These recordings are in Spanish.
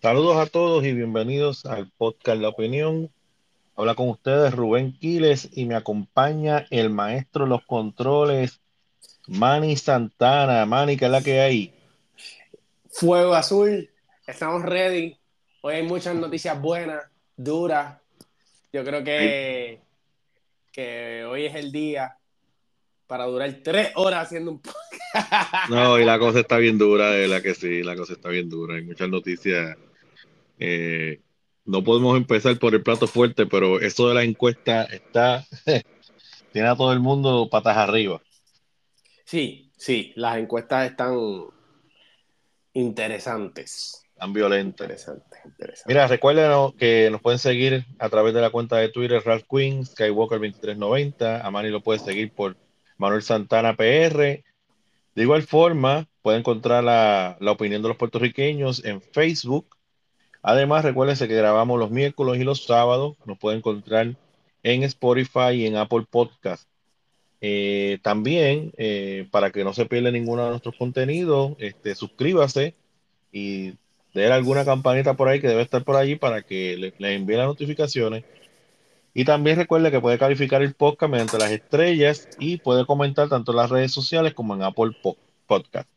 Saludos a todos y bienvenidos al podcast La Opinión. Habla con ustedes Rubén Quiles y me acompaña el maestro de los controles, Manny Santana. Manny, ¿qué es la que hay? Fuego Azul, estamos ready. Hoy hay muchas noticias buenas, duras. Yo creo que, que hoy es el día para durar tres horas haciendo un podcast. No, y la cosa está bien dura, de la que sí, la cosa está bien dura. Hay muchas noticias. Eh, no podemos empezar por el plato fuerte, pero eso de la encuesta está, tiene a todo el mundo patas arriba. Sí, sí, las encuestas están interesantes. Tan violentas. Interesantes, interesantes. Mira, recuerden que nos pueden seguir a través de la cuenta de Twitter Ralph Queen, Skywalker2390. A Manny lo puede seguir por Manuel Santana PR. De igual forma, puede encontrar la, la opinión de los puertorriqueños en Facebook. Además, recuérdense que grabamos los miércoles y los sábados. Nos pueden encontrar en Spotify y en Apple Podcast. Eh, también, eh, para que no se pierda ninguno de nuestros contenidos, este, suscríbase y den alguna campanita por ahí que debe estar por allí para que le, le envíe las notificaciones. Y también recuerde que puede calificar el podcast mediante las estrellas y puede comentar tanto en las redes sociales como en Apple Podcast.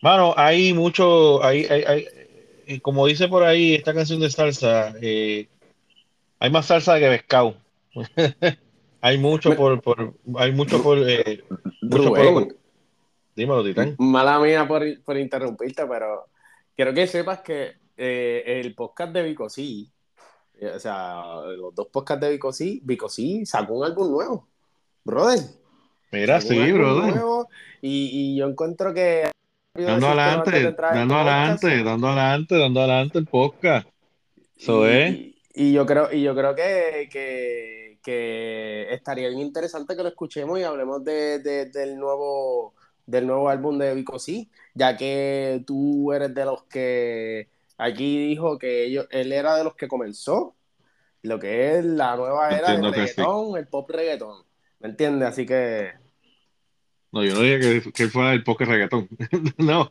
Mano, hay mucho, hay, hay, eh, como dice por ahí esta canción de salsa, eh, hay más salsa que pescado. hay mucho por, por, hay mucho por, eh, mucho por... Dímelo, Titán. Mala mía por, por, interrumpirte, pero quiero que sepas que eh, el podcast de Vico sí, o sea, los dos podcasts de Vico sí, Vico sí sacó un álbum nuevo, brother. Mira, sí, brother. Nuevo, y, y yo encuentro que Dando adelante, dando adelante, dando adelante, dando adelante el podcast. Eso y, es. Y yo creo, y yo creo que, que, que, estaría bien interesante que lo escuchemos y hablemos de, de, del nuevo del nuevo álbum de Vico sí, ya que tú eres de los que aquí dijo que ellos, él era de los que comenzó lo que es la nueva era del reggaetón, sí. el pop reggaetón. ¿Me entiendes? Así que no, yo no dije que, que fuera el podcast reggaetón. no.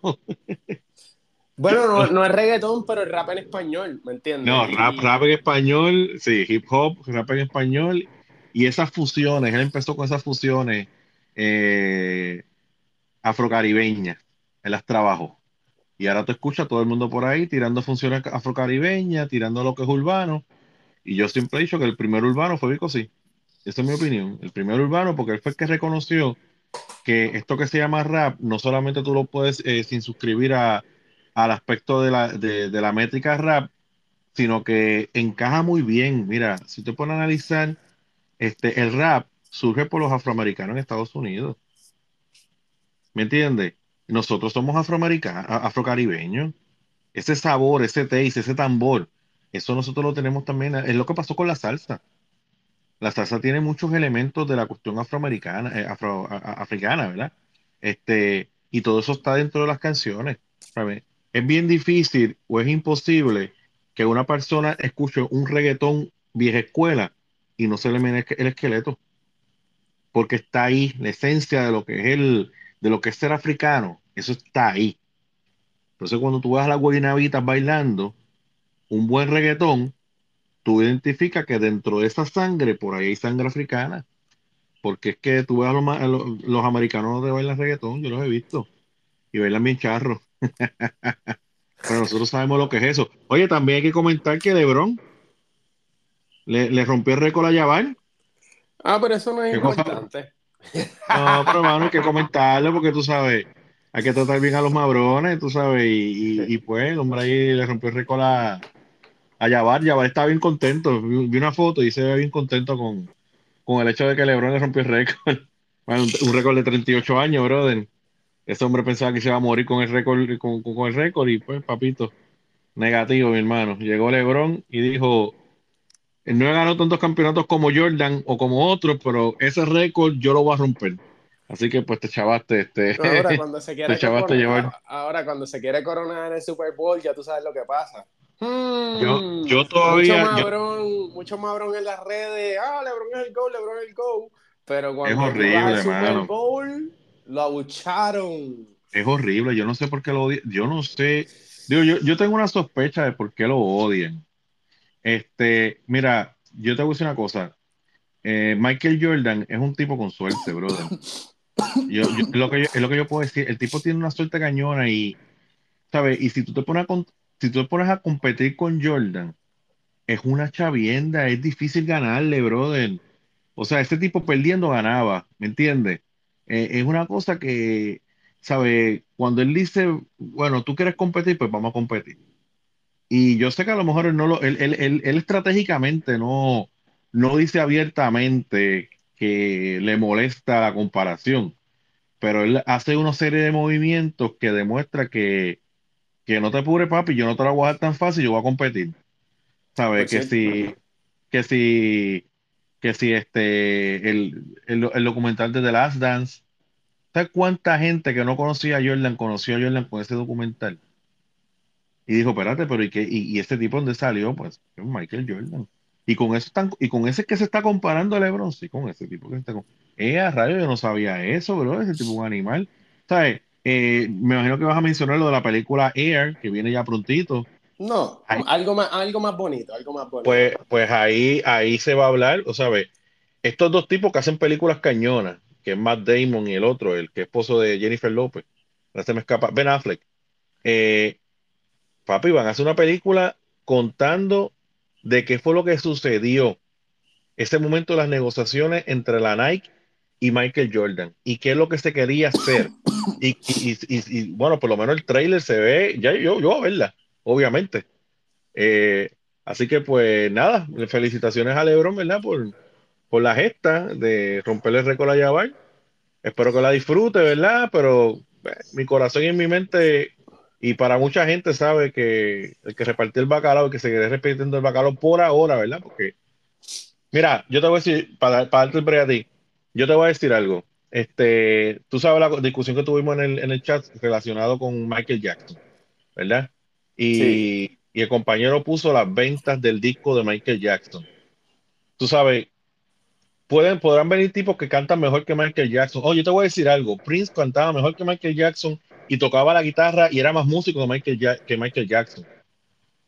Bueno, no, no, es reggaetón, pero es rap en español, ¿me entiendes? No, rap, rap en español, sí, hip hop, rap en español. Y esas fusiones, él empezó con esas fusiones eh, afrocaribeñas. Él las trabajó. Y ahora te escucha a todo el mundo por ahí tirando funciones afrocaribeñas, tirando lo que es urbano. Y yo siempre he dicho que el primer urbano fue Vico sí. Esa es mi opinión. El primer urbano, porque él fue el que reconoció que esto que se llama rap, no solamente tú lo puedes eh, sin suscribir a, al aspecto de la, de, de la métrica rap, sino que encaja muy bien. Mira, si te pones a analizar, este, el rap surge por los afroamericanos en Estados Unidos. ¿Me entiendes? Nosotros somos afrocaribeños. Ese sabor, ese taste, ese tambor, eso nosotros lo tenemos también. Es lo que pasó con la salsa. La salsa tiene muchos elementos de la cuestión afroamericana, eh, afro, a, africana, ¿verdad? Este, y todo eso está dentro de las canciones. ¿sabes? Es bien difícil o es imposible que una persona escuche un reggaetón vieja escuela y no se le mene el esqueleto. Porque está ahí, la esencia de lo que es el, de lo que es ser africano, eso está ahí. Entonces, cuando tú vas a la guaynabitas bailando un buen reggaetón, tú identificas que dentro de esa sangre, por ahí hay sangre africana. Porque es que tú ves a los, a los, los americanos de bailan reggaetón, yo los he visto. Y bailan bien charro. Pero nosotros sabemos lo que es eso. Oye, también hay que comentar que LeBron le, le rompió el récord a Yaval. Ah, pero eso no es importante. No, pero hermano, hay que comentarlo porque tú sabes, hay que tratar bien a los mabrones, tú sabes, y, y, y pues el hombre ahí le rompió el récord a, a Yavar. Yavar estaba bien contento. Vi una foto y se ve bien contento con, con el hecho de que LeBron le rompió el récord. Bueno, un, un récord de 38 años, brother. Ese hombre pensaba que se iba a morir con el récord, con, con, con el récord, y pues, papito, negativo, mi hermano. Llegó LeBron y dijo: No he ganado tantos campeonatos como Jordan o como otros, pero ese récord yo lo voy a romper. Así que pues te chavaste, este. Ahora cuando se quiere, te chavaste coronar, llevar. ahora cuando se quiere coronar en el Super Bowl, ya tú sabes lo que pasa. Hmm, Yo, yo todavía. mucho yo- mabrón, mucho mabrón en las redes. Ah, LeBron es el go, LeBron es el go. Pero cuando Es horrible, Super. Bowl, lo abucharon. es horrible. Yo no sé por qué lo odi- Yo no sé Digo, yo, yo tengo una sospecha de por qué lo odian. Este, mira, yo te voy a decir una cosa. Eh, Michael Jordan es un tipo con suerte, brother. Yo, yo- lo que yo, es lo que yo puedo decir. El tipo tiene una suerte cañona y, ¿sabes? Y si tú te pones a, si tú te pones a competir con Jordan, es una chavienda, es difícil ganarle, brother. O sea, este tipo perdiendo ganaba, ¿me entiendes? Eh, es una cosa que, ¿sabes? Cuando él dice, bueno, tú quieres competir, pues vamos a competir. Y yo sé que a lo mejor él no lo, él, él, él, él estratégicamente no, no dice abiertamente que le molesta la comparación, pero él hace una serie de movimientos que demuestra que, que no te apures, papi, yo no te la voy a dar tan fácil, yo voy a competir. ¿Sabes? Por Que si, que si, que si este, el, el, el documental de The Last Dance, ¿sabes cuánta gente que no conocía a Jordan conoció a Jordan con ese documental? Y dijo, espérate, pero ¿y qué? ¿Y, y este tipo dónde salió? Pues es Michael Jordan. Y con eso están, y con ese que se está comparando a LeBron, sí, con ese tipo que se está com- Eh, a rayo, yo no sabía eso, bro, ese tipo es un animal. ¿Sabes? Eh, me imagino que vas a mencionar lo de la película Air, que viene ya prontito. no, Ahí- algo más, algo más bonito, algo más bonito. pues, pues ahí, ahí se va a hablar, o sabes, estos dos tipos que hacen películas cañonas, que es Matt Damon y el otro, el que es esposo de Jennifer López, ahora se me escapa, Ben Affleck. Eh, papi, van a hacer una película contando de qué fue lo que sucedió ese momento de las negociaciones entre la Nike y Michael Jordan y qué es lo que se quería hacer. Y, y- y- y- bueno, por lo menos el trailer se ve, ya yo, yo a verla, obviamente. Eh, así que pues nada, felicitaciones a LeBron, ¿verdad? Por, por la gesta de romperle el récord a Jabbar. Espero que la disfrute, ¿verdad? Pero eh, mi corazón y mi mente, y para mucha gente sabe que el que repartió el bacalao, el que seguirá repitiendo el bacalao por ahora, ¿verdad? Porque, mira, yo te voy a decir, para, para darte el break a ti, yo te voy a decir algo. Este, tú sabes la discusión que tuvimos en el, en el chat relacionado con Michael Jackson, ¿verdad? Y, Sí. y el compañero puso las ventas del disco de Michael Jackson. Tú sabes, pueden, podrán venir tipos que cantan mejor que Michael Jackson. Oh, yo te voy a decir algo. Prince cantaba mejor que Michael Jackson y tocaba la guitarra y era más músico que Michael, Ja- que Michael Jackson.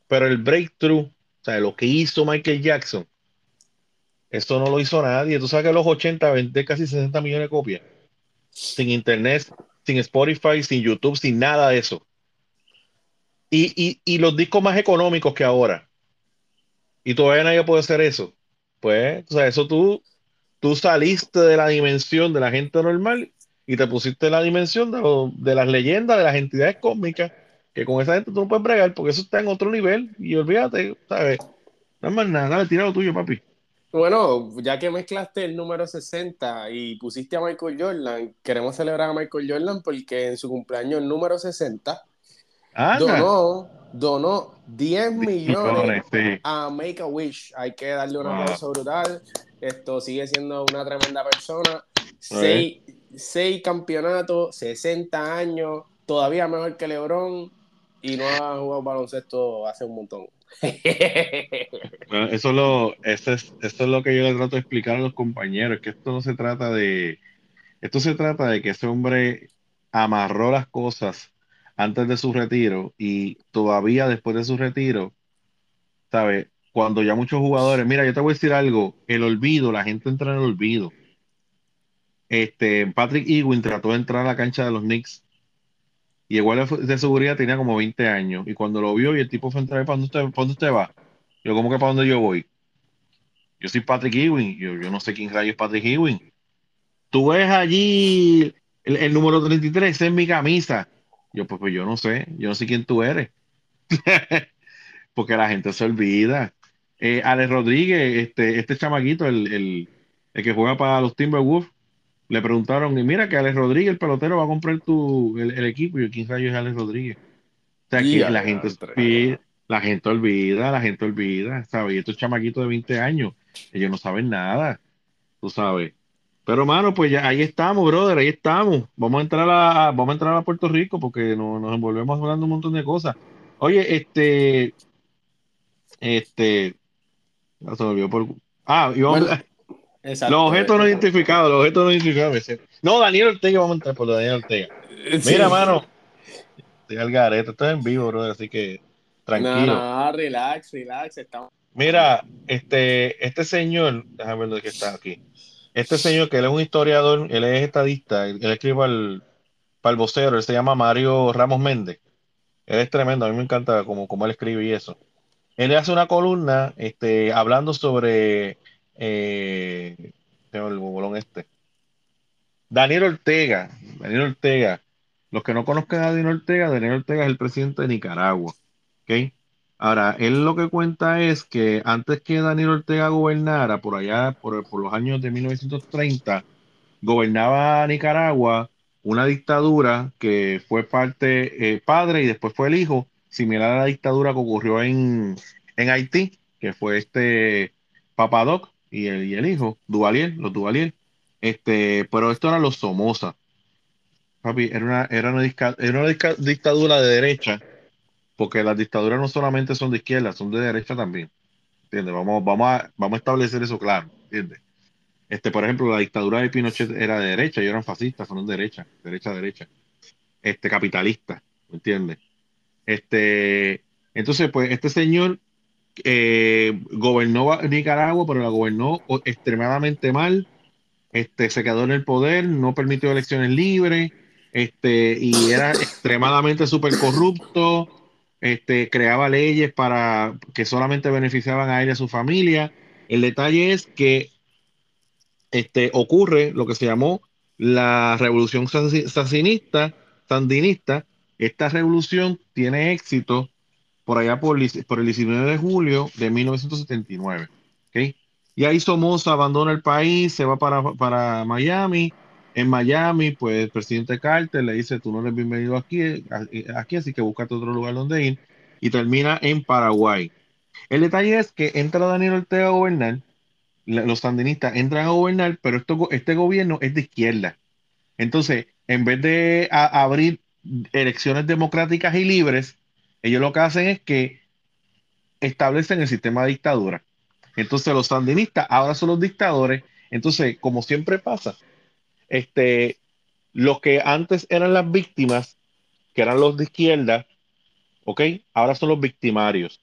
Pero el breakthrough, o sea, lo que hizo Michael Jackson, eso no lo hizo nadie. Tú sabes que los 80 vendé casi 60 millones de copias. Sin internet, sin Spotify, sin YouTube, sin nada de eso. Y, y, y los discos más económicos que ahora. Y todavía nadie puede hacer eso. Pues, o sea, eso tú, tú saliste de la dimensión de la gente normal y te pusiste en la dimensión de, las leyendas, de las entidades cósmicas, que con esa gente tú no puedes bregar porque eso está en otro nivel. Y olvídate, ¿sabes? No más nada, dale, tira lo tuyo, papi. Bueno, ya que mezclaste el número 60 y pusiste a Michael Jordan, queremos celebrar a Michael Jordan porque en su cumpleaños número 60 Anda. donó, donó 10 millones sí. a Make a Wish. Hay que darle un Wow. aplauso brutal. Esto sigue siendo una tremenda persona. Seis, seis campeonatos, 60 años, todavía mejor que LeBron y no ha jugado baloncesto hace un montón. Eso eso es, eso es lo que yo le trato de explicar a los compañeros, que esto no se trata de, esto se trata de que ese hombre amarró las cosas antes de su retiro y todavía después de su retiro, ¿sabes? Cuando ya muchos jugadores, mira, yo te voy a decir algo, el olvido, la gente entra en el olvido. Este, Patrick Ewing trató de entrar a la cancha de los Knicks y el guardia de seguridad tenía como 20 años y cuando lo vio y el tipo fue a entrar, ¿para dónde usted, para dónde usted va? Yo, ¿cómo que para dónde yo voy? Yo soy Patrick Ewing. Yo, yo no sé quién rayos es Patrick Ewing. Tú ves allí el, el número 33, esa es mi camisa. Yo, pues, pues yo no sé, yo no sé quién tú eres. Porque la gente se olvida. Eh, Alex Rodríguez, este, este chamaquito, el, el, el que juega para los Timberwolves, le preguntaron, y mira que Alex Rodríguez, el pelotero, va a comprar tu, el, el equipo. Y yo, ¿quién rayos es Alex Rodríguez? O sea, que la gente olvida, la gente olvida, la gente olvida, ¿sabes? Y estos chamaquitos de 20 años, ellos no saben nada, tú sabes. Pero, mano, pues ya ahí estamos, brother, ahí estamos. Vamos a entrar a, vamos a entrar a Puerto Rico porque no- nos envolvemos hablando un montón de cosas. Oye, este, este, se me olvidó por... Ah, y vamos, Bueno, Exacto. los objetos no identificados, los objetos no identificados. No, Daniel Ortega, vamos a entrar por Daniel Ortega. Sí. Mira, mano, estoy al garete, estoy en vivo, bro, así que tranquilo. No, no, relax, relax. Estamos... Mira, este, este señor, déjame ver dónde está aquí. Este señor, que él es un historiador, él es estadista, él, escribe para el, para el vocero, él se llama Mario Ramos Méndez. Él es tremendo, a mí me encanta cómo, cómo él escribe y eso. Él hace una columna este, hablando sobre eh, el bolón este. Daniel Ortega, Daniel Ortega. Los que no conozcan a Daniel Ortega, Daniel Ortega es el presidente de Nicaragua. ¿okay? Ahora, él lo que cuenta es que antes que Daniel Ortega gobernara, por allá, por, por los años de 1930, gobernaba Nicaragua una dictadura que fue parte eh, padre y después fue el hijo, similar a la dictadura que ocurrió en, en Haití, que fue este Papadoc y el, y el hijo, Duvalier, los Duvalier. Este, pero esto era los Somoza. Papi, era una, era una, era una dictadura de derecha, porque las dictaduras no solamente son de izquierda, son de derecha también. ¿Entiendes? Vamos, vamos, a, vamos a establecer eso claro. ¿Entiendes? Este, por ejemplo, la dictadura de Pinochet era de derecha, ellos eran fascistas, fueron de derecha, derecha, derecha. Este, capitalista, ¿me entiendes? Este, entonces, pues, este señor eh, gobernó Nicaragua, pero la gobernó extremadamente mal. Este, se quedó en el poder, no permitió elecciones libres, este, y era extremadamente súper corrupto, este, creaba leyes para que solamente beneficiaban a él y a su familia. El detalle es que este, ocurre lo que se llamó la revolución sandinista, sandinista. Esta revolución tiene éxito por allá por, el 19 de julio de 1979. ¿okay? Y ahí Somoza abandona el país, se va para, para Miami. En Miami, pues el presidente Carter le dice, tú no eres bienvenido aquí, aquí, así que búscate otro lugar donde ir. Y termina en Paraguay. El detalle es que entra Daniel Ortega a gobernar los sandinistas entran a gobernar, pero esto, este gobierno es de izquierda. Entonces, en vez de abrir elecciones democráticas y libres, ellos lo que hacen es que establecen el sistema de dictadura. Entonces, los sandinistas ahora son los dictadores. Entonces, como siempre pasa, este, los que antes eran las víctimas, que eran los de izquierda. Ahora son los victimarios.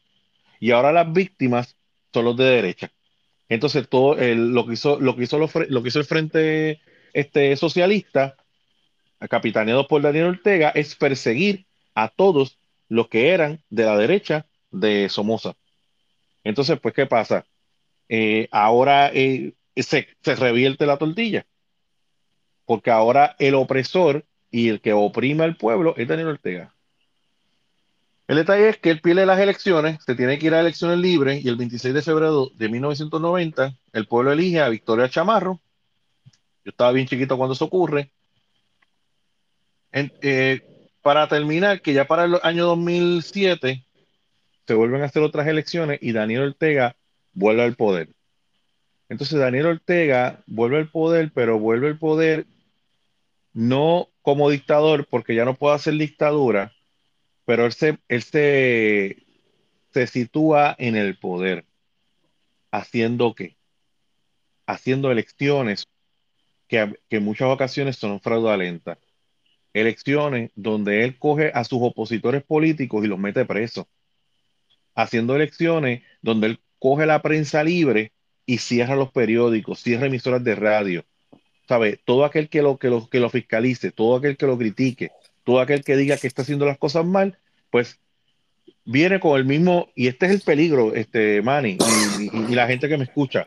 Y ahora las víctimas son los de derecha. Entonces, todo lo, que hizo, lo, que hizo lo, que hizo el Frente este, Socialista, capitaneado por Daniel Ortega, es perseguir a todos los que eran de la derecha de Somoza. Entonces, pues, ¿qué pasa? Eh, ahora eh, se, revierte la tortilla, porque ahora el opresor y el que oprime al pueblo es Daniel Ortega. El detalle es que él pierde las elecciones, se tiene que ir a elecciones libres y el 26 de febrero de 1990 el pueblo elige a Victoria Chamarro. Yo estaba bien chiquito cuando eso ocurre. Eh, para terminar, que ya para el año 2007 se vuelven a hacer otras elecciones y Daniel Ortega vuelve al poder. Entonces Daniel Ortega vuelve al poder, pero vuelve al poder no como dictador, porque ya no puede hacer dictadura, pero él se, se, sitúa en el poder, haciendo qué? Haciendo elecciones que, que en muchas ocasiones son fraudulentas. Elecciones donde él coge a sus opositores políticos y los mete presos. Haciendo elecciones donde él coge la prensa libre y cierra los periódicos, cierra emisoras de radio. ¿Sabe? Todo aquel que lo, que lo, que lo fiscalice, todo aquel que lo critique, todo aquel que diga que está haciendo las cosas mal, pues viene con el mismo, y este es el peligro, este Manny, y, la gente que me escucha.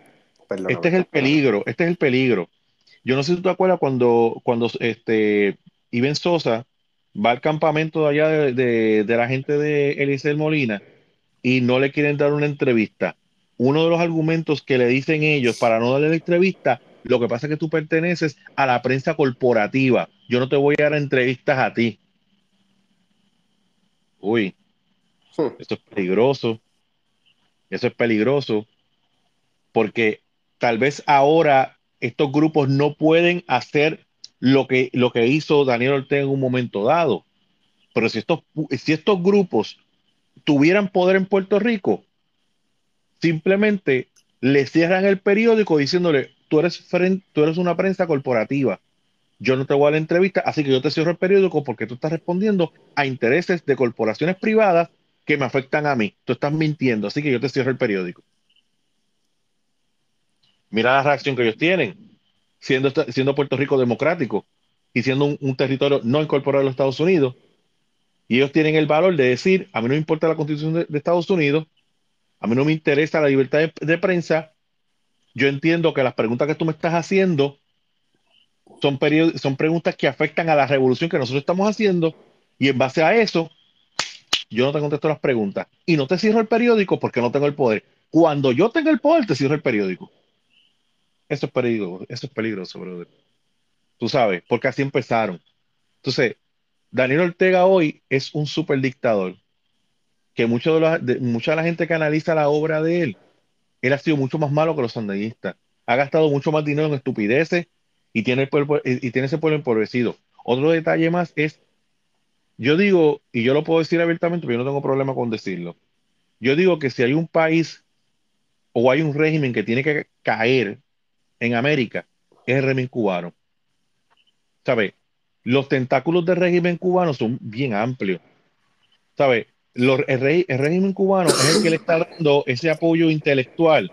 este es el peligro, este es el peligro. Yo no sé si tú te acuerdas cuando, cuando este Iben Sosa va al campamento de allá de, de, la gente de Eliseo Molina y no le quieren dar una entrevista. Uno de los argumentos que le dicen ellos para no darle la entrevista, lo que pasa es que tú perteneces a la prensa corporativa. Yo no te voy a dar entrevistas a ti. Uy, hmm. eso es peligroso. Eso es peligroso porque tal vez ahora estos grupos no pueden hacer lo que, lo que hizo Daniel Ortega en un momento dado. Pero si estos, si estos grupos tuvieran poder en Puerto Rico, simplemente le cierran el periódico diciéndole, tú eres, tú eres una prensa corporativa, yo no te voy a la entrevista, así que yo te cierro el periódico porque tú estás respondiendo a intereses de corporaciones privadas que me afectan a mí. Tú estás mintiendo, así que yo te cierro el periódico. Mira la reacción que ellos tienen, siendo, siendo Puerto Rico democrático y siendo un, territorio no incorporado a los Estados Unidos. Y ellos tienen el valor de decir, a mí no me importa la constitución de, Estados Unidos, a mí no me interesa la libertad de, prensa, yo entiendo que las preguntas que tú me estás haciendo son, son preguntas que afectan a la revolución que nosotros estamos haciendo y en base a eso, yo no te contesto las preguntas y no te cierro el periódico porque no tengo el poder. Cuando yo tenga el poder, te cierro el periódico. Eso es peligroso, eso es peligroso, brother. Tú sabes, porque así empezaron. Entonces, Daniel Ortega hoy es un super dictador que mucho de, mucha de la gente que analiza la obra de él, él ha sido mucho más malo que los sandinistas. Ha gastado mucho más dinero en estupideces y tiene, el pueblo, y tiene ese pueblo empobrecido. Otro detalle más es, yo digo, y yo lo puedo decir abiertamente, pero yo no tengo problema con decirlo. Yo digo que si hay un país o hay un régimen que tiene que caer en América, es el régimen cubano. ¿Sabe? Los tentáculos del régimen cubano son bien amplios. ¿Sabe? el, régimen cubano es el que le está dando ese apoyo intelectual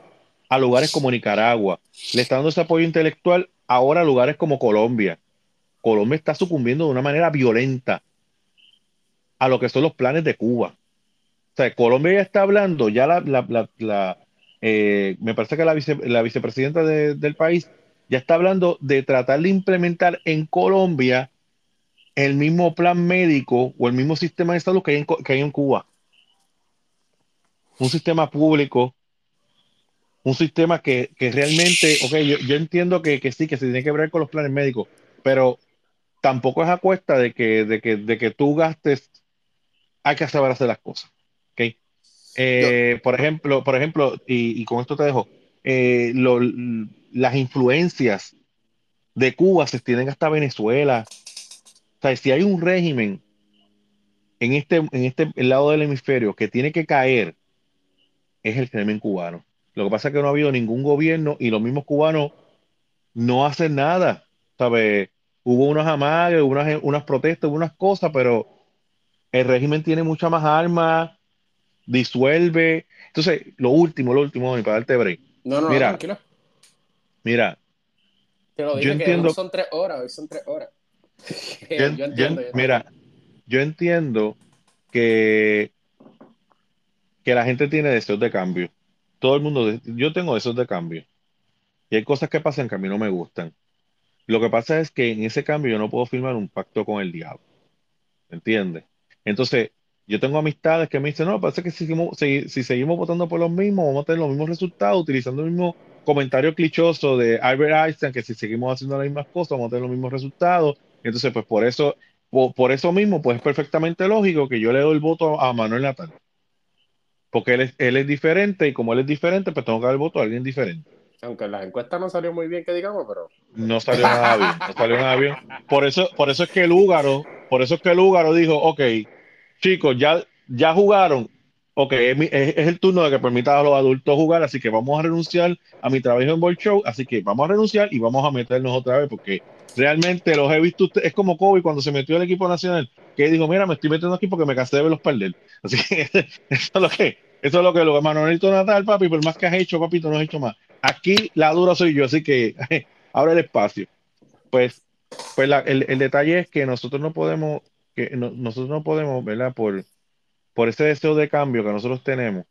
a lugares como Nicaragua. Le está dando ese apoyo intelectual ahora lugares como Colombia. Colombia está sucumbiendo de una manera violenta a lo que son los planes de Cuba. O sea, Colombia ya está hablando, ya la, eh, me parece que la, vicepresidenta del país ya está hablando de tratar de implementar en Colombia el mismo plan médico o el mismo sistema de salud que hay en, Cuba. Un sistema público un sistema que, realmente, ok, yo, entiendo que, sí, que se tiene que ver con los planes médicos, pero tampoco es a cuesta de que, de que, de que tú gastes, hay que saber hacer las cosas. Eh, por ejemplo, por ejemplo, y, con esto te dejo, eh, las influencias de Cuba se extienden hasta Venezuela. O sea, si hay un régimen en este, en este lado del hemisferio que tiene que caer, es el régimen cubano. Lo que pasa es que no ha habido ningún gobierno y los mismos cubanos no hacen nada. ¿Sabe? Hubo unos amagues, unas, unas protestas, unas cosas, pero el régimen tiene mucha más armas, disuelve. Entonces, lo último, lo último, para darte break. No, no, mira, tranquilo. Mira. Te lo dije yo entiendo, son tres horas, hoy son tres horas. yo, entiendo, mira, yo entiendo que, que la gente tiene deseos de cambio todo el mundo, yo tengo esos de cambio. Y hay cosas que pasan que a mí no me gustan. Lo que pasa es que en ese cambio yo no puedo firmar un pacto con el diablo. ¿Entiendes? Entonces, yo tengo amistades que me dicen, no, parece que si seguimos, si, seguimos votando por los mismos, vamos a tener los mismos resultados, utilizando el mismo comentario clichoso de Albert Einstein, que si seguimos haciendo las mismas cosas, vamos a tener los mismos resultados. Entonces, pues por eso, por, eso mismo, pues es perfectamente lógico que yo le doy el voto a Manuel Natal porque él es, él es diferente y como él es diferente, pues tengo que dar el voto a alguien diferente. Aunque en las encuestas no salió muy bien, que digamos, pero. No salió nada bien, no salió nada bien. Por eso, por eso es que el húgaro, por eso es que el húgaro dijo, ok, chicos, ya, ya jugaron, ok, es, el turno de que permita a los adultos jugar, así que vamos a renunciar a mi trabajo en Ball Show, así que vamos a renunciar y vamos a meternos otra vez, porque realmente los he visto, es como Kobe cuando se metió al equipo nacional, que dijo, mira, me estoy metiendo aquí porque me cansé de verlos perder. Así que eso es lo que, eso es lo que lo Manuelito Natal, papi, por más que has hecho, papito, no has hecho más. Aquí la dura soy yo, así que abre el espacio. Pues, pues el, detalle es que nosotros no podemos, que nosotros no podemos, ¿verdad? Por, por ese deseo de cambio que nosotros tenemos,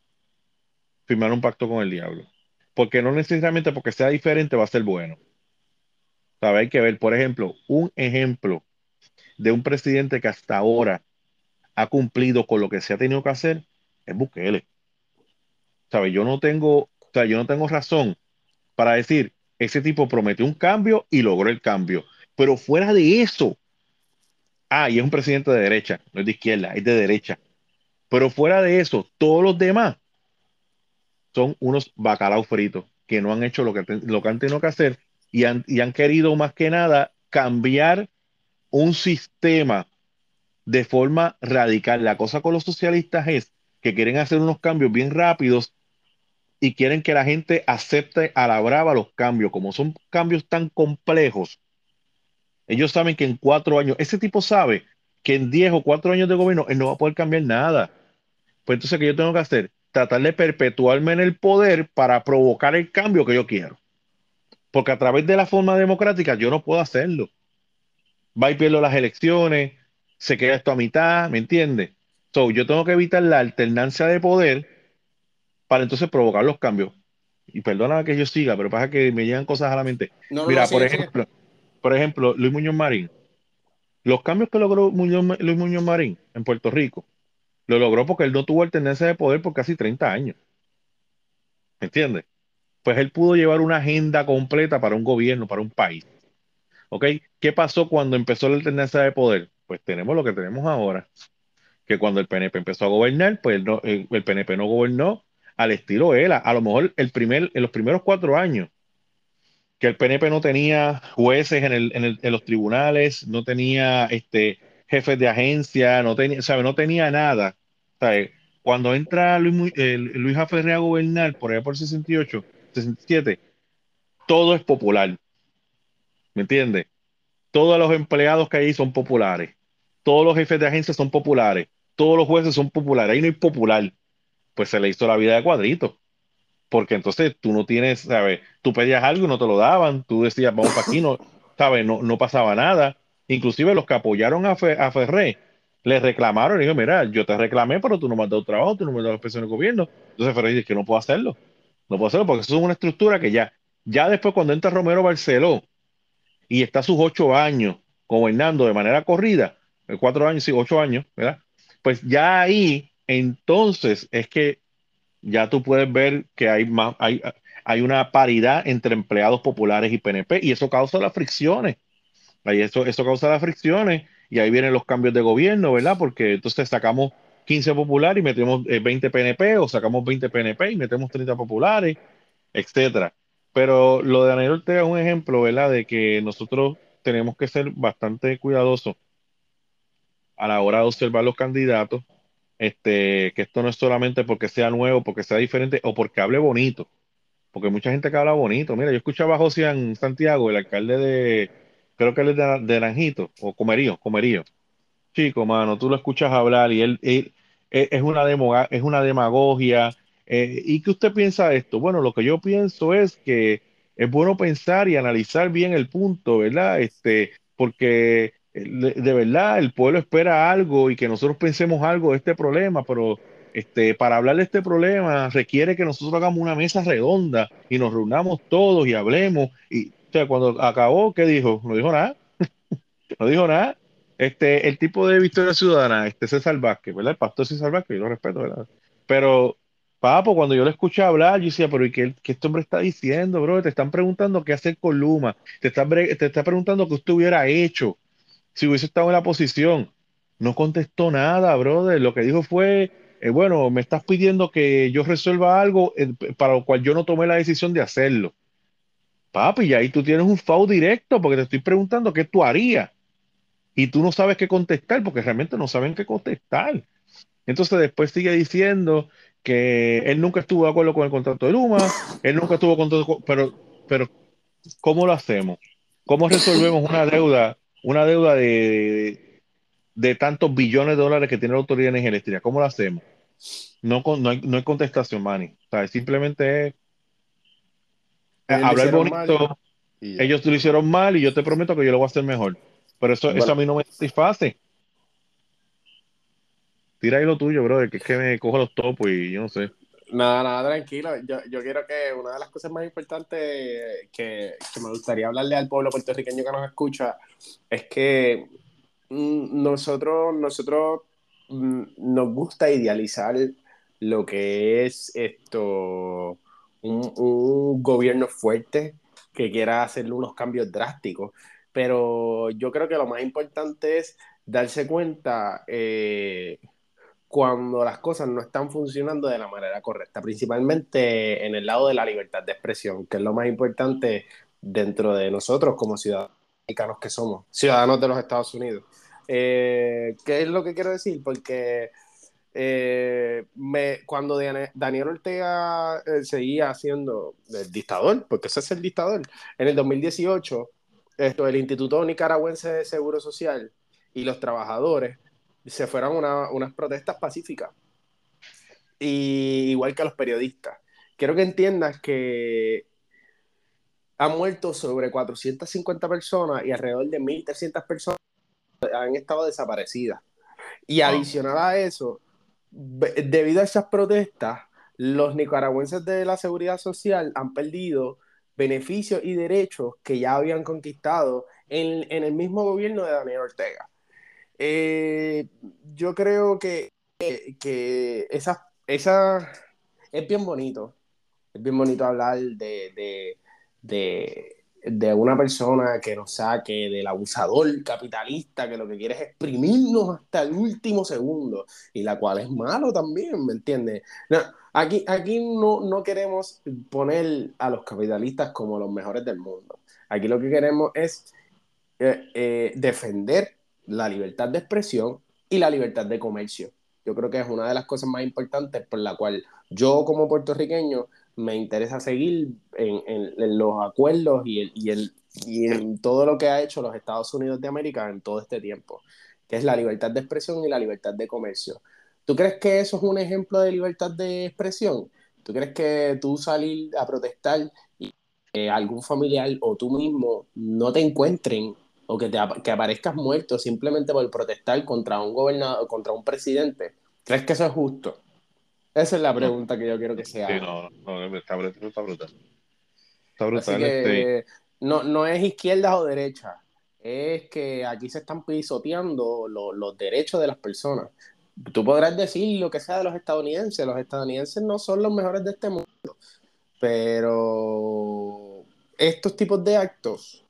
firmar un pacto con el diablo. Porque no necesariamente porque sea diferente va a ser bueno. ¿Sabe? Hay que ver, por ejemplo, un ejemplo de un presidente que hasta ahora ha cumplido con lo que se ha tenido que hacer es Bukele. ¿Sabe? Yo no tengo, o sea, yo no tengo razón para decir, ese tipo prometió un cambio y logró el cambio. Pero fuera de eso, ah, y es un presidente de derecha, no es de izquierda, es de derecha. Pero fuera de eso, todos los demás son unos bacalao fritos que no han hecho lo que, lo que han tenido que hacer y han, y han querido más que nada cambiar un sistema de forma radical. La cosa con los socialistas es que quieren hacer unos cambios bien rápidos y quieren que la gente acepte a la brava los cambios. Como son cambios tan complejos, Ellos saben que en cuatro años, ese tipo sabe que en diez o cuatro años de gobierno él no va a poder cambiar nada. Pues entonces, ¿qué yo tengo que hacer? Tratar de perpetuarme en el poder para provocar el cambio que yo quiero. Porque a través de la forma democrática yo no puedo hacerlo. Va y pierdo las elecciones, se queda esto a mitad, ¿me entiendes? So, yo tengo que evitar la alternancia de poder para entonces provocar los cambios. Y perdona que yo siga, pero pasa que me llegan cosas a la mente. Mira, por ejemplo, por ejemplo, Luis Muñoz Marín. Los cambios que logró Luis Muñoz Marín en Puerto Rico, lo logró porque él no tuvo alternancia de poder por casi 30 años. ¿Me entiendes? Pues él pudo llevar una agenda completa para un gobierno, para un país. ¿Ok? ¿Qué pasó cuando empezó la alternancia de poder? Pues tenemos lo que tenemos ahora. Que cuando el PNP empezó a gobernar, pues el, el PNP no gobernó al estilo él. A, lo mejor el primer, en los primeros cuatro años, que el PNP no tenía jueces en, el, en, los tribunales, no tenía este, jefes de agencia, no tenía, ¿sabe? no tenía nada. ¿sabe? Cuando entra Luis, Luis Aferre a gobernar, por allá por 68, 67, todo es popular. ¿Me entiendes? Todos los empleados que hay son populares. Todos los jefes de agencia son populares. Todos los jueces son populares. Ahí no hay popular pues se le hizo la vida de cuadrito. Porque entonces tú no tienes, ¿sabes? Tú pedías algo y no te lo daban, tú decías, vamos para aquí, no, ¿sabes? No, no pasaba nada. Inclusive los que apoyaron a, a Ferré le reclamaron y dijo, mira, yo te reclamé, pero tú no me has dado trabajo, tú no me has dado pensiones de gobierno. Entonces Ferré dice que no puedo hacerlo. No puedo hacerlo porque eso es una estructura que ya, ya después cuando entra Romero Barceló y está sus ocho años gobernando de manera corrida, eh, cuatro años, sí, ocho años, ¿verdad? Pues ya ahí entonces es que ya tú puedes ver que hay, más, hay, hay una paridad entre empleados populares y PNP y eso causa las fricciones. Ahí eso, eso causa las fricciones y ahí vienen los cambios de gobierno, ¿verdad? Porque entonces sacamos 15 populares y metemos 20 eh, PNP o sacamos 20 PNP y metemos 30 populares, etcétera. Pero lo de Daniel Ortega es un ejemplo, ¿verdad? De que nosotros tenemos que ser bastante cuidadosos a la hora de observar los candidatos este, que esto no es solamente porque sea nuevo, porque sea diferente o porque hable bonito, porque mucha gente que habla bonito. Mira, yo escuchaba a José en Santiago, el alcalde de, creo que él es de, de Naranjito, o Comerío, Comerío. Chico, mano, tú lo escuchas hablar y él, es, una demo, es una demagogia. Eh, ¿Y qué usted piensa de esto? Bueno, lo que yo pienso es que es bueno pensar y analizar bien el punto, ¿verdad? Este, porque de, verdad el pueblo espera algo y que nosotros pensemos algo de este problema, pero este, para hablar de este problema requiere que nosotros hagamos una mesa redonda y nos reunamos todos y hablemos. Y o sea, cuando acabó, ¿qué dijo? No dijo nada. no dijo nada. Este, el tipo de Victoria Ciudadana, este César Vázquez, ¿verdad? El pastor César Vázquez, yo lo respeto, ¿verdad? Pero, papo, cuando yo le escuché hablar, yo decía, pero ¿y qué, qué este hombre está diciendo, bro? Te están preguntando qué hacer con Luma, te están, te está preguntando qué usted hubiera hecho si hubiese estado en la posición. No contestó nada, brother. Lo que dijo fue, eh, bueno, me estás pidiendo que yo resuelva algo eh, para lo cual yo no tomé la decisión de hacerlo. Papi, y ahí tú tienes un FAO directo porque te estoy preguntando qué tú harías. Y tú no sabes qué contestar porque realmente no saben qué contestar. Entonces después sigue diciendo que él nunca estuvo de acuerdo con el contrato de Luma, él nunca estuvo con todo, pero, pero ¿cómo lo hacemos? ¿Cómo resolvemos una deuda una deuda de, de, tantos billones de dólares que tiene la Autoridad de Energía Eléctrica. ¿Cómo lo hacemos? No, no, hay, no hay contestación, Manny. simplemente es hablar bonito. Ellos lo hicieron mal y yo te prometo que yo lo voy a hacer mejor. Pero eso, eso a mí no me satisface. Tira ahí lo tuyo, brother, que es que me cojo los topos y yo no sé. Nada, nada, tranquilo. Yo, yo, quiero que una de las cosas más importantes que, que, me gustaría hablarle al pueblo puertorriqueño que nos escucha es que mm, nosotros, nosotros mm, nos gusta idealizar lo que es esto, un, un, gobierno fuerte que quiera hacerle unos cambios drásticos. Pero yo creo que lo más importante es darse cuenta eh, cuando las cosas no están funcionando de la manera correcta, principalmente en el lado de la libertad de expresión, que es lo más importante dentro de nosotros como ciudadanos que somos, ciudadanos de los Estados Unidos. Eh, ¿Qué es lo que quiero decir? Porque eh, cuando Daniel Ortega eh, seguía siendo el dictador, porque ese es el dictador, en el 2018 esto, el Instituto Nicaragüense de Seguro Social y los trabajadores se fueron a unas protestas pacíficas. Y igual que los periodistas. Quiero que entiendas que han muerto sobre 450 personas y alrededor de 1.300 personas han estado desaparecidas. Y adicional a eso, debido a esas protestas, los nicaragüenses de la seguridad social han perdido beneficios y derechos que ya habían conquistado en, en el mismo gobierno de Daniel Ortega. Eh, yo creo que, que, esa, esa, es bien bonito, es bien bonito hablar de, de, de, una persona que nos saque del abusador capitalista que lo que quiere es exprimirnos hasta el último segundo y la cual es malo también, ¿me entiendes? aquí aquí no, no queremos poner a los capitalistas como los mejores del mundo. Aquí lo que queremos es eh, eh, defender la libertad de expresión y la libertad de comercio. Yo creo que es una de las cosas más importantes por la cual yo como puertorriqueño me interesa seguir en, en, los acuerdos y, el, y, el, y en todo lo que ha hecho los Estados Unidos de América en todo este tiempo, que es la libertad de expresión y la libertad de comercio. ¿Tú crees que eso es un ejemplo de libertad de expresión? ¿Tú crees que tú salir a protestar y algún familiar o tú mismo no te encuentren o que, te, que aparezcas muerto simplemente por protestar contra un gobernador, contra un presidente? ¿Crees que eso es justo? Esa es la pregunta que yo quiero que sea. Sí, no, no, está, brutal. Está brutal. Está brutal este... no, no es izquierda o derecha. Es que aquí se están pisoteando los derechos de las personas. Tú podrás decir lo que sea de los estadounidenses. Los estadounidenses no son los mejores de este mundo. Pero estos tipos de actos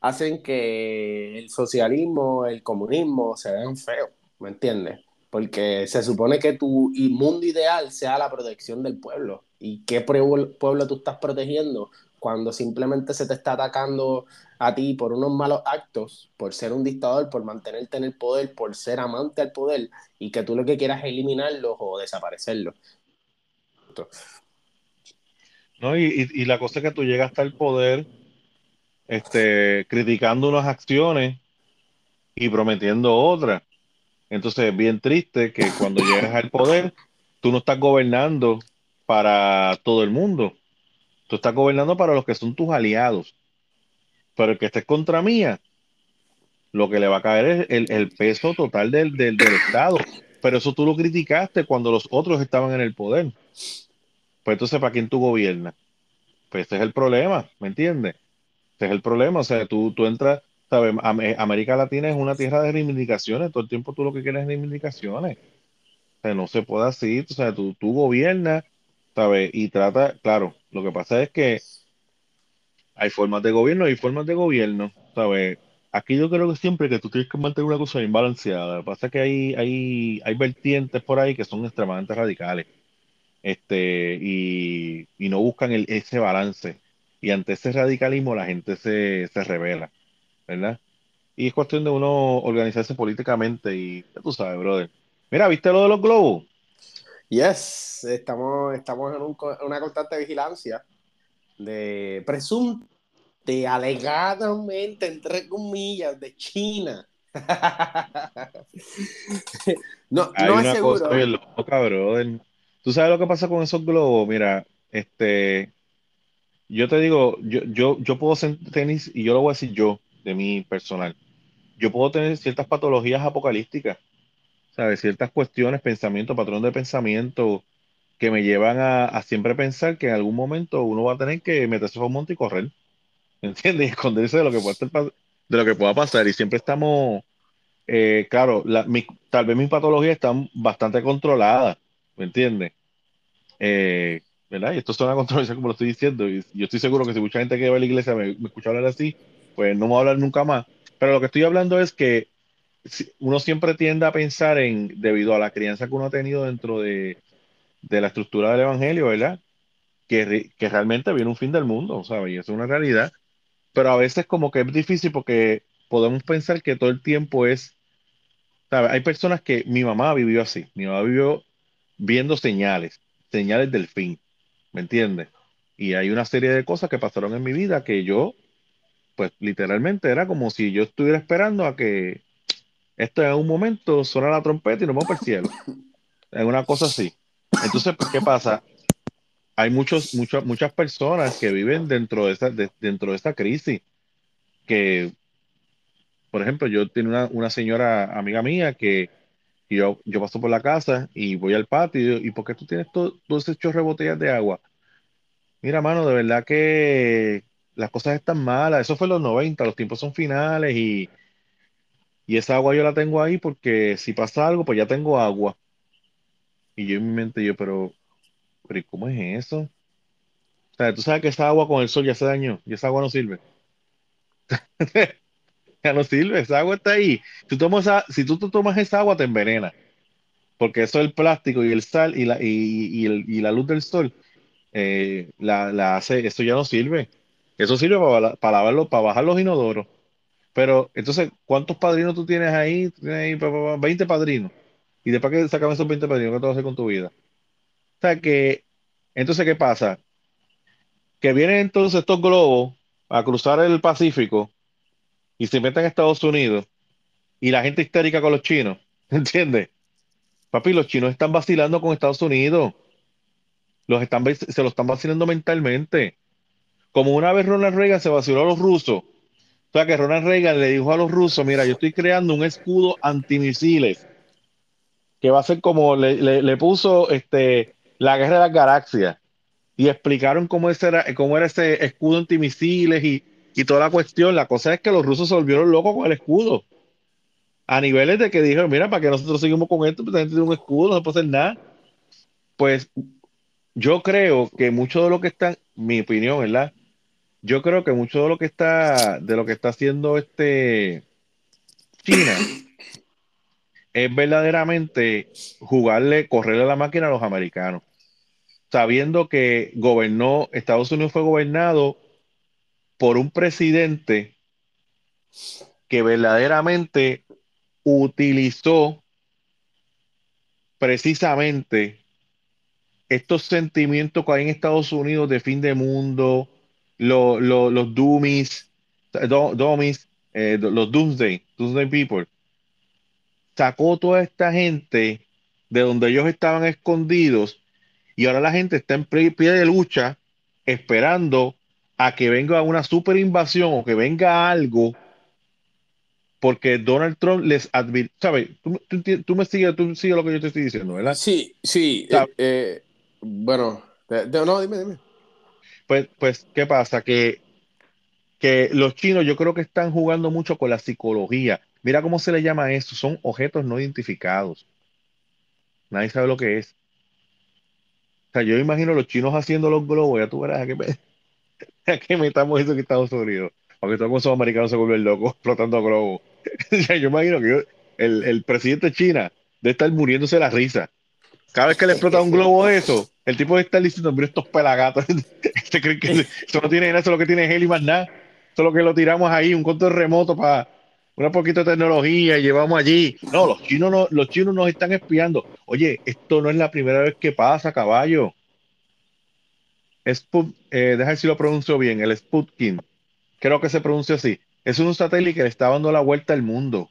hacen que el socialismo, el comunismo se vean feos. ¿Me entiendes? porque se supone que tu mundo ideal sea la protección del pueblo. ¿Y qué pueblo tú estás protegiendo cuando simplemente se te está atacando a ti por unos malos actos, por ser un dictador, por mantenerte en el poder, por ser amante al poder y que tú lo que quieras es eliminarlos o desaparecerlos? No, y, y, la cosa es que tú llegas hasta el poder este, criticando unas acciones y prometiendo otras. Entonces es bien triste que cuando llegas al poder, tú no estás gobernando para todo el mundo. Tú estás gobernando para los que son tus aliados. Pero el que estés contra mía, lo que le va a caer es el, peso total del, del, Estado. Pero eso tú lo criticaste cuando los otros estaban en el poder. Pues entonces, ¿para quién tú gobiernas? Pues ese es el problema, ¿me entiendes? Ese es el problema. O sea, tú, tú entras, ¿sabes? América Latina es una tierra de reivindicaciones, todo el tiempo tú lo que quieres es reivindicaciones. O sea, no se puede así, o sea, tú, tú gobiernas, ¿sabes? Y trata, claro, lo que pasa es que hay formas de gobierno y formas de gobierno, ¿sabes? Aquí yo creo que siempre que tú tienes que mantener una cosa bien balanceada. Lo que pasa es que hay, hay, hay vertientes por ahí que son extremadamente radicales este, y, y no buscan el, ese balance. Y ante ese radicalismo la gente se, se revela. ¿verdad? Y es cuestión de uno organizarse políticamente y ya tú sabes, brother. Mira, ¿viste lo de los globos? Yes, estamos, estamos en, una constante vigilancia de presunto, de alegadamente, entre comillas, de China. no, Hay no una es seguro. Cosa loca, brother. ¿Tú sabes lo que pasa con esos globos? Mira, este, yo te digo, yo, yo, yo puedo ser tenis y yo lo voy a decir yo de mi personal. Yo puedo tener ciertas patologías apocalípticas, ¿sabes? Ciertas cuestiones, pensamiento, patrón de pensamiento que me llevan a, siempre pensar que en algún momento uno va a tener que meterse a un monte y correr, ¿entiendes? Y esconderse de lo que pueda, de lo que pueda pasar. Y siempre estamos, eh, claro, tal vez mis patologías están bastante controladas, ¿me entiendes? Eh, ¿verdad? Y esto es una controversia como lo estoy diciendo. Y yo estoy seguro que si mucha gente que va a la iglesia me, me escucha hablar así, pues no me voy a hablar nunca más. Pero lo que estoy hablando es que uno siempre tiende a pensar en, debido a la crianza que uno ha tenido dentro de, la estructura del Evangelio, ¿verdad? Que, que realmente viene un fin del mundo, ¿sabes? Y eso es una realidad. Pero a veces como que es difícil porque podemos pensar que todo el tiempo es, ¿sabes? Hay personas que mi mamá vivió así, mi mamá vivió viendo señales, señales del fin, ¿me entiendes? Y hay una serie de cosas que pasaron en mi vida que yo pues literalmente era como si yo estuviera esperando a que esto en un momento suena la trompeta y nos vamos para el cielo. Es una cosa así. Entonces, pues, ¿qué pasa? Hay muchos, muchas, muchas personas que viven dentro de esta, dentro de esta crisis. Que, por ejemplo, yo tengo una, una señora amiga mía que yo, yo paso por la casa y voy al patio y, ¿por qué tú tienes todo, todo ese chorro de botellas de agua? Mira, mano, de verdad que las cosas están malas. Eso fue en los 90, los tiempos son finales y, y esa agua yo la tengo ahí porque si pasa algo, pues ya tengo agua. Y yo en mi mente, yo, pero, pero ¿y cómo es eso? O sea, tú sabes que esa agua con el sol ya se dañó y esa agua no sirve. ya no sirve, esa agua está ahí. Tú tomas si tú tomas esa agua, te envenena. Porque eso es el plástico y el sal y la, y, y la luz del sol eh, la, hace, eso ya no sirve. Eso sirve para, para lavarlo, para bajar los inodoros. Pero entonces, ¿cuántos padrinos tú tienes ahí? Tienes 20 padrinos. Y después que sacan esos 20 padrinos, ¿qué te vas a hacer con tu vida? O sea que, entonces, ¿qué pasa? Que vienen entonces estos globos a cruzar el Pacífico y se meten a Estados Unidos y la gente histérica con los chinos, ¿entiendes? Papi, los chinos están vacilando con Estados Unidos los están, se lo están vacilando mentalmente. Como una vez Ronald Reagan se vaciló a los rusos. O sea que Ronald Reagan le dijo a los rusos, mira, yo estoy creando un escudo antimisiles que va a ser como le, puso este, la guerra de las galaxias. Y explicaron cómo, era, cómo era ese escudo antimisiles y, y toda la cuestión. La cosa es que los rusos se volvieron locos con el escudo. A niveles de que dijeron, mira, para que nosotros seguimos con esto, pues tiene un escudo, no se puede hacer nada. Pues yo creo que mucho de lo que está, mi opinión, ¿verdad? Yo creo que mucho de lo que está, de lo que está haciendo este China es verdaderamente jugarle, correrle la máquina a los americanos, sabiendo que gobernó, Estados Unidos fue gobernado por un presidente que verdaderamente utilizó precisamente estos sentimientos que hay en Estados Unidos de fin de mundo, los doomies, eh, los doomsday, doomsday people, sacó toda esta gente de donde ellos estaban escondidos y ahora la gente está en pie de lucha esperando a que venga una super invasión o que venga algo porque Donald Trump les advirtió, ¿sabes? Tú, me sigues, tú sigues lo que yo te estoy diciendo, ¿verdad? Sí, sí. Eh, eh, bueno, no, dime, dime. Pues, pues, ¿qué pasa? Que, que los chinos yo creo que están jugando mucho con la psicología. Mira cómo se le llama eso. Son objetos no identificados. Nadie sabe lo que es. O sea, yo imagino los chinos haciendo los globos, ya tú verás a qué, qué metamos eso que Estados Unidos. Aunque todos los americanos se vuelven locos explotando globos. yo imagino que el, el presidente de China debe estar muriéndose la risa cada vez que le explota un globo eso, el tipo de estar diciendo, mira estos pelagatos. ¿Este creen que eso no tiene nada, eso lo que tiene es él y más nada? Eso es lo que lo tiramos ahí, un control remoto para una poquito de tecnología y llevamos allí. No, los chinos no, los chinos nos están espiando. Oye, esto no es la primera vez que pasa, caballo. Sput, eh, deja ver si lo pronuncio bien, el Sputnik, creo que se pronuncia así. Es un satélite que le está dando la vuelta al mundo.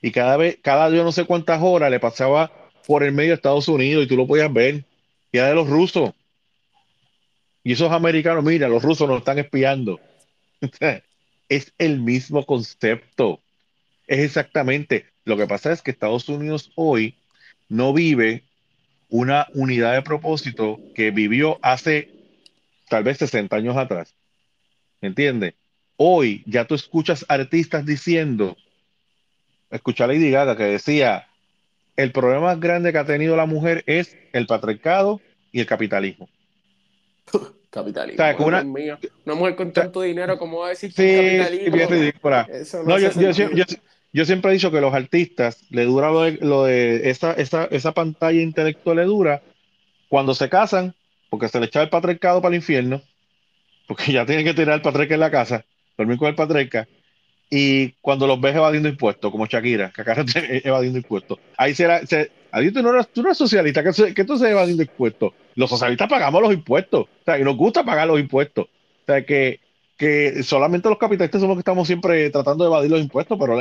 Y cada vez, cada yo no sé cuántas horas le pasaba por el medio de Estados Unidos y tú lo podías ver. Y de los rusos. Y esos americanos, mira, los rusos nos están espiando. es el mismo concepto. Es exactamente. Lo que pasa es que Estados Unidos hoy no vive una unidad de propósito que vivió hace tal vez 60 años atrás. ¿Entiendes? Hoy ya tú escuchas artistas diciendo, escuchar a Lady Gaga que decía, el problema más grande que ha tenido la mujer es el patriarcado y el capitalismo. capitalismo. una, mujer con tanto dinero, ¿cómo va a decir sí, capitalismo? No, yo, siempre he dicho que los artistas le dura lo de, esa, esa, pantalla intelectual le dura cuando se casan, porque se le echa el patriarcado para el infierno, porque ya tienen que tirar el patriarca en la casa, dormir con el patriarca, y cuando los ves evadiendo impuestos, como Shakira, que acá evadiendo impuestos, ahí será, se, tú no eres, tú no eres socialista, que, que tú se evadiendo impuestos. Los socialistas pagamos los impuestos, o sea, y nos gusta pagar los impuestos. O sea, que, que solamente los capitalistas somos los que estamos siempre tratando de evadir los impuestos, pero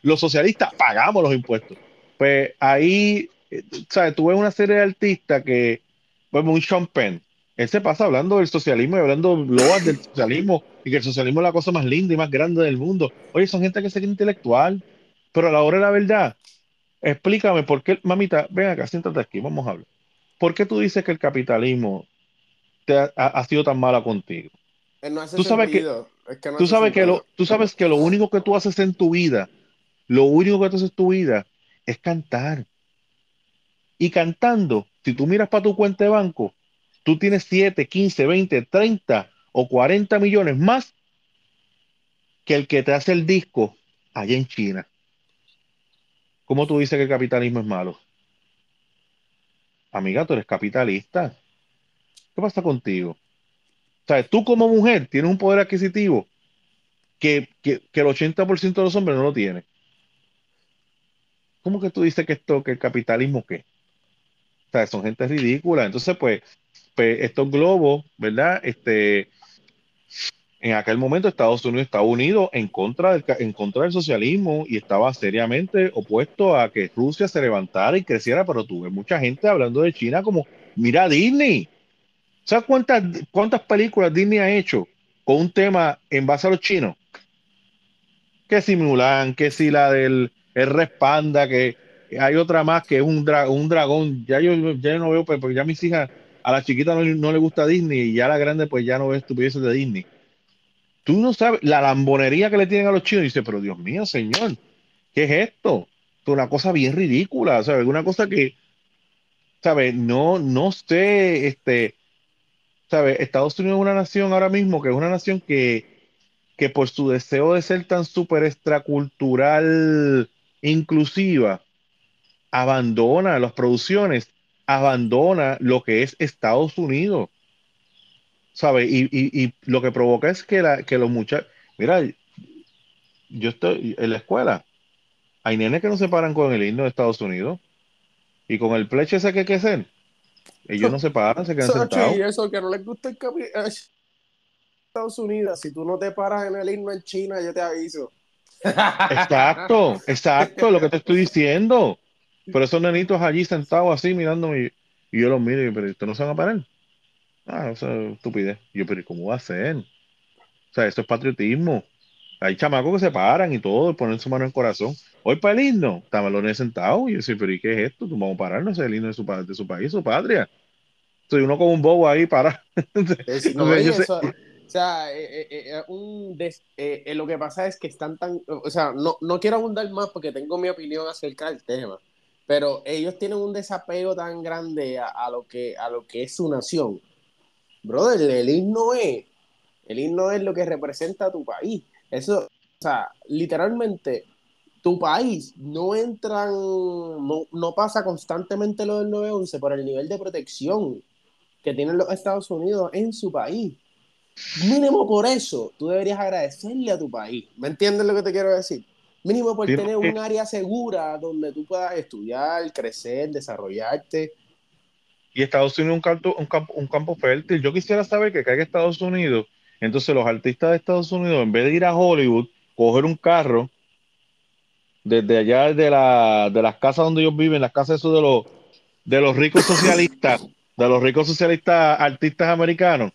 los socialistas pagamos los impuestos. Pues ahí, eh, ¿sabes? Tú ves una serie de artistas que, pues un Sean Penn, él se pasa hablando del socialismo y hablando loas del socialismo y que el socialismo es la cosa más linda y más grande del mundo. Oye, son gente que se cree intelectual, pero a la hora de la verdad, explícame por qué, mamita, ven acá, siéntate aquí, vamos a hablar. ¿Por qué tú dices que el capitalismo te ha, sido tan mala contigo? tú sabes que, tú sabes que lo, tú sabes que lo único que tú haces en tu vida, lo único que tú haces en tu vida es cantar. Y cantando, si tú miras para tu cuenta de banco, tú tienes 7, 15, 20, 30 o 40 millones más que el que te hace el disco allá en China. ¿Cómo tú dices que el capitalismo es malo? Amiga, tú eres capitalista. ¿Qué pasa contigo? O sea, tú como mujer tienes un poder adquisitivo que, que, que el 80% de los hombres no lo tiene. ¿Cómo que tú dices que esto, que el capitalismo qué? O sea, son gente ridícula. Entonces, pues, pues, estos globos, ¿verdad? Este, en aquel momento Estados Unidos estaba unido en contra, del, en contra del socialismo y estaba seriamente opuesto a que Rusia se levantara y creciera, pero tuve mucha gente hablando de China como, mira Disney. ¿Sabes cuántas, cuántas películas Disney ha hecho con un tema en base a los chinos? Que si Mulan, que si la del el Respanda, que hay otra más que es un, un dragón. Ya yo ya no veo, pues, porque ya mis hijas a la chiquita no, le gusta Disney y ya a la grande pues ya no ve estupideces de Disney. Tú no sabes la lambonería que le tienen a los chinos. Dice, pero Dios mío, señor, ¿qué es esto? Es una cosa bien ridícula, ¿sabes? Una cosa que, ¿sabes? No, no sé, este, ¿sabes? Estados Unidos es una nación ahora mismo que es una nación que, que por su deseo de ser tan súper extracultural, inclusiva, abandona las producciones abandona lo que es Estados Unidos. ¿Sabe? Y, lo que provoca es que, la, que los muchachos. Mira, yo estoy en la escuela. Hay nenes que no se paran con el himno de Estados Unidos. Y con el pleche ese que hay que hacer. Ellos no se paran, se quedan sentados. Y eso que no les gusta el Estados Unidos. Si tú no te paras en el himno en China, yo te aviso. Exacto, exacto, lo que te estoy diciendo. Pero esos nenitos allí sentados así mirándome y, yo los miro y pero ¿ustedes no se van a parar? Ah, eso es estupidez. Y yo, pero ¿cómo va a ser? O sea, eso es patriotismo. Hay chamacos que se paran y todo, ponen su mano en el corazón. Hoy para el himno, los sentados y yo decía, pero ¿y qué es esto? Tú vamos a pararnos, es el himno de su, de su país, su patria. Soy uno como un bobo ahí para. o sea, eh, eh, eh, lo que pasa es que están tan, o sea, no, no quiero abundar más porque tengo mi opinión acerca del tema, pero ellos tienen un desapego tan grande a, lo, que, a lo que es su nación. Brother, el himno es, el himno es lo que representa a tu país. Eso, o sea, literalmente, tu país no entran, no, no pasa constantemente lo del 911 por el nivel de protección que tienen los Estados Unidos en su país. Mínimo por eso, tú deberías agradecerle a tu país. ¿Me entiendes lo que te quiero decir? Mínimo por tener un área segura donde tú puedas estudiar, crecer, desarrollarte. Y Estados Unidos un campo, un campo, un campo fértil. Yo quisiera saber que caiga Estados Unidos. Entonces los artistas de Estados Unidos, en vez de ir a Hollywood, coger un carro desde allá de, la, de las casas donde ellos viven, las casas de los, de los ricos socialistas, de los ricos socialistas artistas americanos,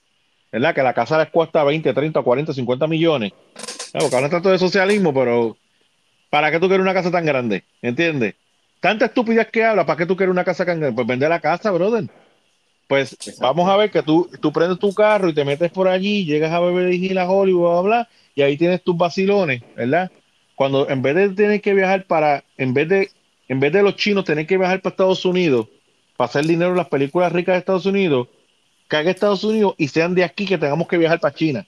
¿verdad? Que la casa les cuesta 20, 30, 40, 50 millones. Porque hablan tanto de socialismo, pero ¿Para qué tú quieres una casa tan grande? ¿Entiendes? Tanta estupidez que habla, ¿para qué tú quieres una casa tan grande? Pues vende la casa, brother. Pues vamos a ver que tú, tú prendes tu carro y te metes por allí, llegas a Beverly Hills, a Hollywood, bla, bla, y ahí tienes tus vacilones, ¿verdad? Cuando en vez de tener que viajar para, en vez de, en vez de los chinos tener que viajar para Estados Unidos, para hacer dinero en las películas ricas de Estados Unidos, caiga Estados Unidos y sean de aquí que tengamos que viajar para China.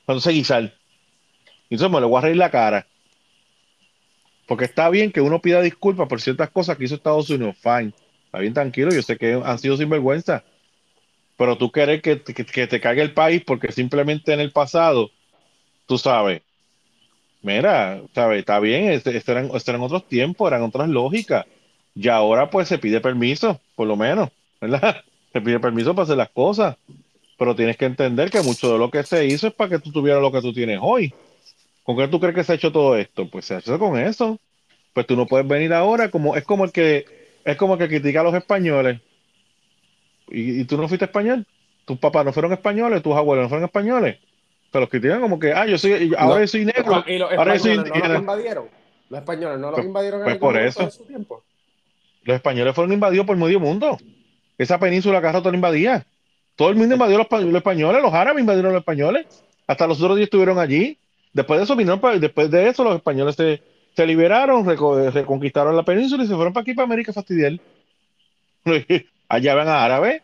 Entonces guisar. Entonces me le voy a reír la cara. Porque está bien que uno pida disculpas por ciertas cosas que hizo Estados Unidos, fine. Está bien tranquilo, yo sé que han sido sinvergüenza. Pero tú quieres que, que, te caiga el país porque simplemente en el pasado, tú sabes, mira, sabes, está bien, este, este eran otros tiempos, eran otras lógicas. Y ahora pues se pide permiso, por lo menos, ¿verdad? Se pide permiso para hacer las cosas. pero tienes que entender que mucho de lo que se hizo es para que tú tuvieras lo que tú tienes hoy. ¿Con qué tú crees que se ha hecho todo esto? Pues se ha hecho con eso. Pues tú no puedes venir ahora como es como el que es como el que critica a los españoles. ¿Y, tú no fuiste español? ¿Tus papás no fueron españoles? ¿Tus abuelos no fueron españoles? Te los critican como que, ah, yo soy, ahora yo soy negro. ¿Y los ahora soy no los invadieron? Los españoles no los pues, invadieron en pues por eso. su tiempo. Los españoles fueron invadidos por medio mundo. Esa península que rato la invadía. Todo el mundo invadió los, los españoles, los árabes invadieron los españoles. Hasta los otros días estuvieron allí. Después de eso vinieron, después de eso los españoles se, se liberaron, reconquistaron la península y se fueron para aquí, para América fastidiar. Allá van a árabes.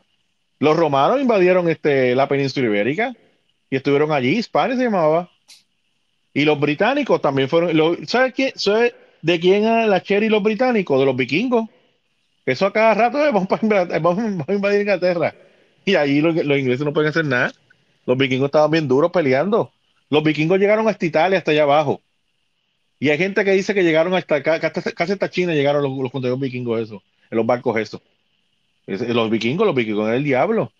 Los romanos invadieron este, la península ibérica y estuvieron allí. Hispania se llamaba. Y los británicos también fueron. ¿Sabes quién? ¿Sabe de quién eran la Cherry los británicos? De los vikingos. Eso a cada rato eh, vamos, a invadir Inglaterra. Y ahí los, ingleses no pueden hacer nada. Los vikingos estaban bien duros peleando. Los vikingos llegaron hasta Italia, hasta allá abajo. Y hay gente que dice que llegaron hasta casi hasta China llegaron los, los vikingos eso, en los barcos eso. los vikingos, los vikingos eran el diablo.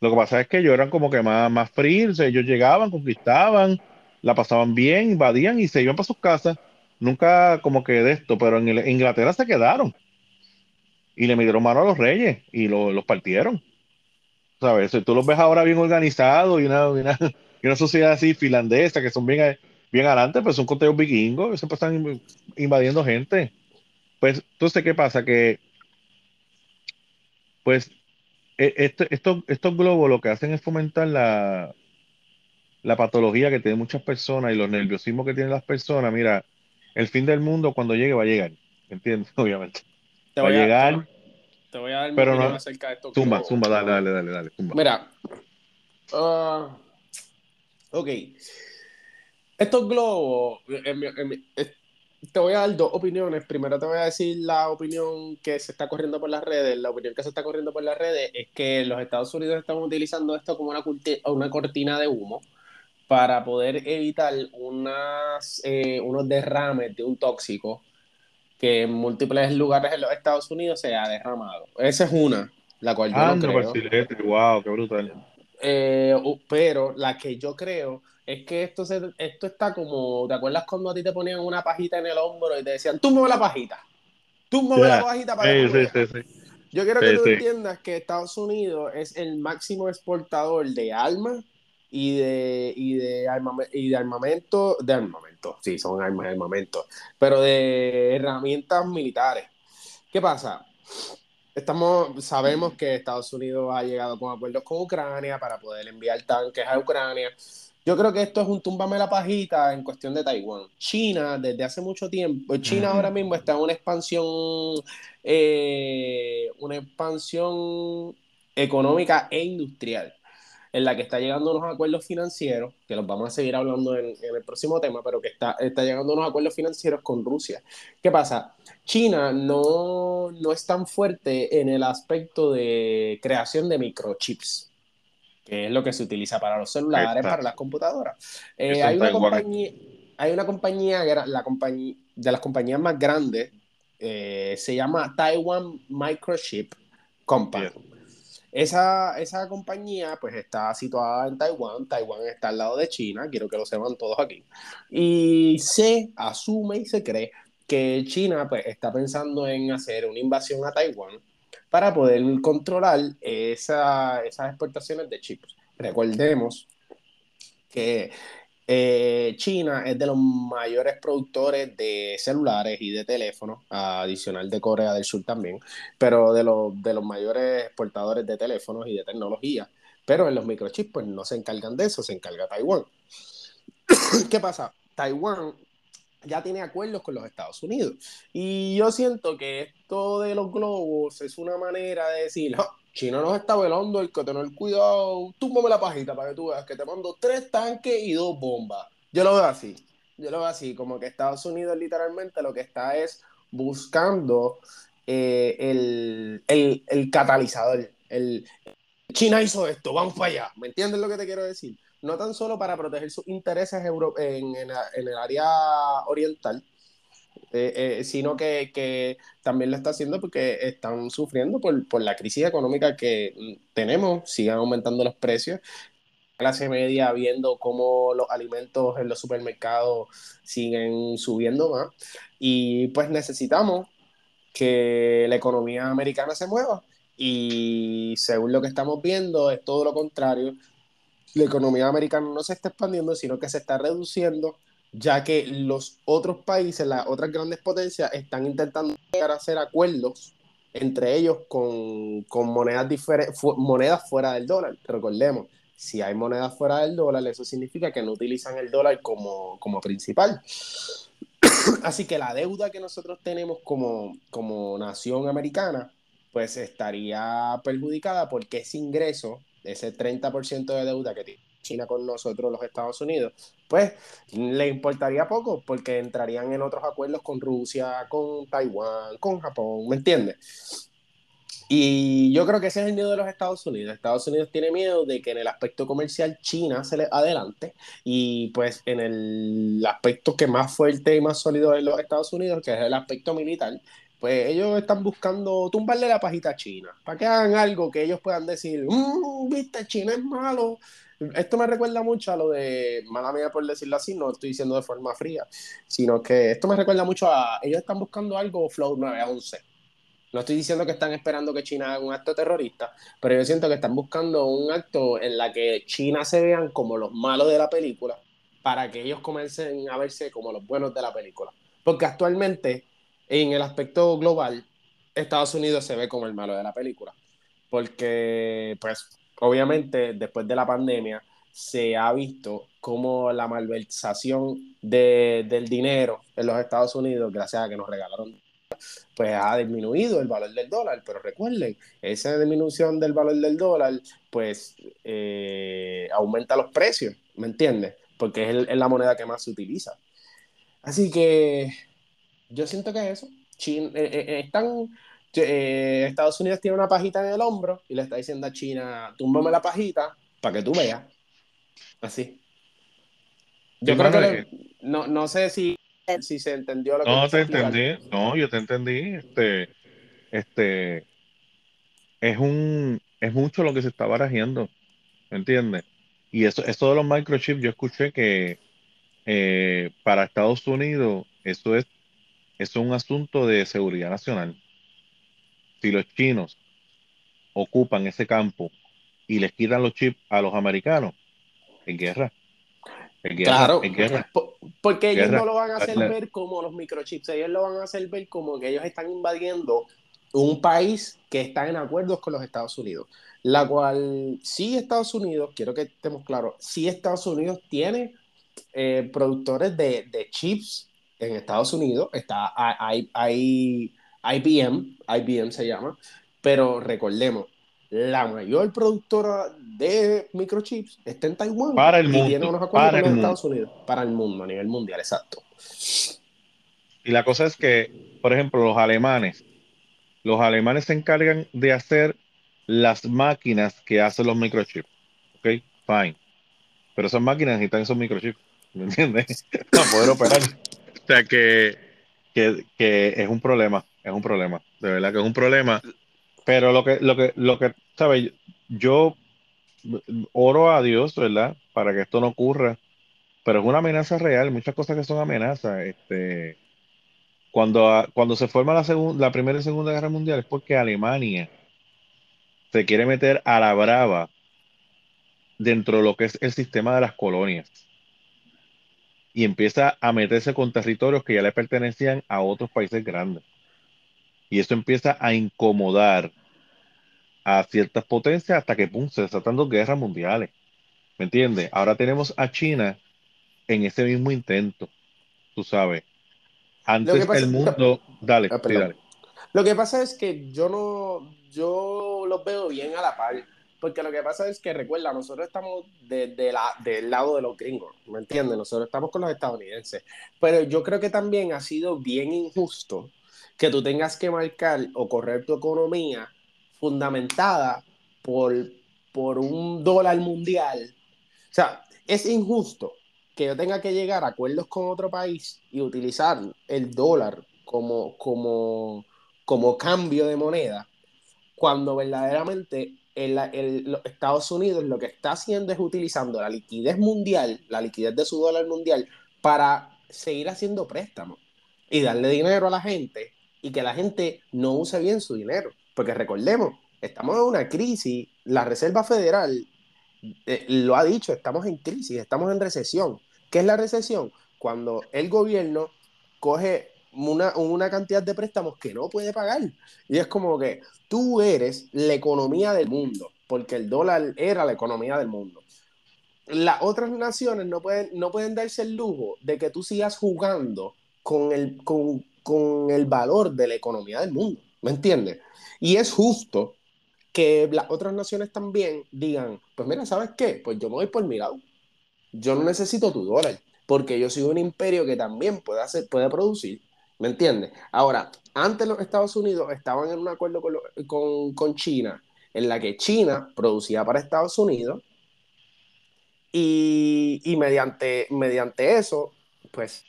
Lo que pasa es que ellos eran como que más, más fríos, ellos llegaban, conquistaban, la pasaban bien, invadían y se iban para sus casas. Nunca como que de esto, pero en, Inglaterra se quedaron. Y le midieron mano a los reyes y los partieron. ¿Sabes? Tú los ves ahora bien organizados y una, una, una sociedad así finlandesa que son bien bien adelante, pues son conteos vikingos, siempre están invadiendo gente. Pues, entonces, ¿qué pasa? Que, pues, este, estos, estos globos lo que hacen es fomentar la, la patología que tienen muchas personas y los nerviosismos que tienen las personas. Mira, el fin del mundo cuando llegue va a llegar, ¿entiendes? Obviamente. va a, llegar. Te, voy a dar mi pero no, acerca de esto. Zumba, zumba, dale, dale, dale, dale. Mira. Uh, ok. Estos globos, te voy a dar dos opiniones. Primero te voy a decir la opinión que se está corriendo por las redes. La opinión que se está corriendo por las redes es que los Estados Unidos están utilizando esto como una, una cortina de humo para poder evitar unas, eh, unos derrames de un tóxico que en múltiples lugares en los Estados Unidos se ha derramado. Esa es una, la cual yo no creo. Wow, qué brutal. Eh, pero la que yo creo es que esto, se, esto está como, ¿te acuerdas cuando a ti te ponían una pajita en el hombro y te decían, tú mueve la pajita? Tú mueve la pajita para sí, sí, sí, Yo quiero que tú entiendas que Estados Unidos es el máximo exportador de armas y de, y de, y de armamento, de armamento, sí, son armas de armamento, pero de herramientas militares. ¿Qué pasa? Estamos, sabemos que Estados Unidos ha llegado con acuerdos con Ucrania para poder enviar tanques a Ucrania. Yo creo que esto es un túmbame la pajita en cuestión de Taiwán. China, desde hace mucho tiempo, China ahora mismo está en una expansión, eh, una expansión económica e industrial, en la que está llegando a unos acuerdos financieros, que los vamos a seguir hablando en, el próximo tema, pero que está, está llegando a unos acuerdos financieros con Rusia. ¿Qué pasa? China no, no es tan fuerte en el aspecto de creación de microchips que es lo que se utiliza para los celulares, para las computadoras. Eh, hay, una compañía, hay, una compañía, la compañía, de las compañías más grandes, eh, se llama Taiwan Microchip Company. Esa, esa compañía pues está situada en Taiwán, Taiwán está al lado de China, quiero que lo sepan todos aquí. Y se asume y se cree que China pues está pensando en hacer una invasión a Taiwán para poder controlar esas exportaciones de chips. Recordemos que eh, China es de los mayores productores de celulares y de teléfonos, adicional de Corea del Sur también, pero de los, de los mayores exportadores de teléfonos y de tecnología. Pero en los microchips, pues no se encargan de eso, se encarga Taiwán. ¿Qué pasa? Taiwán ya tiene acuerdos con los Estados Unidos. Y yo siento que esto de los globos es una manera de decir, China nos está velando, hay que tener cuidado, túmbame la pajita para que tú veas que te mando tres tanques y dos bombas. Yo lo veo así, yo lo veo así, como que Estados Unidos literalmente lo que está es buscando eh, el, el, catalizador. China hizo esto, vamos para allá. ¿Me entiendes lo que te quiero decir? no tan solo para proteger sus intereses en, el área oriental, eh, eh, sino que, también lo está haciendo porque están sufriendo por, por la crisis económica que tenemos, sigan aumentando los precios. Clase media viendo cómo los alimentos en los supermercados siguen subiendo más. Y pues necesitamos que la economía americana se mueva. Y según lo que estamos viendo es todo lo contrario. La economía americana no se está expandiendo, sino que se está reduciendo, ya que los otros países, las otras grandes potencias, están intentando llegar a hacer acuerdos entre ellos con, con monedas, monedas fuera del dólar. Recordemos, si hay monedas fuera del dólar, eso significa que no utilizan el dólar como, como principal. Así que la deuda que nosotros tenemos como, como nación americana, pues estaría perjudicada porque ese ingreso, ese 30% de deuda que tiene China con nosotros, los Estados Unidos, pues le importaría poco porque entrarían en otros acuerdos con Rusia, con Taiwán, con Japón, ¿me entiendes? Y yo creo que ese es el miedo de los Estados Unidos. Estados Unidos tiene miedo de que en el aspecto comercial China se le adelante y pues en el aspecto que más fuerte y más sólido es los Estados Unidos, que es el aspecto militar, pues ellos están buscando tumbarle la pajita a China, para que hagan algo que ellos puedan decir, mmm, viste, China es malo. Esto me recuerda mucho a lo de, mala mía por decirlo así, no estoy diciendo de forma fría, sino que esto me recuerda mucho a, ellos están buscando algo Flow 9 a 11 no estoy diciendo que están esperando que China haga un acto terrorista, pero yo siento que están buscando un acto en la que China se vean como los malos de la película para que ellos comiencen a verse como los buenos de la película. Porque actualmente, en el aspecto global, Estados Unidos se ve como el malo de la película. Porque, pues, obviamente, después de la pandemia, se ha visto como la malversación del dinero en los Estados Unidos, gracias a que nos regalaron pues ha disminuido el valor del dólar, pero recuerden, esa disminución del valor del dólar, pues eh, aumenta los precios, ¿me entiendes? Porque es, la moneda que más se utiliza. Así que yo siento que eso. Eh, eh, están, Estados Unidos tiene una pajita en el hombro y le está diciendo a China, túmbame la pajita para que tú veas. Así. Yo creo que no, no sé si si se entendió lo que No, te entendí, no, yo te entendí. Este, este, es un, es mucho lo que se está barajeando, ¿me entiendes? Y eso, eso de los microchips, yo escuché que eh, para Estados Unidos eso es, es un asunto de seguridad nacional. Si los chinos ocupan ese campo y les quitan los chips a los americanos, en guerra. Claro, porque ellos no lo van a hacer ver como los microchips, ellos lo van a hacer ver como que ellos están invadiendo un país que está en acuerdos con los Estados Unidos, la cual sí Estados Unidos, quiero que estemos claros, sí Estados Unidos tiene eh, productores de, de, chips en Estados Unidos, está hay, hay, IBM, IBM se llama, pero recordemos, la mayor productora de microchips está en Taiwán. Para el mundo. Y tiene unos acuerdos con los Estados Unidos. Para el mundo, a nivel mundial, exacto. Y la cosa es que, por ejemplo, los alemanes, los alemanes se encargan de hacer las máquinas que hacen los microchips. Ok, fine. Pero esas máquinas necesitan esos microchips. ¿Me entiendes? Para poder operar. O sea que, que, que es un problema. Es un problema. De verdad que es un problema. Pero lo que, lo que, lo que, ¿sabes? Yo oro a Dios, ¿verdad? Para que esto no ocurra. Pero es una amenaza real, muchas cosas que son amenazas. Este, cuando, cuando se forma la, la Primera y Segunda Guerra Mundial es porque Alemania se quiere meter a la brava dentro de lo que es el sistema de las colonias. Y empieza a meterse con territorios que ya le pertenecían a otros países grandes. Y eso empieza a incomodar a ciertas potencias hasta que pum, se desatan dos guerras mundiales. ¿Me entiendes? Ahora tenemos a China en ese mismo intento, tú sabes. Antes el mundo... dale, ah, dale. Lo que pasa es que yo no, yo los veo bien a la par, porque lo que pasa es que recuerda, nosotros estamos de, la, del lado de los gringos, ¿me entiendes? Nosotros estamos con los estadounidenses, pero yo creo que también ha sido bien injusto que tú tengas que marcar o correr tu economía fundamentada por, por un dólar mundial. O sea, es injusto que yo tenga que llegar a acuerdos con otro país y utilizar el dólar como, como, como cambio de moneda, cuando verdaderamente los Estados Unidos lo que está haciendo es utilizando la liquidez mundial, la liquidez de su dólar mundial, para seguir haciendo préstamos y darle dinero a la gente y que la gente no use bien su dinero. Porque recordemos, estamos en una crisis, la Reserva Federal eh, lo ha dicho, estamos en crisis, estamos en recesión. ¿Qué es la recesión? Cuando el gobierno coge una, una, cantidad de préstamos que no puede pagar. Y es como que tú eres la economía del mundo, porque el dólar era la economía del mundo. Las otras naciones no pueden, no pueden darse el lujo de que tú sigas jugando con el, con, con el valor de la economía del mundo. ¿Me entiendes? Y es justo que las otras naciones también digan, pues mira, ¿sabes qué? Pues yo me voy por mi. Yo no necesito tu dólar, porque yo soy un imperio que también puede, hacer, puede producir. ¿Me entiendes? Ahora, antes los Estados Unidos estaban en un acuerdo con, con, con China, en la que China producía para Estados Unidos y, y mediante, mediante eso, pues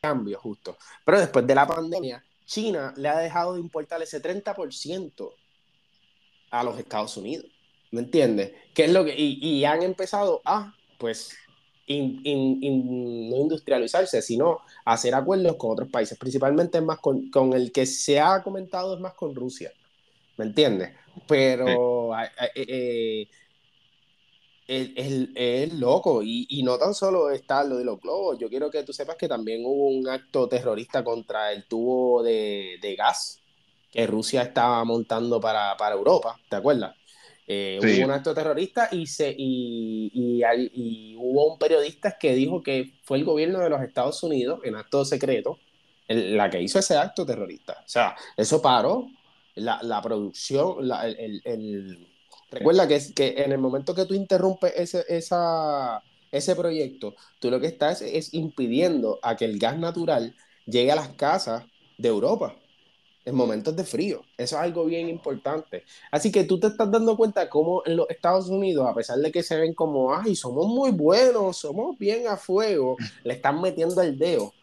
cambio justo. Pero después de la pandemia, China le ha dejado de importar ese 30% a los Estados Unidos. ¿Me entiendes? ¿Qué es lo que, y, y han empezado a, pues, in, in, no industrializarse, sino hacer acuerdos con otros países, principalmente más con, con, el que se ha comentado es más con Rusia, ¿me entiendes? Pero sí. eh, es, es, loco y, y, no tan solo está lo de los globos, yo quiero que tú sepas que también hubo un acto terrorista contra el tubo de, de gas que Rusia estaba montando para, para Europa, ¿te acuerdas? Eh, sí. Hubo un acto terrorista y, se, y, y, y, hubo un periodista que dijo que fue el gobierno de los Estados Unidos, en acto secreto, el, la que hizo ese acto terrorista. O sea, eso paró la, la producción, la, el, el, Recuerda que, que en el momento que tú interrumpes ese, esa, ese proyecto, tú lo que estás es impidiendo a que el gas natural llegue a las casas de Europa en momentos de frío. Eso es algo bien importante. Así que tú te estás dando cuenta cómo en los Estados Unidos, a pesar de que se ven como, ay, somos muy buenos, somos bien a fuego, le están metiendo el dedo,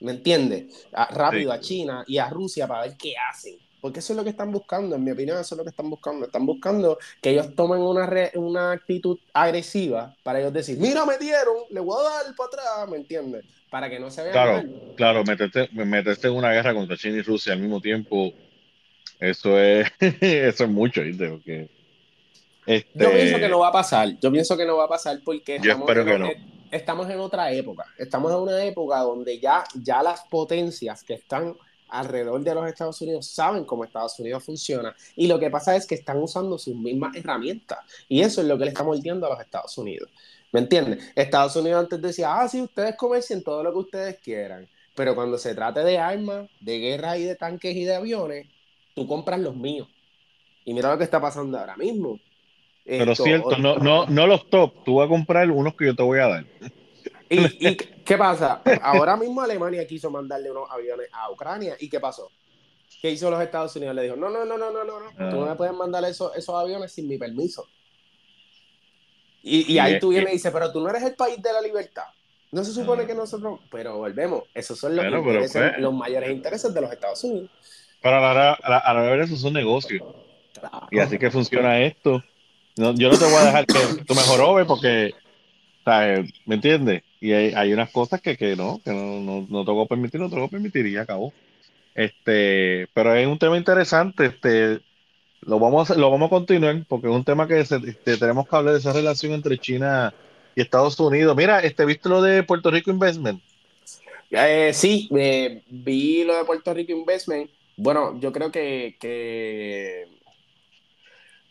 ¿me entiendes? rápido sí. a China y a Rusia para ver qué hacen. Porque eso es lo que están buscando, en mi opinión, eso es lo que están buscando. Están buscando que ellos tomen una, re, una actitud agresiva para ellos decir, mira, me dieron, le voy a dar para atrás, ¿me entiendes? Para que no se vean Claro, mal. claro, meterte, meterte en una guerra contra China y Rusia al mismo tiempo, eso es, eso es mucho, ¿viste? Porque, este... Yo pienso que no va a pasar, yo pienso que no va a pasar porque yo espero que no. estamos en otra época, estamos en una época donde ya, ya las potencias que están alrededor de los Estados Unidos saben cómo Estados Unidos funciona y lo que pasa es que están usando sus mismas herramientas y eso es lo que le está moldeando a los Estados Unidos. ¿Me entiendes? Estados Unidos antes decía, ah, sí, ustedes comercien todo lo que ustedes quieran, pero cuando se trate de armas, de guerra y de tanques y de aviones, tú compras los míos. Y mira lo que está pasando ahora mismo. Pero Esto, cierto, no, no, no los top, tú vas a comprar unos que yo te voy a dar. ¿Y, ¿Y, qué pasa? Ahora mismo Alemania quiso mandarle unos aviones a Ucrania. ¿Y qué pasó? ¿Qué hizo los Estados Unidos? Le dijo, no, no, no, no, no, no, no. tú no me puedes mandar esos, esos aviones sin mi permiso. Y, y ahí tú vienes y dices, pero tú no eres el país de la libertad. No se supone que nosotros, pero volvemos, esos son los, intereses, pues, los mayores intereses de los Estados Unidos. Para la, la, a la verdad, esos son negocios. Claro. Y así que funciona esto. No, yo no te voy a dejar que tú mejor obes porque, ¿sabes? ¿me entiendes? Y hay, hay, unas cosas que, que no, que no, no, no te voy a permitir, no te voy a permitir y ya acabó. Este, pero es un tema interesante, este, lo vamos a, lo vamos a continuar porque es un tema que se, este, tenemos que hablar de esa relación entre China y Estados Unidos. Mira, este, ¿viste lo de Puerto Rico Investment? Eh, sí, eh, vi lo de Puerto Rico Investment. Bueno, yo creo que, que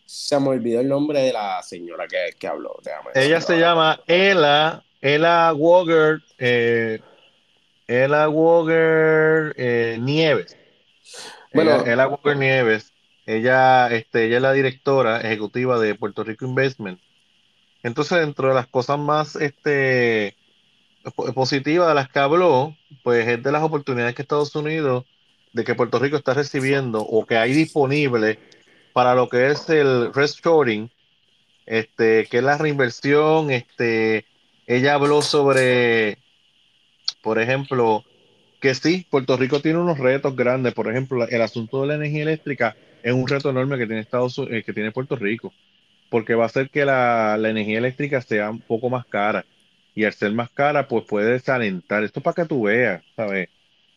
se me olvidó el nombre de la señora que, que habló. Déjame Ella se llama Ela Ella Walker, eh, Ella Walker eh, Nieves. Bueno, Ella, Ella Walker Nieves. Ella, este, ella es la directora ejecutiva de Puerto Rico Investment. Entonces, dentro de las cosas más este, positivas de las que habló, pues es de las oportunidades que Estados Unidos, de que Puerto Rico está recibiendo o que hay disponible para lo que es el reshoring, este, que es la reinversión, este, ella habló sobre, por ejemplo, que sí, Puerto Rico tiene unos retos grandes. Por ejemplo, el asunto de la energía eléctrica es un reto enorme que tiene Estados eh, que tiene Puerto Rico, porque va a hacer que la, la, energía eléctrica sea un poco más cara. Y al ser más cara, pues puede desalentar. Esto es para que tú veas, ¿sabes?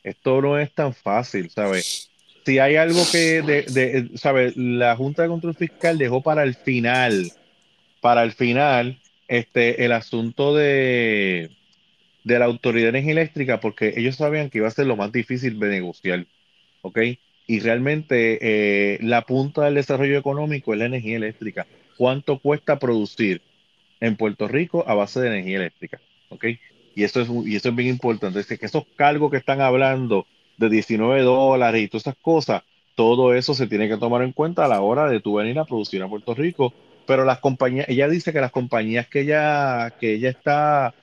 Esto no es tan fácil, ¿sabes? Si hay algo que, de, de, ¿sabes? La Junta de Control Fiscal dejó para el final, para el final, este, el asunto de, de la Autoridad de Energía Eléctrica porque ellos sabían que iba a ser lo más difícil de negociar, ¿ok? Y realmente eh, la punta del desarrollo económico es la energía eléctrica. ¿Cuánto cuesta producir en Puerto Rico a base de energía eléctrica? ¿Ok? Y eso es, y eso es bien importante. Es que esos cargos que están hablando de 19 dólares y todas esas cosas, todo eso se tiene que tomar en cuenta a la hora de tú venir a producir a Puerto Rico. Pero las compañías, ella dice que las compañías que ella, que ella está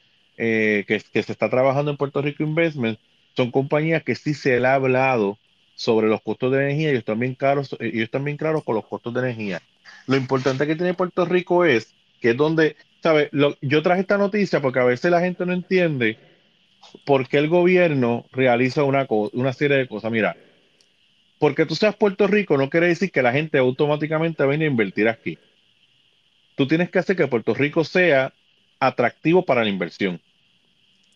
eh, que, se está trabajando en Puerto Rico Investment, son compañías que sí se le ha hablado sobre los costos de energía y están bien claros, eh, ellos están bien claros con los costos de energía. Lo importante que tiene Puerto Rico es que es donde, ¿sabes? Yo traje esta noticia porque a veces la gente no entiende por qué el gobierno realiza una, una serie de cosas. Mira, porque tú seas Puerto Rico no quiere decir que la gente automáticamente venga a invertir aquí. Tú tienes que hacer que Puerto Rico sea atractivo para la inversión.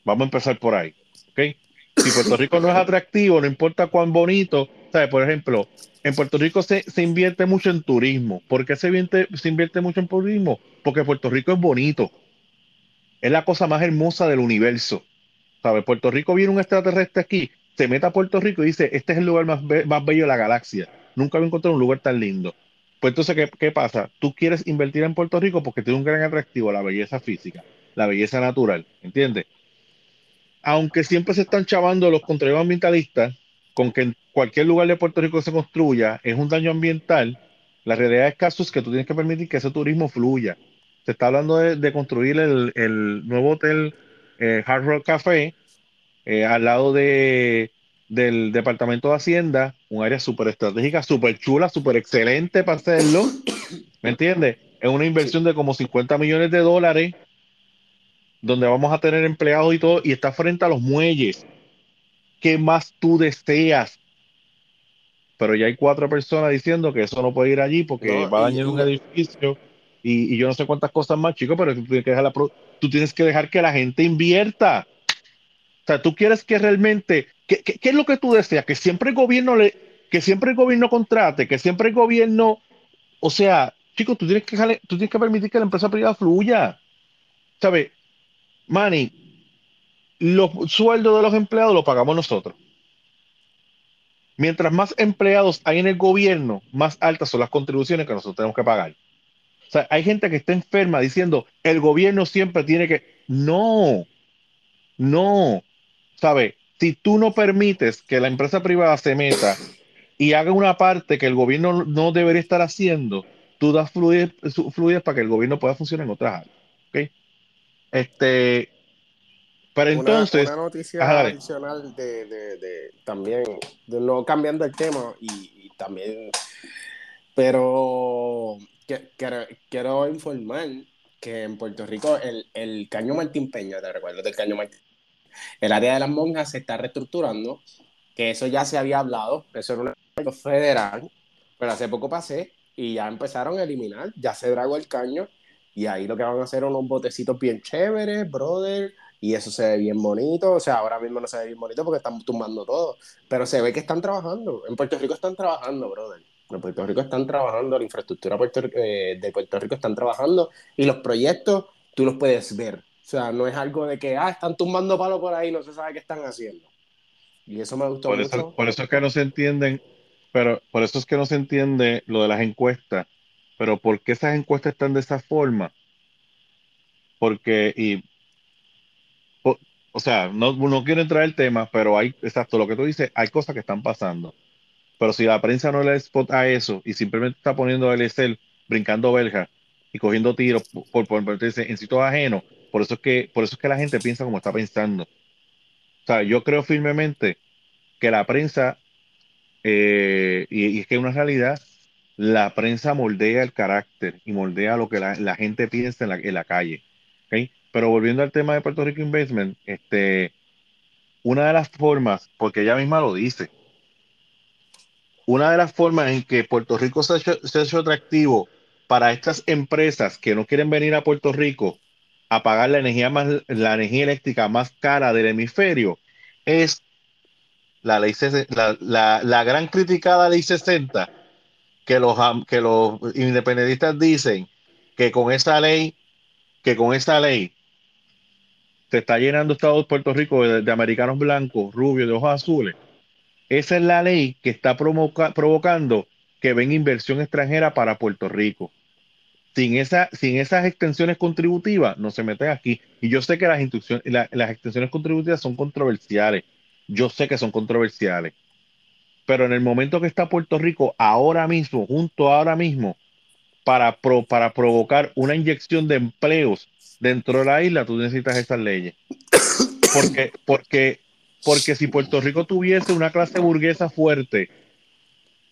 Vamos a empezar por ahí. ¿okay? Si Puerto Rico no es atractivo, no importa cuán bonito, ¿sabes? Por ejemplo, en Puerto Rico se, se invierte mucho en turismo. ¿Por qué se invierte, se invierte mucho en turismo? Porque Puerto Rico es bonito. Es la cosa más hermosa del universo. ¿Sabes? Puerto Rico viene un extraterrestre aquí, se mete a Puerto Rico y dice, este es el lugar más, más bello de la galaxia. Nunca había encontrado un lugar tan lindo. Pues entonces, ¿qué, ¿qué, pasa? Tú quieres invertir en Puerto Rico porque tiene un gran atractivo, la belleza física, la belleza natural, ¿entiendes? aunque siempre se están chavando los contrarios ambientalistas con que en cualquier lugar de Puerto Rico se construya es un daño ambiental, la realidad es caso es que tú tienes que permitir que ese turismo fluya. Se está hablando de, construir el, el, nuevo hotel eh, Hard Rock Café eh, al lado de, del Departamento de Hacienda, un área súper estratégica, súper chula, súper excelente para hacerlo. ¿Me entiendes? Es una inversión de como 50 millones de dólares donde vamos a tener empleados y todo, y está frente a los muelles. ¿Qué más tú deseas? Pero ya hay cuatro personas diciendo que eso no puede ir allí porque no, va a dañar un edificio y, y, yo no sé cuántas cosas más, chicos, pero tú tienes, que dejar la, tú tienes que dejar que la gente invierta. O sea, tú quieres que realmente, ¿qué, es lo que tú deseas? Que siempre el gobierno le, que siempre el gobierno contrate, que siempre el gobierno, o sea, chicos, tú tienes que, tú tienes que permitir que la empresa privada fluya. ¿Sabes? Manny, los sueldos de los empleados los pagamos nosotros. Mientras más empleados hay en el gobierno, más altas son las contribuciones que nosotros tenemos que pagar. O sea, hay gente que está enferma diciendo, el gobierno siempre tiene que... No, no. ¿Sabe? Si tú no permites que la empresa privada se meta y haga una parte que el gobierno no debería estar haciendo, tú das fluidez, fluidez para que el gobierno pueda funcionar en otras áreas. ¿okay? Este, pero entonces. Una, una noticia ajá, adicional de, de, de, también, de no cambiando el tema y, y también. Pero que, quiero, quiero informar que en Puerto Rico el, el Caño Martín Peña, te recuerdo del Caño Martín, el área de las monjas se está reestructurando, que eso ya se había hablado, eso era una federal, pero hace poco pasé y ya empezaron a eliminar, ya se dragó el caño y ahí lo que van a hacer son unos botecitos bien chéveres, brother. Y eso se ve bien bonito. O sea, ahora mismo no se ve bien bonito porque están tumbando todo. Pero se ve que están trabajando. En Puerto Rico están trabajando, brother. En Puerto Rico están trabajando, la infraestructura Puerto, eh, de Puerto Rico están trabajando. Y los proyectos tú los puedes ver. O sea, no es algo de que, ah, están tumbando palo por ahí, no se sabe qué están haciendo. Y eso me gustó por mucho. Eso, por eso es que no se entienden, pero por eso es que no se entiende lo de las encuestas pero ¿por qué esas encuestas están de esa forma? Porque, y, o, o sea, no, no quiero entrar en el tema, pero hay, exacto, lo que tú dices, hay cosas que están pasando. Pero si la prensa no le spot a eso y simplemente está poniendo el Excel, brincando verja y cogiendo tiros por, por, por, en sitios ajenos, por eso es que, por eso es que la gente piensa como está pensando. O sea, yo creo firmemente que la prensa, eh, y, y, es que es una realidad, la prensa moldea el carácter y moldea lo que la, la gente piensa en la, en la calle. ¿okay? pero volviendo al tema de Puerto Rico Investment, este, una de las formas, porque ella misma lo dice, una de las formas en que Puerto Rico se ha hecho, se ha hecho atractivo para estas empresas que no quieren venir a Puerto Rico pagar la energía más la energía eléctrica más cara del hemisferio es la ley la, la, la, gran criticada ley 60 que los que los independentistas dicen que con esa ley que con esa ley se está llenando Estados Puerto Rico de, americanos blancos, rubios, de ojos azules. Esa es la ley que está provoca, provocando que venga inversión extranjera para Puerto Rico sin, esa, sin esas extensiones contributivas no se meten aquí. Y yo sé que las, la, las extensiones contributivas son controversiales. Yo sé que son controversiales. Pero en el momento que está Puerto Rico ahora mismo, junto ahora mismo, para, pro, para provocar una inyección de empleos dentro de la isla, tú necesitas esas leyes. Porque, porque, porque si Puerto Rico tuviese una clase burguesa fuerte,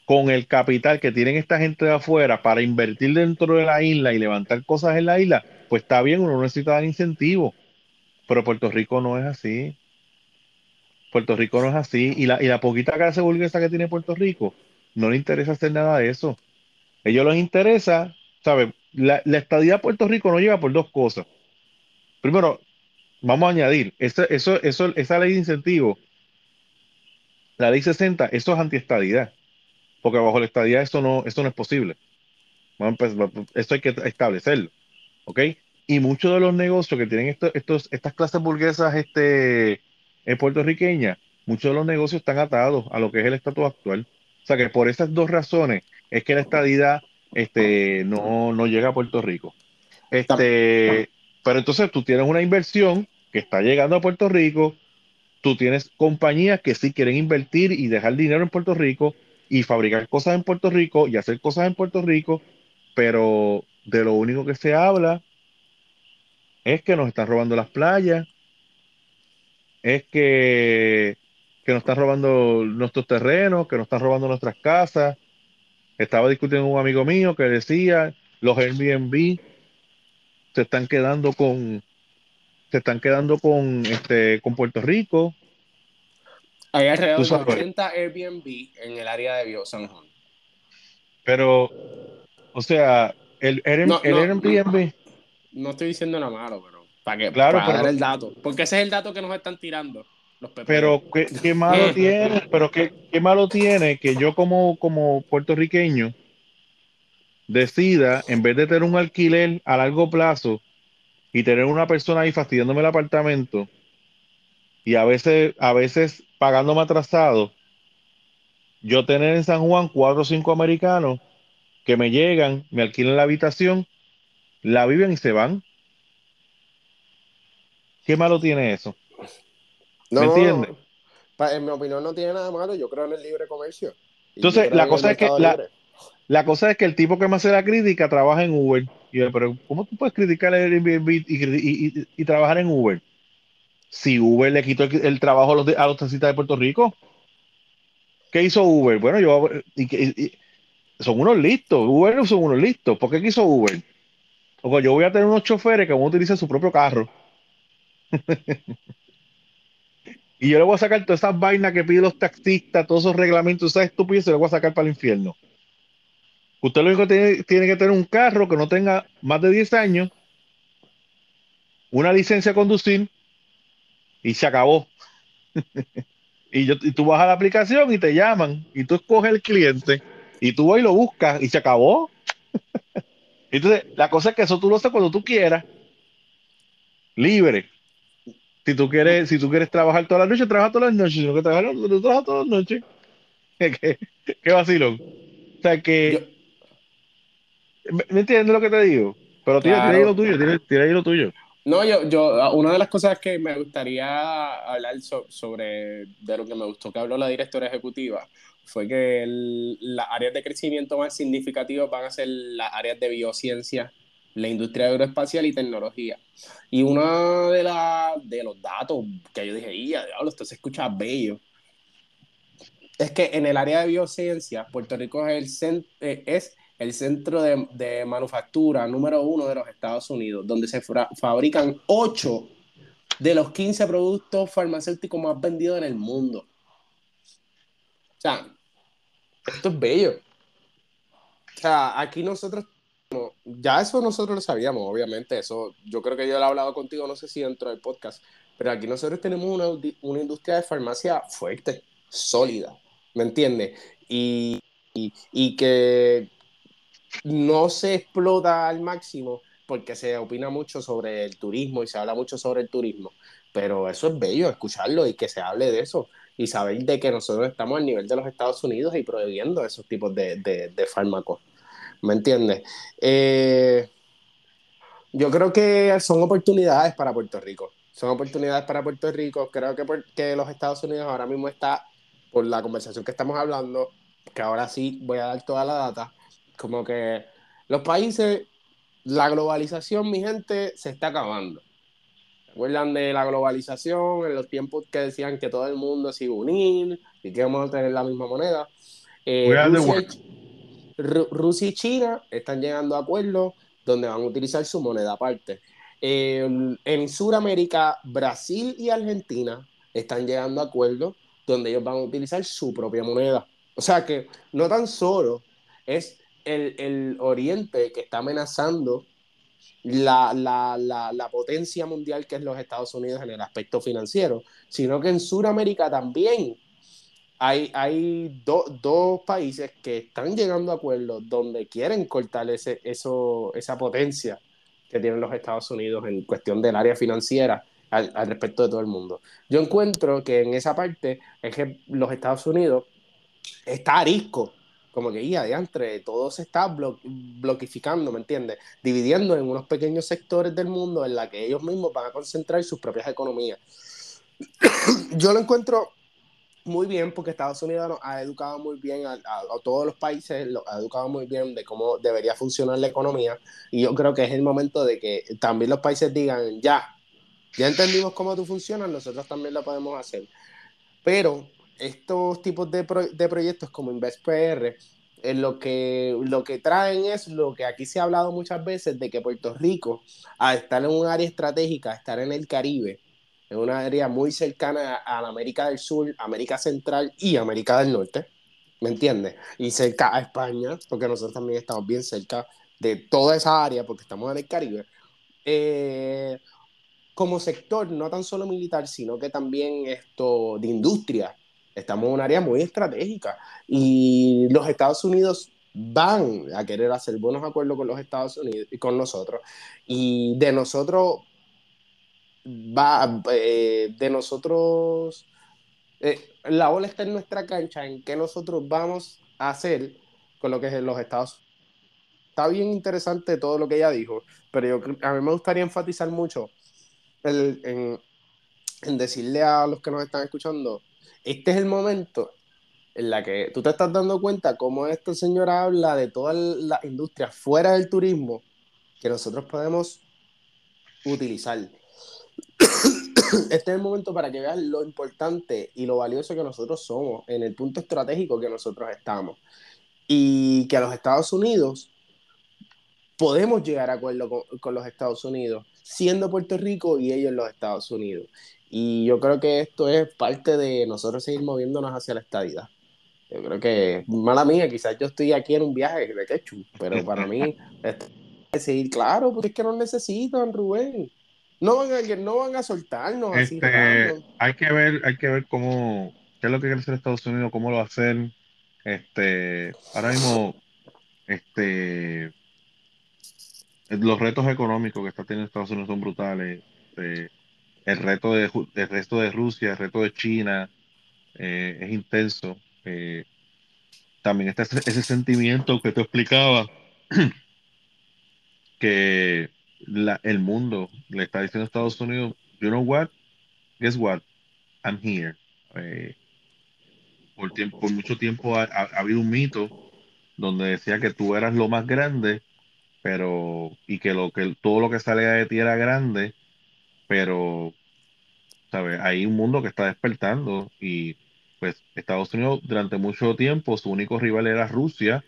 con el capital que tienen esta gente de afuera para invertir dentro de la isla y levantar cosas en la isla, pues está bien, uno necesita dar incentivos. Pero Puerto Rico no es así. Puerto Rico no es así. Y la, y la poquita clase burguesa que tiene Puerto Rico, no le interesa hacer nada de eso. A ellos les interesa, ¿sabes? La, la estadía a Puerto Rico no llega por dos cosas. Primero, vamos a añadir, eso, eso, eso, esa ley de incentivos, la ley 60, eso es antiestadidad porque bajo la estadía esto no, esto no es posible. esto hay que establecerlo, ¿ok? Y muchos de los negocios que tienen estos, estas clases burguesas este, en puertorriqueñas, muchos de los negocios están atados a lo que es el estatus actual. O sea que por esas dos razones es que la estadía este, no, no llega a Puerto Rico. Este, pero entonces tú tienes una inversión que está llegando a Puerto Rico, tú tienes compañías que sí quieren invertir y dejar dinero en Puerto Rico, y fabricar cosas en Puerto Rico y hacer cosas en Puerto Rico, pero de lo único que se habla es que nos están robando las playas, es que, que nos están robando nuestros terrenos, que nos están robando nuestras casas. Estaba discutiendo un amigo mío que decía, los Airbnb se están quedando con se están quedando con este con Puerto Rico hay alrededor de 80 Airbnb en el área de Bio San Juan. Pero, o sea, el, Airbnb. No, estoy diciendo nada malo, pero para, que, claro, para dar el dato. Porque ese es el dato que nos están tirando. Los pero ¿qué, qué malo tiene, pero qué, qué, malo tiene que yo como, como puertorriqueño decida, en vez de tener un alquiler a largo plazo y tener una persona ahí fastidiándome el apartamento, y a veces, a veces pagándome atrasado, yo tener en San Juan cuatro o cinco americanos que me llegan, me alquilan la habitación, la viven y se van. ¿Qué malo tiene eso? ¿Me entiendes? en mi opinión no tiene nada malo, yo creo en el libre comercio. Entonces, la cosa es que la, cosa es que el tipo que me hace la crítica trabaja en Uber. Y yo, pero ¿cómo tú puedes criticar el Airbnb y, y trabajar en Uber? Si Uber le quitó el, trabajo a los, taxistas de Puerto Rico. ¿Qué hizo Uber? Bueno, yo son unos listos. Uber son unos listos. ¿Por qué quiso Uber? Porque yo voy a tener unos choferes que van a utilizar su propio carro. y yo le voy a sacar todas esas vainas que piden los taxistas, todos esos reglamentos, esas estupideces, los voy a sacar para el infierno. Usted lo único que tiene, tiene que tener un carro que no tenga más de 10 años, una licencia a conducir y se acabó. y, yo, y tú vas a la aplicación y te llaman y tú escoges el cliente y tú vas y lo buscas y se acabó. Entonces, la cosa es que eso tú lo haces cuando tú quieras, libre. Si tú quieres, si tú quieres trabajar todas las noches, trabaja todas las noches. Si no quieres trabajar, trabajas todas las noches. ¿Qué, qué vacilón. O sea que. ¿Me, entiendes lo que te digo? Pero tira, ahí lo tuyo, tira, tira ahí lo tuyo. No, yo, yo, una de las cosas que me gustaría hablar sobre, de lo que me gustó que habló la directora ejecutiva, fue que las áreas de crecimiento más significativas van a ser las áreas de biociencia, la industria aeroespacial y tecnología. Y uno de, de los datos que yo dije, ya, diablo, esto se escucha bello, es que en el área de biociencia, Puerto Rico es el, eh, es el centro de, manufactura número uno de los Estados Unidos, donde se fabrican 8 de los 15 productos farmacéuticos más vendidos en el mundo. O sea, esto es bello. O sea, aquí nosotros, ya eso nosotros lo sabíamos, obviamente, eso yo creo que yo lo he hablado contigo, no sé si dentro del podcast, pero aquí nosotros tenemos una, una industria de farmacia fuerte, sólida, ¿me entiendes? Y, y, y, que no se explota al máximo porque se opina mucho sobre el turismo y se habla mucho sobre el turismo, pero eso es bello, escucharlo y que se hable de eso y saber de que nosotros estamos al nivel de los Estados Unidos y prohibiendo esos tipos de, de, fármacos. ¿Me entiendes? Eh, yo creo que son oportunidades para Puerto Rico. Son oportunidades para Puerto Rico. Creo que, porque los Estados Unidos ahora mismo está, por la conversación que estamos hablando, que ahora sí voy a dar toda la data, como que los países, la globalización, mi gente, se está acabando. ¿Recuerdan de la globalización en los tiempos que decían que todo el mundo se iba a unir y que vamos a tener la misma moneda? Eh, Rusia, y China están llegando a acuerdos donde van a utilizar su moneda aparte. en Sudamérica, Brasil y Argentina están llegando a acuerdos donde ellos van a utilizar su propia moneda. O sea que no tan solo es el, el Oriente que está amenazando la, la, la, la, potencia mundial que es los Estados Unidos en el aspecto financiero, sino que en Sudamérica también hay, hay dos países que están llegando a acuerdos donde quieren cortar ese, eso, esa potencia que tienen los Estados Unidos en cuestión del área financiera al, al respecto de todo el mundo. Yo encuentro que en esa parte es que los Estados Unidos está arisco como que ya de entre todo se está blo ¿me entiendes? Dividiendo en unos pequeños sectores del mundo en la que ellos mismos van a concentrar sus propias economías. Yo lo encuentro muy bien porque Estados Unidos ha educado muy bien a, todos los países, lo ha educado muy bien de cómo debería funcionar la economía y yo creo que es el momento de que también los países digan, ya, ya entendimos cómo tú funcionas, nosotros también lo podemos hacer. Pero estos tipos de, de proyectos como InvestPR, lo, que, lo que traen es lo que aquí se ha hablado muchas veces de que Puerto Rico, al estar en un área estratégica, estar en el Caribe, en una área muy cercana a, la América del Sur, América Central y América del Norte, ¿me entiendes? Y cerca a España, porque nosotros también estamos bien cerca de toda esa área, porque estamos en el Caribe. Eh, como sector, no tan solo militar, sino que también esto de industria, Estamos en un área muy estratégica y los Estados Unidos van a querer hacer buenos acuerdos con los Estados Unidos y con nosotros. Y de nosotros va, eh, de nosotros, eh, la bola está en nuestra cancha, en qué nosotros vamos a hacer con lo que es los Estados Unidos. Está bien interesante todo lo que ella dijo, pero yo, a mí me gustaría enfatizar mucho en, en decirle a los que nos están escuchando este es el momento en la que tú te estás dando cuenta cómo esta señora habla de todas las industrias fuera del turismo que nosotros podemos utilizar. Este es el momento para que veas lo importante y lo valioso que nosotros somos en el punto estratégico que nosotros estamos. Y que a los Estados Unidos podemos llegar a acuerdo con, con los Estados Unidos, siendo Puerto Rico y ellos los Estados Unidos. Y yo creo que esto es parte de nosotros seguir moviéndonos hacia la estadidad. Yo creo que, mala mía, quizás yo estoy aquí en un viaje de quechu, pero para mí es seguir claro, porque es que nos necesitan, Rubén. No van a, no van a soltarnos así. Este, hay que ver, hay que ver cómo, qué es lo que quiere hacer Estados Unidos, cómo lo hacen. Este, ahora mismo, este, los retos económicos que está teniendo Estados Unidos son brutales. Este, el reto de, resto de Rusia, el reto de China eh, es intenso. Eh, también está ese, sentimiento que te explicaba, que el mundo le está diciendo a Estados Unidos, you know what, guess what, I'm here. Eh, por mucho tiempo ha, habido un mito donde decía que tú eras lo más grande, pero y que lo que todo lo que salía de ti era grande, pero, ¿sabes? Hay un mundo que está despertando y pues Estados Unidos durante mucho tiempo su único rival era Rusia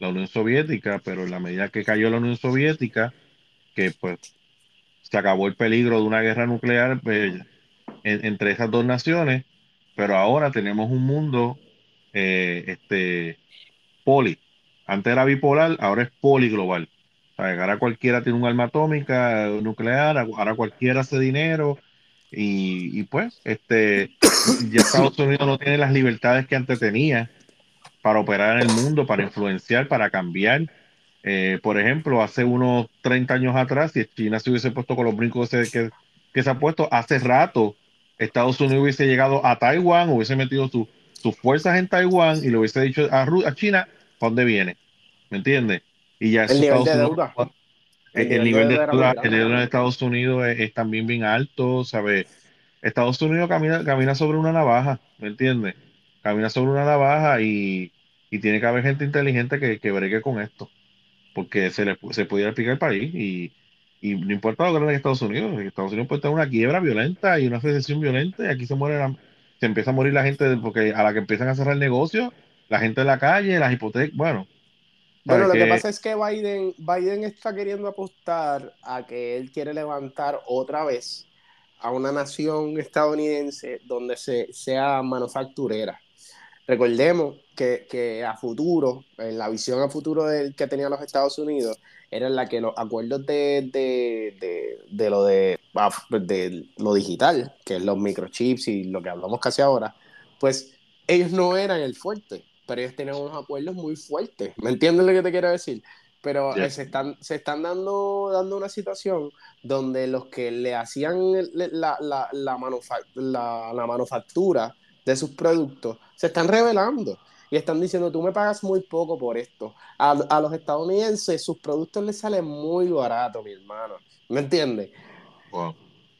la Unión Soviética, pero en la medida que cayó la Unión Soviética, que pues se acabó el peligro de una guerra nuclear pues, entre esas dos naciones, pero ahora tenemos un mundo eh, este, poli. Antes era bipolar, ahora es poliglobal. Ahora cualquiera tiene un arma atómica, nuclear, ahora cualquiera hace dinero y, pues este, Estados Unidos no tiene las libertades que antes tenía para operar en el mundo, para influenciar, para cambiar. Eh, por ejemplo, hace unos 30 años atrás, si China se hubiese puesto con los brincos que, que se ha puesto, hace rato Estados Unidos hubiese llegado a Taiwán, hubiese metido sus fuerzas en Taiwán y le hubiese dicho a, a China, ¿para dónde viene? ¿Me entiendes? Y ya el nivel de deuda. El, nivel de deuda, de Estados Unidos es, también bien alto, ¿sabes? Estados Unidos camina, camina sobre una navaja, ¿me entiendes? Camina sobre una navaja y, y tiene que haber gente inteligente que, que bregue con esto porque se le se pudiera explicar el país y, y no importa lo que en Estados Unidos, Estados Unidos puede estar una quiebra violenta y una recesión violenta y aquí se muere se empieza a morir la gente porque a la que empiezan a cerrar el negocio, la gente de la calle, las hipotecas, bueno. Bueno, lo que... pasa es que Biden, Biden está queriendo apostar a que él quiere levantar otra vez a una nación estadounidense donde se, sea manufacturera. Recordemos que, a futuro, en la visión a futuro del, que tenían los Estados Unidos, era en la que los acuerdos de, de, lo de, ah, de lo digital, que es los microchips y lo que hablamos casi ahora, pues ellos no eran el fuerte, pero ellos tenían unos acuerdos muy fuertes. ¿Me entiendes lo que te quiero decir? Pero eh, se están, se están dando, dando una situación donde los que le hacían la, la, la, la manufactura de sus productos se están revelando y están diciendo, tú me pagas muy poco por esto. A, a los estadounidenses sus productos les salen muy baratos, mi hermano. ¿Me entiendes?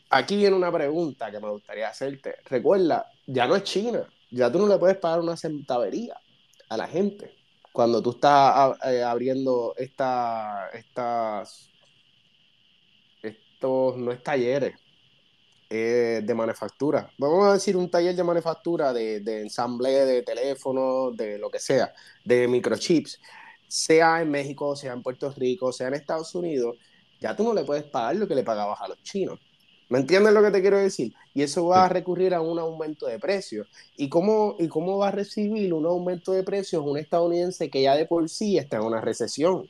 Aquí viene una pregunta que me gustaría hacerte. Recuerda, ya no es China, ya tú no le puedes pagar una centavería a la gente cuando tú estás eh, abriendo esta, estas, estos, no es talleres, de manufactura. Vamos a decir un taller de manufactura de, de ensamble de teléfonos, de lo que sea, de microchips, sea en México, sea en Puerto Rico, sea en Estados Unidos, ya tú no le puedes pagar lo que le pagabas a los chinos. ¿Me entiendes lo que te quiero decir? Y eso va a recurrir a un aumento de precios. ¿Y cómo, ¿Y cómo va a recibir un aumento de precios un estadounidense que ya de por sí está en una recesión?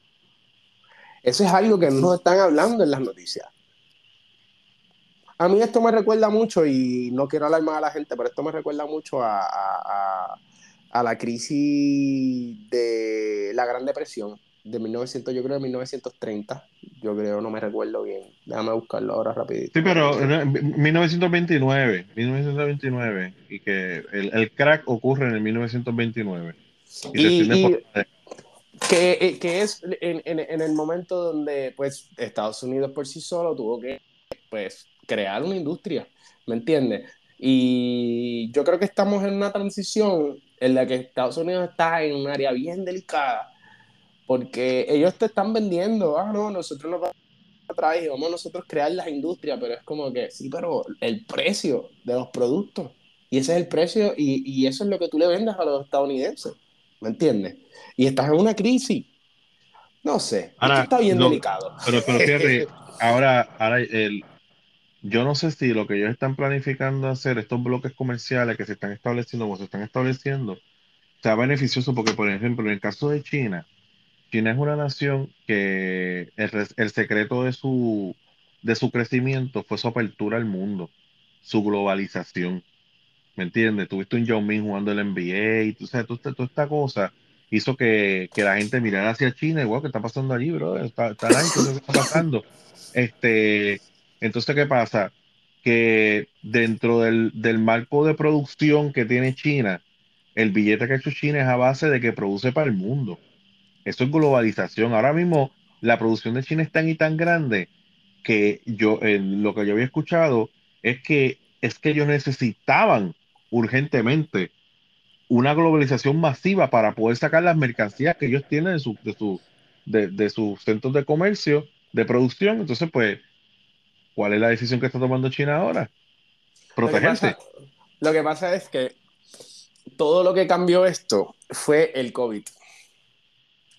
Eso es algo que no están hablando en las noticias. A mí esto me recuerda mucho, y no quiero alarmar a la gente, pero esto me recuerda mucho a, a, la crisis de la Gran Depresión de 1900, yo creo de 1930, yo creo, no me recuerdo bien. Déjame buscarlo ahora rapidito. Sí, pero 1929, 1929, y que el, el crack ocurre en el 1929. Y, que, que, es en, en, en, el momento donde pues Estados Unidos por sí solo tuvo que pues crear una industria, ¿me entiendes? Y yo creo que estamos en una transición en la que Estados Unidos está en un área bien delicada, porque ellos te están vendiendo, ah, no, nosotros nos vamos a traer, vamos nosotros crear las industrias, pero es como que, sí, pero el precio de los productos, y ese es el precio, y, y eso es lo que tú le vendes a los estadounidenses, ¿me entiendes? Y estás en una crisis. No sé, ahora, está bien delicado. Pero, pero fíjate, ahora, ahora el, yo no sé si lo que ellos están planificando hacer, estos bloques comerciales que se están estableciendo o se están estableciendo, sea beneficioso porque, por ejemplo, en el caso de China, China es una nación que el, secreto de su, de su crecimiento fue su apertura al mundo, su globalización. ¿Me entiendes? Tuviste un Yao Ming jugando el NBA y tú sabes, toda, esta cosa hizo que, que, la gente mirara hacia China y, wow, ¿qué está pasando allí, bro? Está, está, ¿qué está pasando? Este, entonces, ¿qué pasa? Que dentro del, marco de producción que tiene China, el billete que ha hecho China es a base de que produce para el mundo. Eso es globalización. Ahora mismo la producción de China es tan y tan grande que yo, lo que yo había escuchado es que, es que ellos necesitaban urgentemente una globalización masiva para poder sacar las mercancías que ellos tienen de, su, de, su, de, de sus centros de comercio, de producción. Entonces, pues, ¿Cuál es la decisión que está tomando China ahora? Protegerse. Lo que pasa, es que todo lo que cambió esto fue el COVID.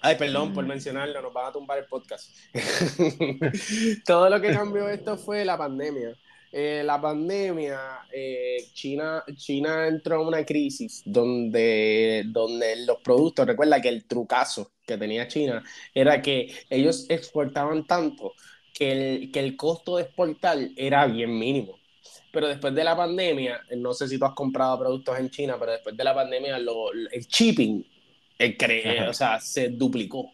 Ay, perdón por mencionarlo, nos van a tumbar el podcast. Todo lo que cambió esto fue la pandemia. Eh, la pandemia, eh, China, China entró en una crisis donde, donde los productos, recuerda que el trucazo que tenía China era que ellos exportaban tanto que el, que el costo de exportar era bien mínimo. Pero después de la pandemia, no sé si tú has comprado productos en China, pero después de la pandemia el shipping el o sea, se duplicó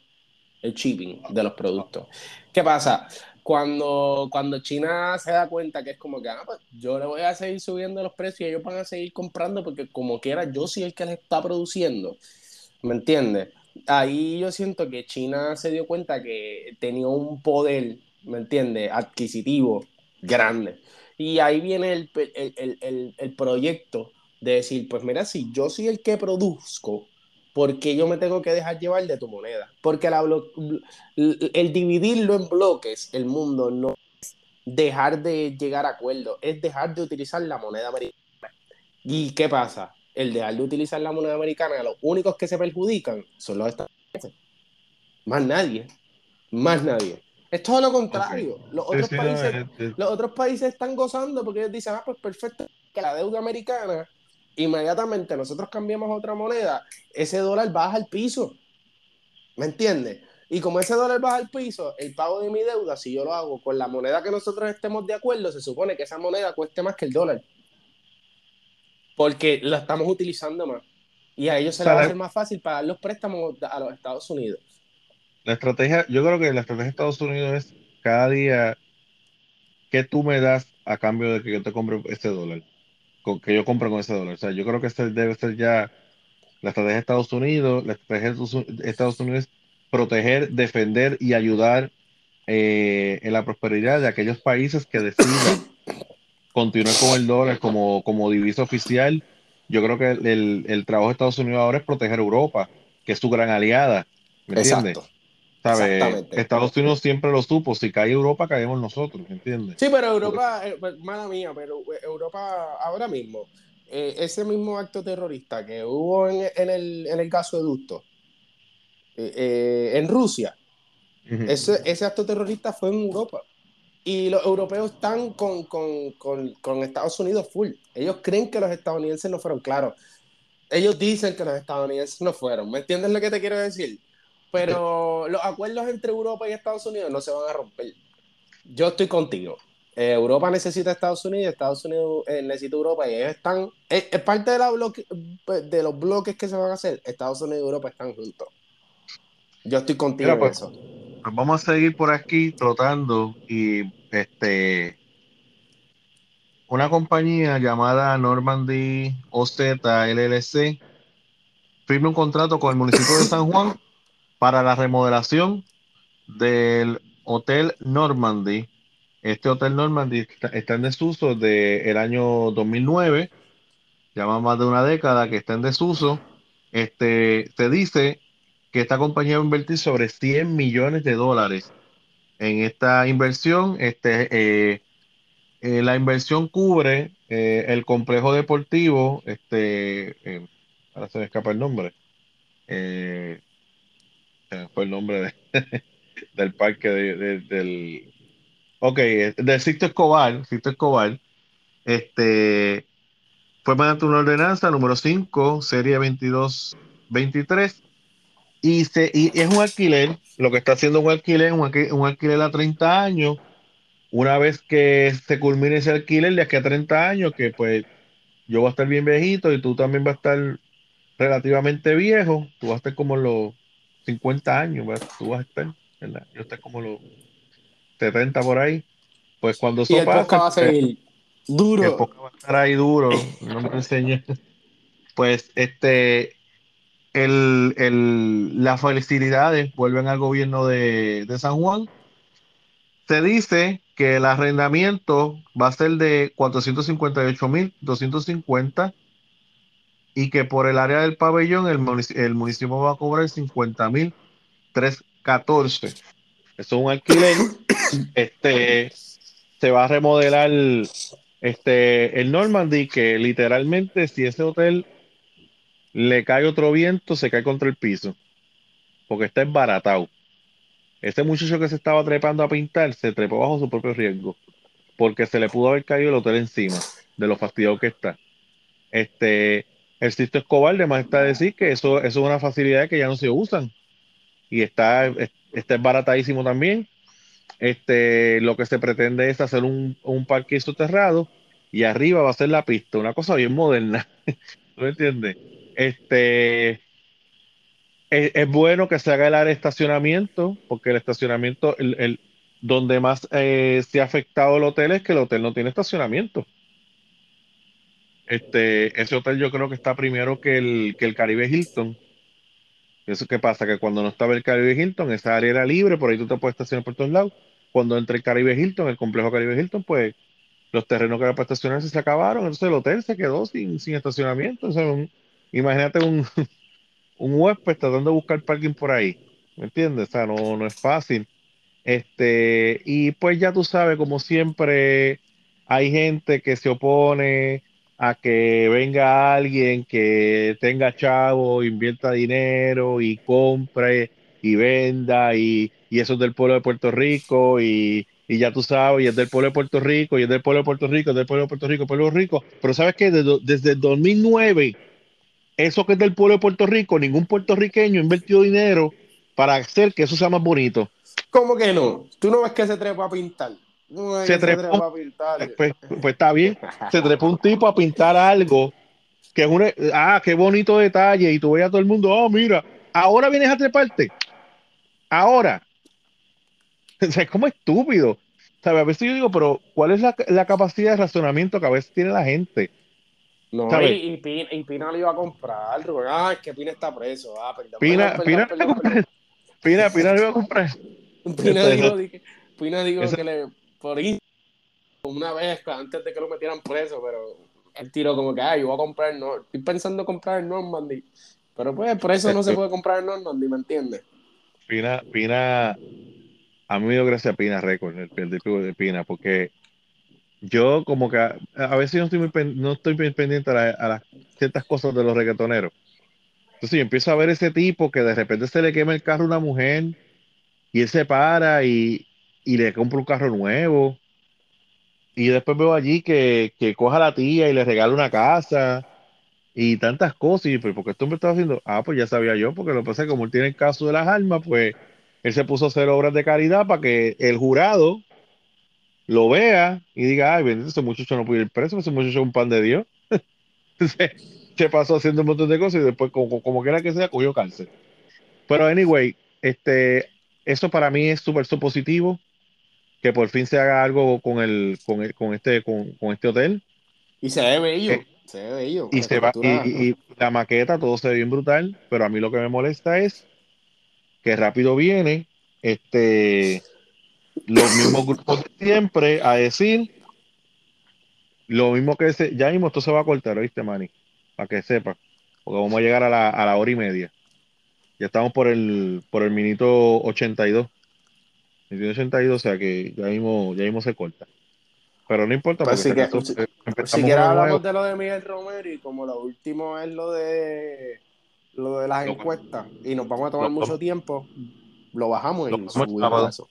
el shipping de los productos. ¿Qué pasa? Cuando, cuando China se da cuenta que es como que, ah, pues yo le voy a seguir subiendo los precios y ellos van a seguir comprando porque como quiera yo soy el que les está produciendo. ¿Me entiendes? Ahí yo siento que China se dio cuenta que tenía un poder, ¿me entiendes? Adquisitivo grande. Y ahí viene el, el, el, el proyecto de decir, pues mira, si yo soy el que produzco, porque yo me tengo que dejar llevar de tu moneda. Porque la el dividirlo en bloques, el mundo no es dejar de llegar a acuerdos, es dejar de utilizar la moneda americana. ¿Y qué pasa? El dejar de utilizar la moneda americana, los únicos que se perjudican son los Estados Unidos. Más nadie. Más nadie. Es todo lo contrario. Los, otros países, los otros países están gozando porque ellos dicen, ah, pues perfecto, que la deuda americana inmediatamente nosotros cambiamos otra moneda, ese dólar baja al piso. ¿Me entiendes? Y como ese dólar baja al piso, el pago de mi deuda, si yo lo hago con la moneda que nosotros estemos de acuerdo, se supone que esa moneda cueste más que el dólar. Porque la estamos utilizando más. Y a ellos se les va a hacer más fácil pagar los préstamos a los Estados Unidos. La estrategia, yo creo que la estrategia de Estados Unidos es cada día que tú me das a cambio de que yo te compre este dólar que yo compro con ese dólar. O sea, yo creo que este debe ser ya la estrategia de Estados Unidos. La estrategia de Estados Unidos es proteger, defender y ayudar eh, en la prosperidad de aquellos países que decidan continuar con el dólar como, como divisa oficial. Yo creo que el, el, trabajo de Estados Unidos ahora es proteger a Europa, que es su gran aliada. ¿Me entiendes? Estados Unidos siempre lo supo, si cae Europa, caemos nosotros, ¿entiendes? Sí, pero Europa, eh, pues, mala mía, pero eh, Europa ahora mismo, eh, ese mismo acto terrorista que hubo en, el, en el gasoducto en Rusia, ese, ese, acto terrorista fue en Europa. Y los europeos están con, con, con, con Estados Unidos full. Ellos creen que los estadounidenses no fueron claros. Ellos dicen que los estadounidenses no fueron. ¿Me entiendes lo que te quiero decir? Pero los acuerdos entre Europa y Estados Unidos no se van a romper. Yo estoy contigo. Eh, Europa necesita Estados Unidos, Estados Unidos eh, necesita Europa y ellos están, es, parte de, la pues, de los bloques que se van a hacer, Estados Unidos y Europa están juntos. Yo estoy contigo pues, eso. Pues vamos a seguir por aquí trotando y este una compañía llamada Normandy OZ LLC firma un contrato con el municipio de San Juan para la remodelación del Hotel Normandy. Este Hotel Normandy está, en desuso desde el año 2009, ya más de una década que está en desuso. Este, se dice que esta compañía va a invertir sobre 100 millones de dólares en esta inversión. Este, eh, eh, la inversión cubre eh, el complejo deportivo, este, ahora se me escapa el nombre, fue el nombre del parque del. Ok, del Sisto Escobar, Sisto Escobar, este, fue mediante una ordenanza número 5, serie 2223, y, se, y es un alquiler, lo que está haciendo un alquiler, un, un alquiler a 30 años, una vez que se culmine ese alquiler de aquí a 30 años, que pues yo voy a estar bien viejito y tú también vas a estar relativamente viejo, tú vas a estar como los 50 años, tú vas a estar, ¿verdad? Yo estoy como los 70 por ahí. Pues cuando eso pasa, va a seguir duro. va a estar ahí duro, no me enseñé. Pues este, el, el, las felicidades vuelven al gobierno de, de San Juan. Se dice que el arrendamiento va a ser de 458.250 y que por el área del pabellón el, municipio, va a cobrar 50 mil 314. Eso es un alquiler. este se va a remodelar este el Normandy, que literalmente si ese hotel le cae otro viento, se cae contra el piso. porque está embaratado. Ese muchacho que se estaba trepando a pintar se trepó bajo su propio riesgo, porque se le pudo haber caído el hotel encima de lo fastidiado que está. Este, el Sisto Escobar, además está decir que eso, es una facilidad que ya no se usan y está, está embaratadísimo también. Este, lo que se pretende es hacer un, un parque soterrado y arriba va a ser la pista, una cosa bien moderna. ¿No entiendes? Este, es, bueno que se haga el área de estacionamiento, porque el estacionamiento, el, donde más eh, se ha afectado el hotel es que el hotel no tiene estacionamiento. Este, ese hotel yo creo que está primero que el, que el Caribe Hilton. Eso qué pasa, que cuando no estaba el Caribe Hilton, esa área era libre, por ahí tú te puedes estacionar por todos lados. Cuando entra el Caribe Hilton, el complejo Caribe Hilton, pues los terrenos que eran para estacionarse se acabaron, entonces el hotel se quedó sin, sin estacionamiento. imagínate un, un huésped tratando de buscar parking por ahí, ¿me entiendes? O sea, no, no es fácil. Este, y pues ya tú sabes, como siempre, hay gente que se opone a que venga alguien que tenga chavo, invierta dinero y compre y venda y, y eso es del pueblo de Puerto Rico y, y ya tú sabes, y es del pueblo de Puerto Rico, y es del pueblo de Puerto Rico, es del pueblo de Puerto Rico, pueblo rico. Pero sabes que desde, desde 2009, eso que es del pueblo de Puerto Rico, ningún puertorriqueño ha invertido dinero para hacer que eso sea más bonito. ¿Cómo que no? ¿Tú no ves que se trepa a pintar? Se, trepa, a pintar. Pues, pues, está bien. Se trepa un tipo a pintar algo que es un. Ah, qué bonito detalle. Y tú ves a todo el mundo, oh, mira, ahora vienes a treparte. Ahora. es como estúpido. ¿Sabes? A veces yo digo, pero ¿cuál es la, la, capacidad de razonamiento que a veces tiene la gente? No, y, y, Pina, y, Pina, lo iba a comprar. Ah, es que Pina está preso. Ah, perdón, Pina, Pina, Pina, Pina, Pina, lo iba a comprar. Pina dijo, Pina dijo que le por una vez antes de que lo metieran preso, pero él tiró como que, yo voy a comprar, no, estoy pensando comprar el Normandy. Pero pues por eso no se puede comprar el Normandy, ¿me entiendes? Pina, Pina, a mí me dio gracias a Pina Record, el, el de Pina, porque yo como que a, veces no estoy, muy, no estoy pendiente a, las ciertas cosas de los reggaetoneros. Entonces yo empiezo a ver ese tipo que de repente se le quema el carro a una mujer y él se para y, y le compra un carro nuevo. Y después veo allí que, que coja a la tía y le regala una casa y tantas cosas. Y pues, ¿por qué esto me estaba haciendo? Ah, pues ya sabía yo, porque lo que pasa es que como él tiene el caso de las armas, pues él se puso a hacer obras de caridad para que el jurado lo vea y diga, ay, bendito, ese muchacho no puede ir preso, ese muchacho es un pan de Dios. se, se, pasó haciendo un montón de cosas y después, como, como quiera que sea, cogió cárcel. Pero, anyway, este, eso para mí es súper positivo, que por fin se haga algo con, el, con, el, con, este, con, con este hotel. Y se ve bello. Eh, se ve bello. Y, se va, y, y, la maqueta, todo se ve bien brutal, pero a mí lo que me molesta es que rápido viene este los mismos grupos de siempre a decir lo mismo que ese, ya mismo esto se va a cortar, ¿viste, Manny? Para que sepa, porque vamos a llegar a la, a la hora y media. Ya estamos por el, por el minuto 82. Minuto 82, o sea que ya mismo, ya mismo se corta. Pero no importa, pues si, que, si, si hablamos de lo de Miguel Romero y como lo último es lo de lo de las encuestas y nos vamos a tomar mucho tiempo, lo bajamos y subimos eso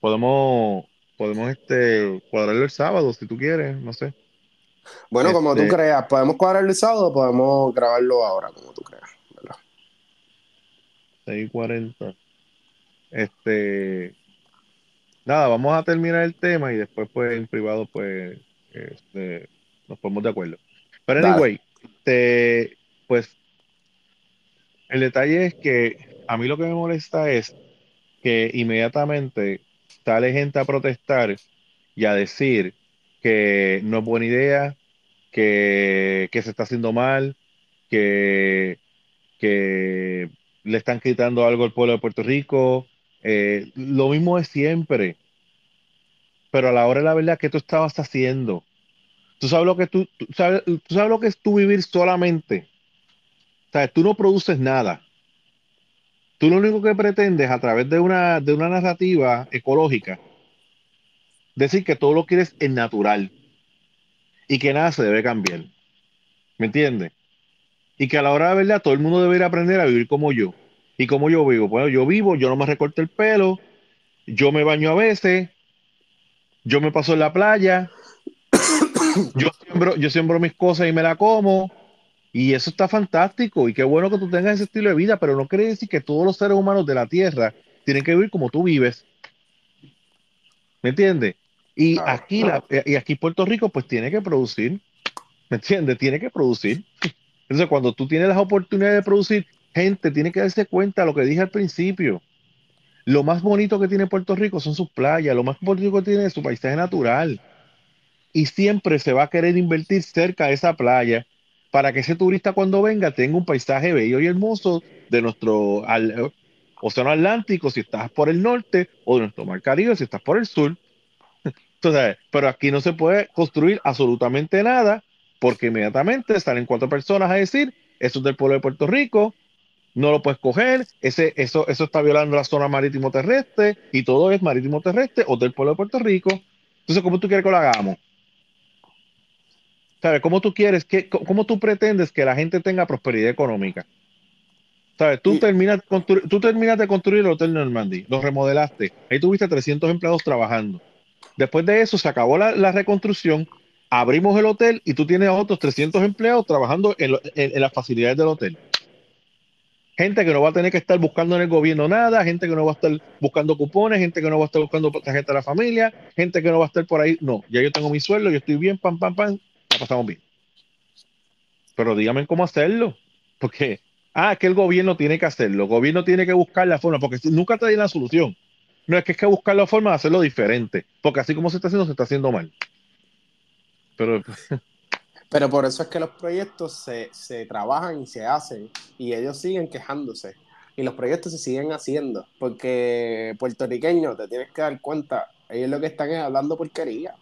podemos, podemos este, cuadrarlo el sábado si tú quieres, no sé. Bueno, como tú este creas, podemos cuadrarlo el sábado o podemos grabarlo ahora, como tú creas, ¿verdad? 6.40. Este. Nada, vamos a terminar el tema y después, pues, en privado, pues, este, nos ponemos de acuerdo. Pero, anyway, pues, el detalle es que a mí lo que me molesta es que inmediatamente sale gente a protestar y a decir que no es buena idea, que, se está haciendo mal, que, que le están quitando algo al pueblo de Puerto Rico. Eh, lo mismo es siempre. Pero a la hora de la verdad, ¿qué tú estabas haciendo? ¿Tú sabes lo que, tú, sabes, ¿tú sabes lo que es tú vivir solamente? O tú no produces nada. Tú lo único que pretendes a través de una, de una narrativa ecológica, decir que todo lo quieres en natural y que nada se debe cambiar. ¿Me entiendes? Y que a la hora de verdad todo el mundo debería aprender a vivir como yo. ¿Y como yo vivo? Bueno, yo vivo, yo no me recorto el pelo, yo me baño a veces, yo me paso en la playa, yo siembro, yo siembro mis cosas y me la como, y eso está fantástico, y qué bueno que tú tengas ese estilo de vida, pero no quiere decir que todos los seres humanos de la Tierra tienen que vivir como tú vives. ¿Me entiendes? Y aquí, la, y aquí Puerto Rico, pues tiene que producir, ¿me entiendes? Tiene que producir. Entonces, cuando tú tienes las oportunidades de producir, gente tiene que darse cuenta lo que dije al principio. Lo más bonito que tiene Puerto Rico son sus playas, lo más bonito que tiene es su paisaje natural. Y siempre se va a querer invertir cerca de esa playa para que ese turista cuando venga tenga un paisaje bello y hermoso de nuestro océano Atlántico si estás por el norte o de nuestro mar Caribe si estás por el sur. Entonces, pero aquí no se puede construir absolutamente nada porque inmediatamente salen cuatro personas a decir, eso es del pueblo de Puerto Rico, no lo puedes coger, ese, eso, eso está violando la zona marítimo terrestre y todo es marítimo terrestre o del pueblo de Puerto Rico. Entonces, ¿cómo tú quieres que lo hagamos? ¿Sabes? ¿Cómo tú quieres, que, cómo tú pretendes que la gente tenga prosperidad económica? ¿Sabes? Tú, terminas, tú terminas de construir el Hotel Normandy, lo remodelaste, ahí tuviste 300 empleados trabajando. Después de eso se acabó la, la reconstrucción, abrimos el hotel y tú tienes a otros 300 empleados trabajando en, en, en las facilidades del hotel gente que no va a tener que estar buscando en el gobierno nada, gente que no va a estar buscando cupones, gente que no va a estar buscando tarjeta de la familia, gente que no va a estar por ahí. No, ya yo tengo mi sueldo, yo estoy bien, pam, pam, pam, la pasamos bien. Pero díganme cómo hacerlo, porque, ah, que el gobierno tiene que hacerlo, el gobierno tiene que buscar la forma, porque nunca te da la solución. No es que es que buscar la forma de hacerlo diferente, porque así como se está haciendo, se está haciendo mal. Pero Pero por eso es que los proyectos se, se, trabajan y se hacen y ellos siguen quejándose. Y los proyectos se siguen haciendo. Porque puertorriqueños, te tienes que dar cuenta, ellos lo que están es hablando porquería.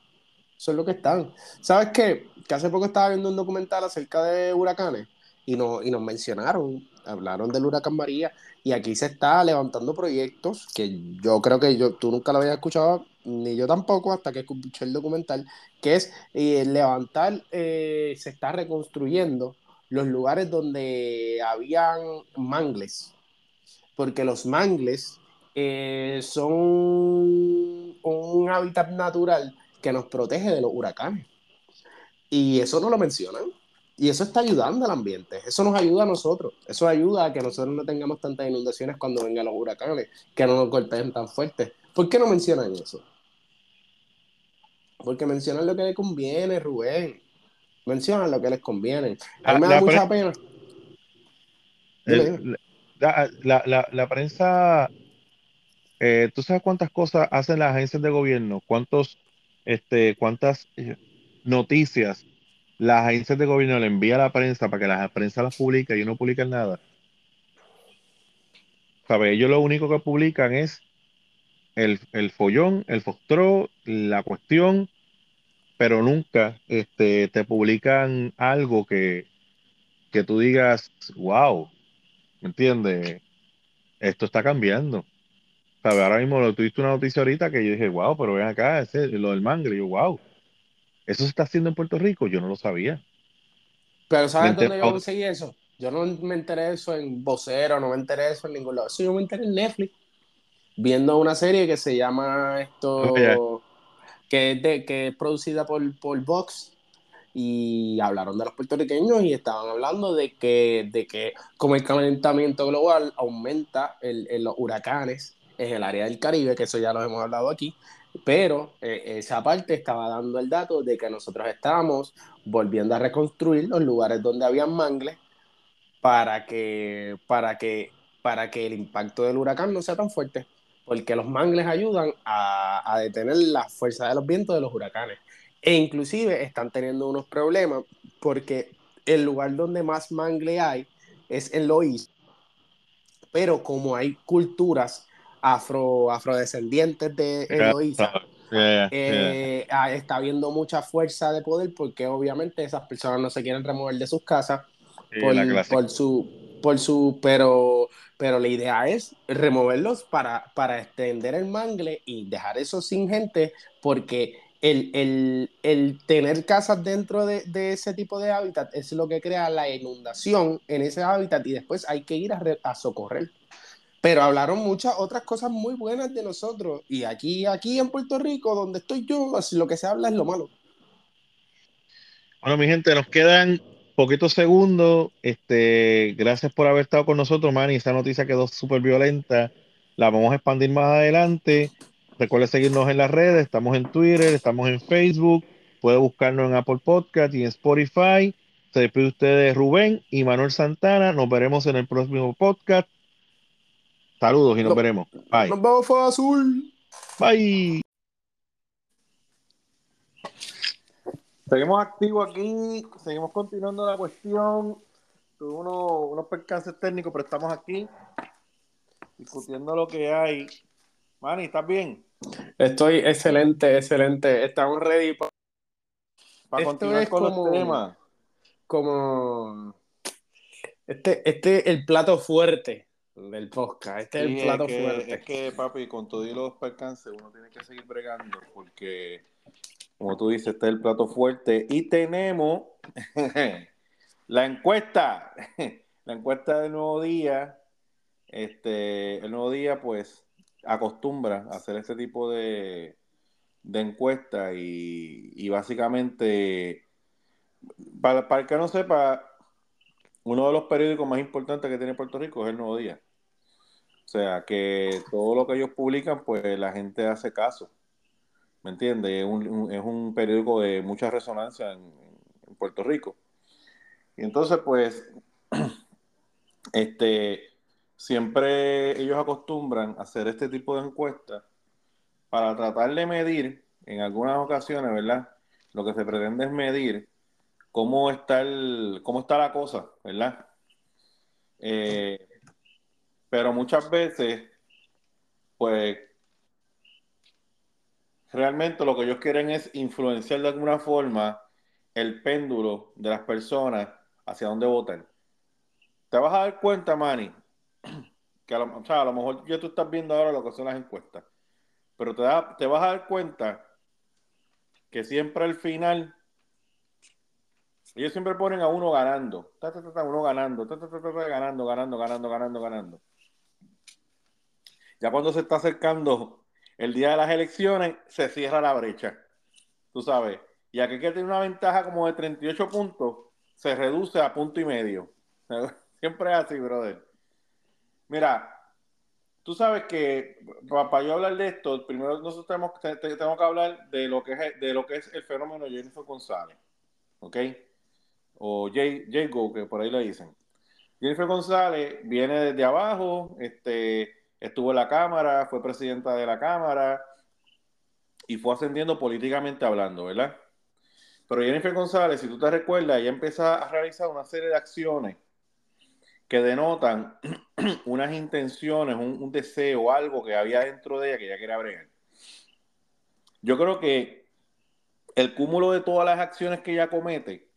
Eso es lo que están. ¿Sabes qué? Que hace poco estaba viendo un documental acerca de huracanes y, no, y nos mencionaron, hablaron del huracán María y aquí se está levantando proyectos que yo creo que yo, tú nunca lo habías escuchado, ni yo tampoco, hasta que escuché el documental, que es eh, levantar, eh, se está reconstruyendo los lugares donde habían mangles, porque los mangles eh, son un hábitat natural que nos protege de los huracanes. Y eso no lo mencionan. Y eso está ayudando al ambiente, eso nos ayuda a nosotros, eso ayuda a que nosotros no tengamos tantas inundaciones cuando vengan los huracanes, que no nos golpeen tan fuerte. ¿Por qué no mencionan eso? Porque mencionan lo que les conviene, Rubén. Mencionan lo que les conviene. A mí me da mucha pena. la, prensa, eh, ¿tú sabes cuántas cosas hacen las agencias de gobierno? ¿Cuántos, este, ¿Cuántas eh, noticias las agencias de gobierno le envía a la prensa para que la prensa las publique y no publican nada. ¿Sabe? Ellos lo único que publican es el, el follón, el fostró, la cuestión, pero nunca este, te publican algo que, que tú digas, wow, ¿me entiendes? Esto está cambiando. ¿Sabe? Ahora mismo lo tuviste una noticia ahorita que yo dije, wow, pero ven acá, ese, lo del mangre, yo, wow ¿Eso se está haciendo en Puerto Rico? Yo no lo sabía. Pero ¿sabes dónde yo conseguí eso? Yo no me enteré de eso en Vocero, no me enteré eso en ningún lado. Eso yo me enteré en Netflix, viendo una serie que se llama esto, oh, que, es de, que es producida por, por Vox, y hablaron de los puertorriqueños y estaban hablando de que, de que como el calentamiento global aumenta en los huracanes en el área del Caribe, que eso ya lo hemos hablado aquí, pero eh, esa parte estaba dando el dato de que nosotros estábamos volviendo a reconstruir los lugares donde habían mangles para que, para que, para que el impacto del huracán no sea tan fuerte, porque los mangles ayudan a, detener la fuerza de los vientos de los huracanes. E inclusive están teniendo unos problemas porque el lugar donde más mangle hay es en Loís, pero como hay culturas afro, afrodescendientes de Eloísa, eh, ah, está habiendo mucha fuerza de poder porque obviamente esas personas no se quieren remover de sus casas por, su, por su, pero, pero la idea es removerlos para, para extender el mangle y dejar eso sin gente porque el, el, tener casas dentro de, de, ese tipo de hábitat es lo que crea la inundación en ese hábitat y después hay que ir a, a socorrer. Pero hablaron muchas otras cosas muy buenas de nosotros. Y aquí, aquí en Puerto Rico, donde estoy yo, lo que se habla es lo malo. Bueno, mi gente, nos quedan poquitos segundos. Este, gracias por haber estado con nosotros, Manny. Esta noticia quedó súper violenta. La vamos a expandir más adelante. Recuerde seguirnos en las redes. Estamos en Twitter, estamos en Facebook. Puede buscarnos en Apple Podcast y en Spotify. Se despide ustedes Rubén y Manuel Santana. Nos veremos en el próximo podcast. Saludos y nos veremos. Bye. Nos vemos, fue azul. Bye. Seguimos activos aquí, seguimos continuando la cuestión. Tuve unos, unos percances técnicos, pero estamos aquí discutiendo lo que hay. Manny, ¿estás bien? Estoy excelente, excelente. Estamos ready para Para continuar con como, los temas. Como este, este el plato fuerte del podcast. Este Sí, es el plato es que, fuerte. es que, papi, con todos los percances uno tiene que seguir bregando porque, como tú dices, este es el plato fuerte. Y tenemos la encuesta, la encuesta del nuevo día. Este, el nuevo día, pues, acostumbra a hacer este tipo de, de encuesta y, y básicamente, para, para el que no sepa, uno de los periódicos más importantes que tiene Puerto Rico es el Nuevo Día. O sea, que todo lo que ellos publican, pues la gente hace caso. ¿Me entiendes? Es un, es un periódico de mucha resonancia en, Puerto Rico. Y entonces, pues, este, siempre ellos acostumbran hacer este tipo de encuestas para tratar de medir, en algunas ocasiones, ¿verdad? Lo que se pretende es medir cómo está, el, cómo está la cosa, ¿verdad? Eh, pero muchas veces, pues, realmente lo que ellos quieren es influenciar de alguna forma el péndulo de las personas hacia dónde votan. Te vas a dar cuenta, Manny, que a lo, a lo mejor ya tú estás viendo ahora lo que son las encuestas, pero te, da- te vas a dar cuenta que siempre al final ellos siempre ponen a uno ganando, ta, ta, ta, uno ganando, ganando, ganando, ganando, ganando, ganando. Ya cuando se está acercando el día de las elecciones, se cierra la brecha. Tú sabes. Y aquí que tiene una ventaja como de 38 puntos, se reduce a punto y medio. Siempre es así, brother. Mira, tú sabes que para yo hablar de esto, primero nosotros tenemos, te- te- tenemos que hablar de lo que es, de lo que es el fenómeno Jennifer González. ¿Ok? O J, Jago, que por ahí le dicen. Jennifer González viene desde abajo, este, estuvo en la Cámara, fue presidenta de la Cámara y fue ascendiendo políticamente hablando, ¿verdad? Pero Jennifer González, si tú te recuerdas, ella empieza a realizar una serie de acciones que denotan unas intenciones, un, un deseo, algo que había dentro de ella que ella quería bregar. Yo creo que el cúmulo de todas las acciones que ella comete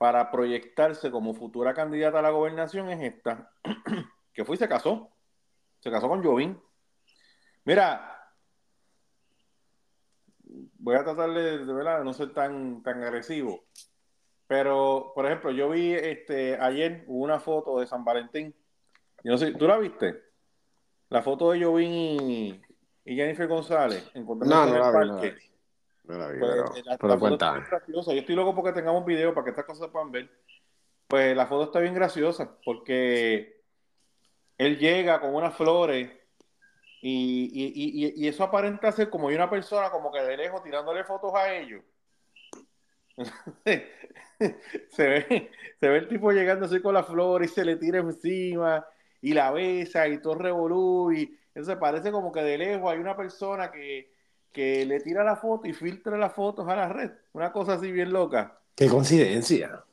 para proyectarse como futura candidata a la gobernación es esta, que fue y se casó. Se casó con Jovín. Mira, voy a tratar de, de, de no ser tan, tan agresivo. Pero, por ejemplo, yo vi este ayer una foto de San Valentín. Yo no sé, ¿tú la viste? La foto de Jovín y, y Jennifer González No, encontrándose no en el no la parque. No la vi, Pues, pero, la- está bien graciosa. Yo estoy loco porque tengamos video para que estas cosas se puedan ver. Pues la foto está bien graciosa porque él llega con unas flores y, y- y- y- eso aparenta ser como una persona como que de lejos tirándole fotos a ellos. se ve, se ve el tipo llegando así con la flor y se le tira encima y la besa y todo revolú y eso parece como que de lejos hay una persona que, que le tira la foto y filtra las fotos a la red. Una cosa así bien loca. Qué coincidencia.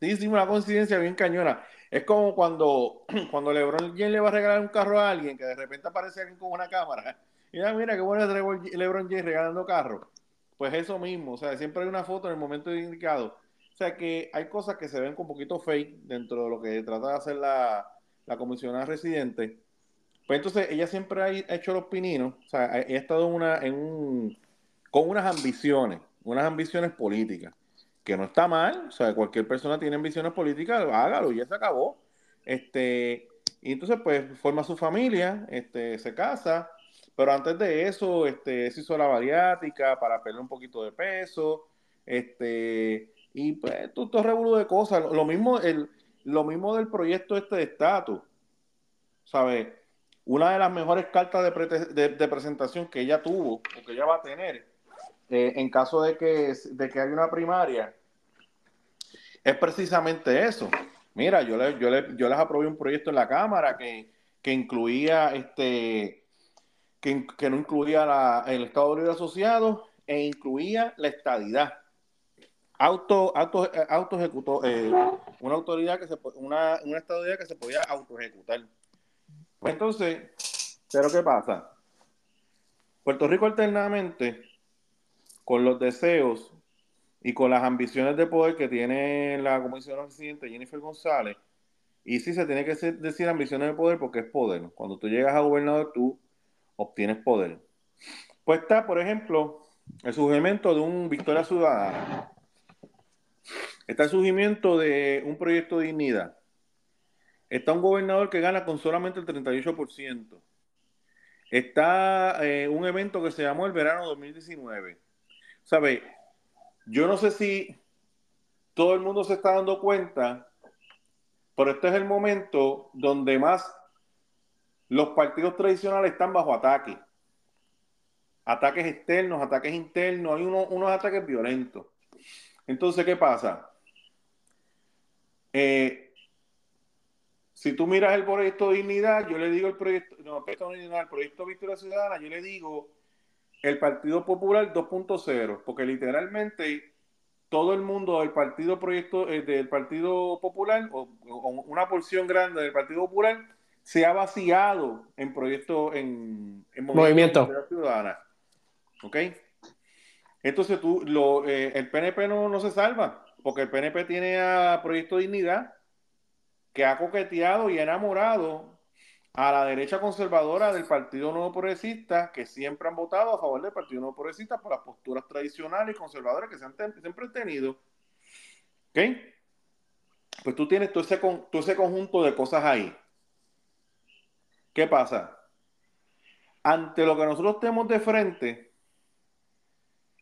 Sí, sí, una coincidencia bien cañona. Es como cuando, cuando LeBron James le va a regalar un carro a alguien que de repente aparece alguien con una cámara. Y ah, mira, qué bueno es LeBron LeBron James regalando carro. Pues eso mismo, o sea, siempre hay una foto en el momento indicado. O sea que hay cosas que se ven con un poquito fake dentro de lo que trata de hacer la, la comisionada residente. Pues entonces ella siempre ha hecho los pininos, o sea, ha estado una, en un, con unas ambiciones, unas ambiciones políticas que no está mal, o sea, cualquier persona tiene ambiciones políticas, hágalo, ya se acabó. Este, y entonces pues forma su familia, este, se casa, pero antes de eso este, se hizo la bariátrica para perder un poquito de peso, este, y pues todo, revuelo de cosas. Lo mismo, el, lo mismo del proyecto este de estatus, ¿sabes? Una de las mejores cartas de, presentación que ella tuvo o que ella va a tener eh, en caso de que, de que haya una primaria es precisamente eso. Mira, yo, le, yo, le, yo les aprobé un proyecto en la Cámara que, incluía este que, no incluía el Estado Libre Asociado e incluía la estadidad. Auto, auto, auto ejecutó, eh, una autoridad que se una, una estadidad que se podía auto ejecutar. Entonces, pero ¿qué pasa? Puerto Rico alternamente, con los deseos y con las ambiciones de poder que tiene la comisionada presidente Jennifer González, y sí se tiene que decir ambiciones de poder porque es poder. Cuando tú llegas a gobernador, tú obtienes poder. Pues está, por ejemplo, el surgimiento de un Victoria Ciudadana. Está el surgimiento de un proyecto de dignidad. Está un gobernador que gana con solamente el 38%. Está eh, un evento que se llamó el verano 2019. ¿Sabe? Yo no sé si todo el mundo se está dando cuenta, pero este es el momento donde más los partidos tradicionales están bajo ataque. Ataques externos, ataques internos, hay unos ataques violentos. Entonces, ¿qué pasa? Eh, si tú miras el proyecto Dignidad, yo le digo el proyecto, no, el proyecto Dignidad, el proyecto Victoria Ciudadana, yo le digo el Partido Popular 2.0, porque literalmente todo el mundo del Partido Proyecto eh, del Partido Popular o, una porción grande del Partido Popular se ha vaciado en proyecto en, movimiento, ciudadana. ¿Ok? Entonces tú lo, eh, el PNP no, no se salva, porque el PNP tiene a Proyecto Dignidad que ha coqueteado y enamorado a la derecha conservadora del Partido Nuevo Progresista, que siempre han votado a favor del Partido Nuevo Progresista por las posturas tradicionales y conservadoras que se han siempre tenido. ¿Ok? Pues tú tienes todo ese, todo ese conjunto de cosas ahí. ¿Qué pasa? Ante lo que nosotros tenemos de frente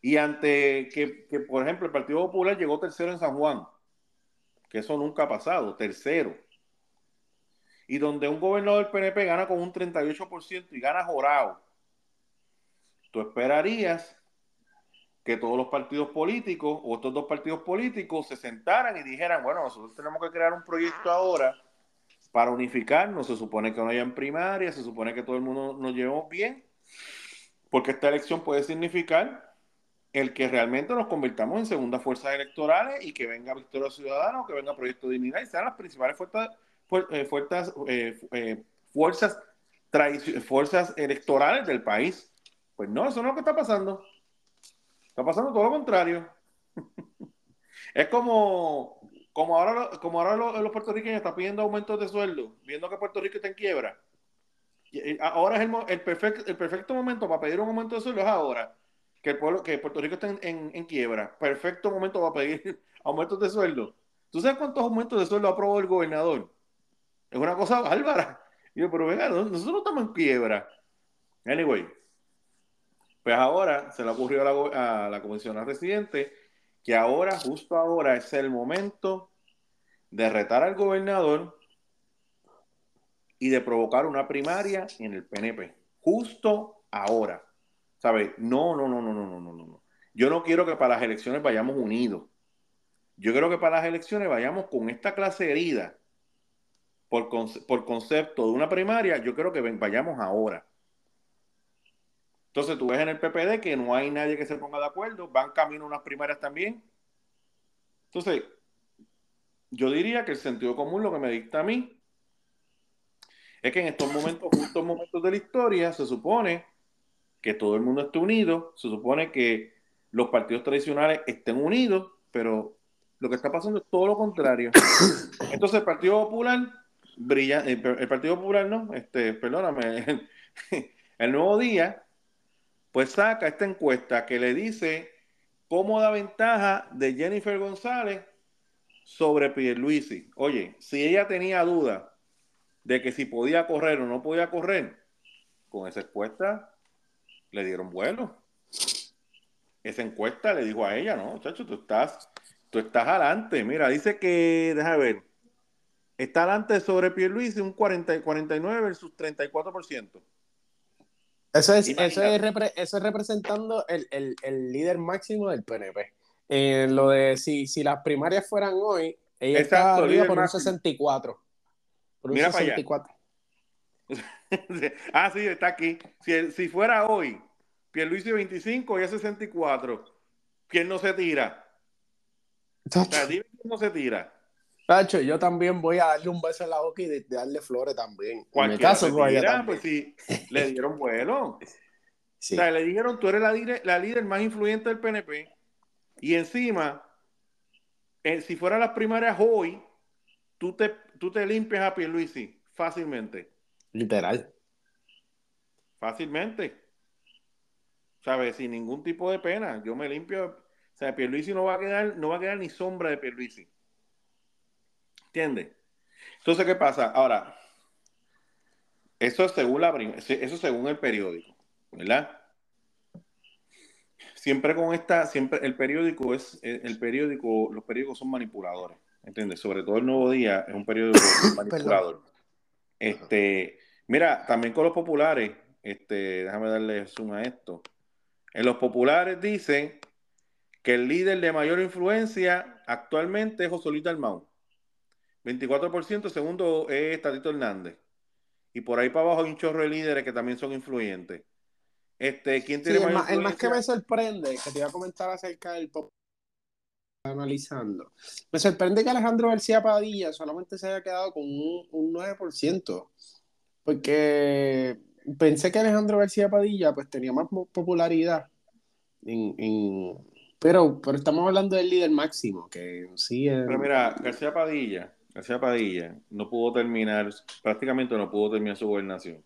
y ante que, que, por ejemplo, el Partido Popular llegó tercero en San Juan, que eso nunca ha pasado, tercero. Y donde un gobernador del PNP gana con un 38% y gana jorado, tú esperarías que todos los partidos políticos o estos dos partidos políticos se sentaran y dijeran, bueno, nosotros tenemos que crear un proyecto ahora para unificarnos, se supone que no haya en primaria, se supone que todo el mundo nos llevemos bien, porque esta elección puede significar el que realmente nos convirtamos en segundas fuerzas electorales y que venga Victoria Ciudadana o que venga Proyecto Dignidad y sean las principales fuerzas eh, fuerzas, eh, eh, fuerzas, fuerzas electorales del país. Pues no, eso no es lo que está pasando. Está pasando todo lo contrario. es como, como ahora, como ahora los, puertorriqueños están pidiendo aumentos de sueldo, viendo que Puerto Rico está en quiebra. Ahora es el, el, perfecto, el perfecto momento para pedir un aumento de sueldo es ahora que el pueblo, que Puerto Rico está en, quiebra. Perfecto momento para pedir aumentos de sueldo. ¿Tú sabes cuántos aumentos de sueldo ha aprobado el gobernador? Es una cosa bárbara. Y yo, pero venga, nosotros no estamos en quiebra. Anyway, pues ahora se le ocurrió a la, a la comisión residente que ahora, justo ahora, es el momento de retar al gobernador y de provocar una primaria en el PNP. Justo ahora. ¿Sabes? No, no, no, no, no, no, no, no. Yo no quiero que para las elecciones vayamos unidos. Yo quiero que para las elecciones vayamos con esta clase herida por, por concepto de una primaria, yo creo que vayamos ahora. Entonces tú ves en el PPD que no hay nadie que se ponga de acuerdo, van camino unas primarias también. Entonces, yo diría que el sentido común lo que me dicta a mí es que en estos momentos, estos momentos de la historia, se supone que todo el mundo esté unido, se supone que los partidos tradicionales estén unidos, pero lo que está pasando es todo lo contrario. Entonces el Partido Popular brilla, el, Partido Popular, no, este, perdóname, el, Nuevo Día, pues saca esta encuesta que le dice cómo da ventaja de Jennifer González sobre Pierluisi. Oye, si ella tenía duda de que si podía correr o no podía correr, con esa encuesta le dieron vuelo. Esa encuesta le dijo a ella, no, chacho, tú estás, tú estás adelante. Mira, dice que, déjame ver, está adelante sobre Pierluisi un 40, 49 versus 34%. Eso es, eso es, eso es representando el, el, el, líder máximo del PNP. Eh, lo de si, si las primarias fueran hoy, ella está arriba por un 64. Por un Mira 64. ah, sí, está aquí. Si, si fuera hoy, Pierluisi 25 y es 64, ¿quién no se tira? O sea, dime quién no se tira. Tacho, yo también voy a darle un beso en la boca y de, darle flores también. En mi caso, pues sí, le dieron vuelo. Sí. O sea, le dijeron, tú eres la, la, líder más influyente del PNP. Y encima, eh, si fueran las primarias hoy, tú te, tú te limpias a Pierluisi fácilmente. Literal. Fácilmente. ¿Sabes? Sin ningún tipo de pena. Yo me limpio. O sea, Pierluisi no va a quedar, no va a quedar ni sombra de Pierluisi. ¿Entiendes? Entonces, ¿qué pasa? Ahora, eso es según la eso según el periódico, ¿verdad? Siempre con esta, siempre el periódico es, el periódico, los periódicos son manipuladores, ¿entiendes? Sobre todo el Nuevo Día es un periódico manipulador. Este, mira, también con los populares, este, déjame darle zoom a esto. En los populares dicen que el líder de mayor influencia actualmente es Josolita Almau. 24%, segundo es Tatito Hernández. Y por ahí para abajo hay un chorro de líderes que también son influyentes. Este, ¿quién tiene el, más, el más que me sorprende, que te iba a comentar acerca del pop analizando. Me sorprende que Alejandro García Padilla solamente se haya quedado con un, un 9%, porque pensé que Alejandro García Padilla pues tenía más popularidad en, en, pero, pero estamos hablando del líder máximo, que sí es... Pero mira, García Padilla García Padilla no pudo terminar, prácticamente no pudo terminar su gobernación.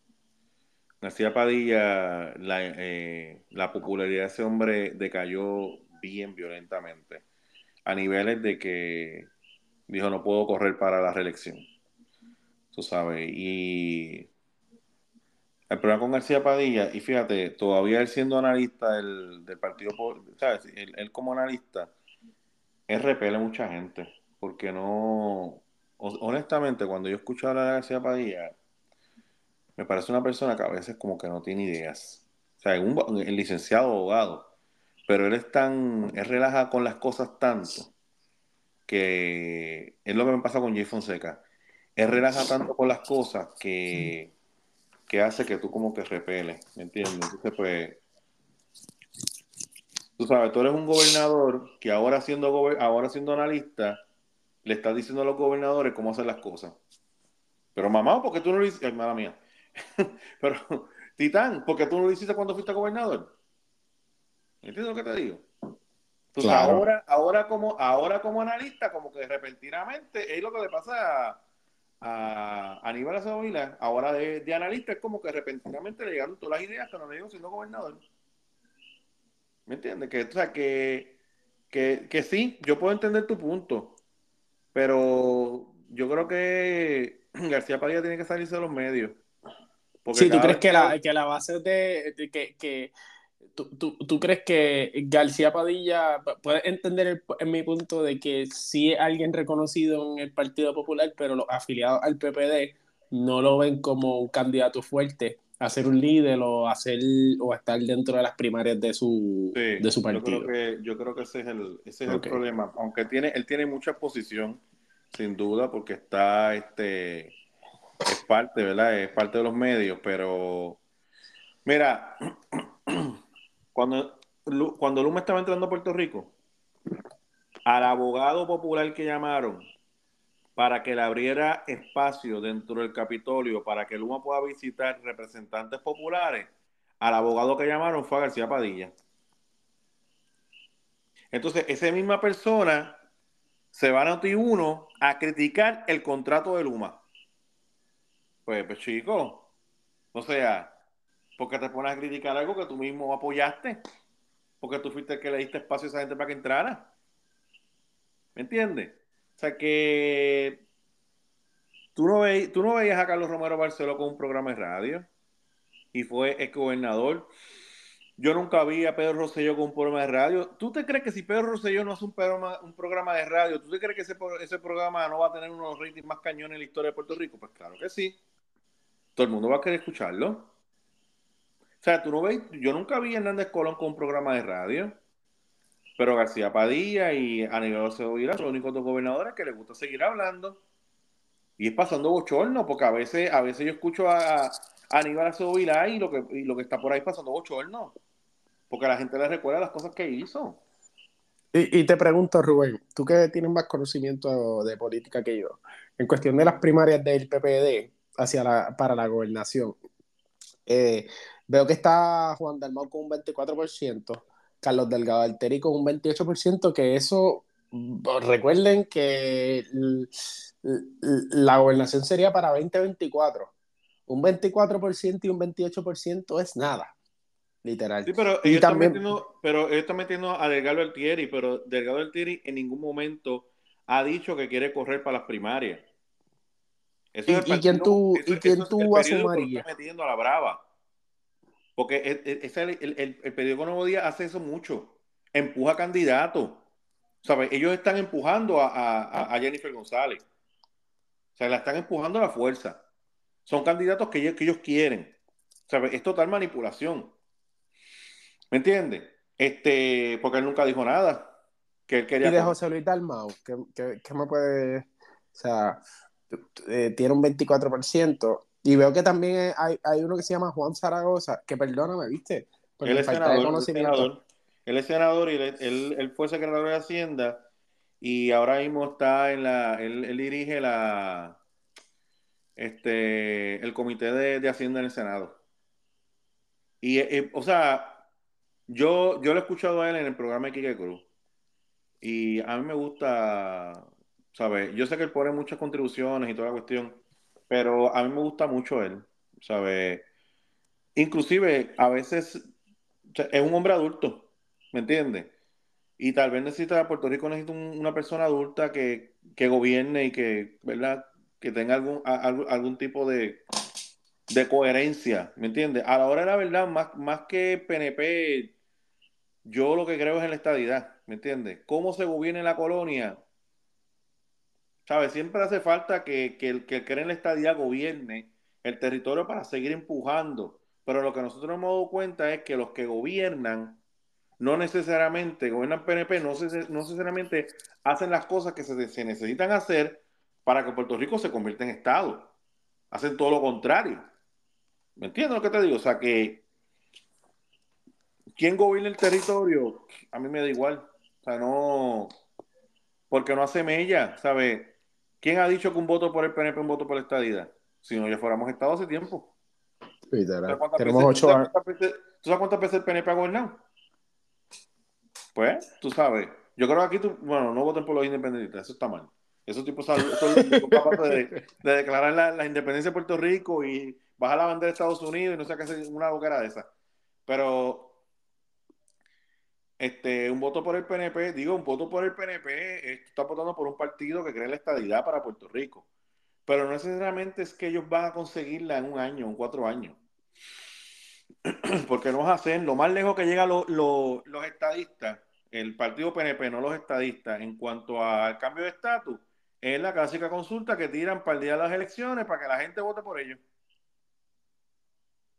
García Padilla, la, eh, la popularidad de ese hombre decayó bien violentamente, a niveles de que dijo no puedo correr para la reelección. Tú sabes, y el problema con García Padilla, y fíjate, todavía él siendo analista del, del partido, ¿sabes? Él, él, como analista, él repele a mucha gente, porque no, honestamente, cuando yo escucho hablar de García Padilla, me parece una persona que a veces como que no tiene ideas. O sea, un, el licenciado abogado, pero él es tan, él relaja con las cosas tanto que es lo que me pasa con Jay Fonseca. Él relaja tanto con las cosas que, que hace que tú como que repeles, ¿me entiendes? Entonces, pues, tú sabes, tú eres un gobernador que ahora siendo, ahora siendo analista, le estás diciendo a los gobernadores cómo hacer las cosas. Pero mamá, ¿por qué tú no lo hiciste? Ay, mala mía. Pero, Titán, ¿por qué tú no lo hiciste cuando fuiste gobernador? ¿Entiendes lo que te digo? Entonces, ahora, ahora, como, ahora como analista, como que repentinamente, es lo que le pasa a, a Aníbal Acevedo ahora de, de, analista, es como que repentinamente le llegaron todas las ideas que no le dio siendo gobernador. ¿Me entiendes? Que, o sea, que, que, que sí, yo puedo entender tu punto. Pero yo creo que García Padilla tiene que salirse de los medios. sí, ¿tú crees que, la, que la base de, que, que tú, tú, tú, crees que García Padilla puede entender en mi punto de que sí es alguien reconocido en el Partido Popular, pero los afiliados al PPD no lo ven como un candidato fuerte a ser un líder o hacer o estar dentro de las primarias de su, de su partido. Yo creo que, yo creo que ese es el, ese es el problema. Aunque tiene, él tiene mucha posición, sin duda, porque está este es parte, ¿verdad? Es parte de los medios, pero mira, cuando, cuando Luma estaba entrando a Puerto Rico, al abogado popular que llamaron para que le abriera espacio dentro del Capitolio para que Luma pueda visitar representantes populares, al abogado que llamaron fue a García Padilla. Entonces, esa misma persona se va a Noti1 a criticar el contrato de Luma. Pues, pues chico, o sea, porque te pones a criticar algo que tú mismo apoyaste, porque tú fuiste el que le diste espacio a esa gente para que entrara. ¿Me entiendes? O sea que ¿Tú no, veías a Carlos Romero Barceló con un programa de radio y fue ex gobernador. Yo nunca vi a Pedro Rosselló con un programa de radio. ¿Tú te crees que si Pedro Rosselló no hace un programa, de radio, ¿tú te crees que ese, ese programa no va a tener unos ratings más cañones en la historia de Puerto Rico? Pues claro que sí. Todo el mundo va a querer escucharlo. O sea, tú no ves, yo nunca vi a Hernández Colón con un programa de radio. Pero García Padilla y Aníbal Acevedo son los únicos dos gobernadores que les gusta seguir hablando. Y es pasando bochorno, porque a veces, a veces yo escucho a, Aníbal Acevedo y lo, que, y lo que está por ahí pasando bochorno. Porque a la gente le recuerda las cosas que hizo. Y, y, te pregunto, Rubén, tú que tienes más conocimiento de política que yo, en cuestión de las primarias del PPD hacia la, para la gobernación, eh, veo que está Juan Dalmau con un 24%, Carlos Delgado Alteri con un 28%, que eso, recuerden que la gobernación sería para 2024. Un 24% y un 28% es nada, literal. Sí, pero ellos, están metiendo, pero están metiendo a Delgado Altieri, pero Delgado Altieri en ningún momento ha dicho que quiere correr para las primarias. ¿Y, quién tú, ¿y quién tú metiendo a la brava. Porque el, el, periódico Nuevo Día hace eso mucho. Empuja candidatos. ¿Sabes? Ellos están empujando a, Jennifer González. O sea, la están empujando a la fuerza. Son candidatos que ellos, que ellos quieren. ¿Sabes? Es total manipulación. ¿Me entiendes? Este, porque él nunca dijo nada. Que él quería y de José Luis Dalmau, ¿qué, me puede...? O sea, eh, tiene un 24%. Y veo que también hay, hay, uno que se llama Juan Zaragoza, que perdóname, ¿viste? Él es, senador, él es senador, y él, él, fue secretario de Hacienda y ahora mismo está en la, él, dirige la, este, el comité de, Hacienda en el Senado. Y, eh, o sea, yo, yo lo he escuchado a él en el programa de Kike Cruz y a mí me gusta, ¿sabes? Yo sé que él pone muchas contribuciones y toda la cuestión, pero a mí me gusta mucho él, ¿sabes? Inclusive a veces es un hombre adulto, ¿me entiendes? Y tal vez necesita, Puerto Rico necesita una persona adulta que, gobierne y que, ¿verdad? Que tenga algún, algún tipo de, coherencia, ¿me entiendes? A la hora de la verdad, más, más que PNP, yo lo que creo es en la estadidad, ¿me entiendes? ¿Cómo se gobierna la colonia? ¿Sabes? Siempre hace falta que, el que cree en la estadía gobierne el territorio para seguir empujando. Pero lo que nosotros hemos dado cuenta es que los que gobiernan no necesariamente, gobiernan PNP, no, no necesariamente hacen las cosas que se, necesitan hacer para que Puerto Rico se convierta en Estado. Hacen todo lo contrario. ¿Me entiendes lo que te digo? O sea que quién gobierna el territorio, a mí me da igual. O sea, no, porque no hace mella, ¿sabes? ¿Quién ha dicho que un voto por el PNP es un voto por la estadidad? Si no, ya fuéramos Estado hace tiempo. Tenemos ocho años. ¿Tú sabes cuántas veces el PNP ha gobernado? Pues, tú sabes. Yo creo que aquí, tú, bueno, no voten por los independentistas, eso está mal. Esos tipos son, capaces de, de, declarar la, independencia de Puerto Rico y bajar la bandera de Estados Unidos y no sé qué hacer una boquera de esa. Pero este, un voto por el PNP, digo, un voto por el PNP, está votando por un partido que cree la estabilidad para Puerto Rico. Pero no necesariamente es que ellos van a conseguirla en un año, en cuatro años. Porque no hacen, lo más lejos que llegan los estadistas, el partido PNP, no los estadistas, en cuanto al cambio de estatus, es la clásica consulta que tiran para el día de las elecciones para que la gente vote por ellos.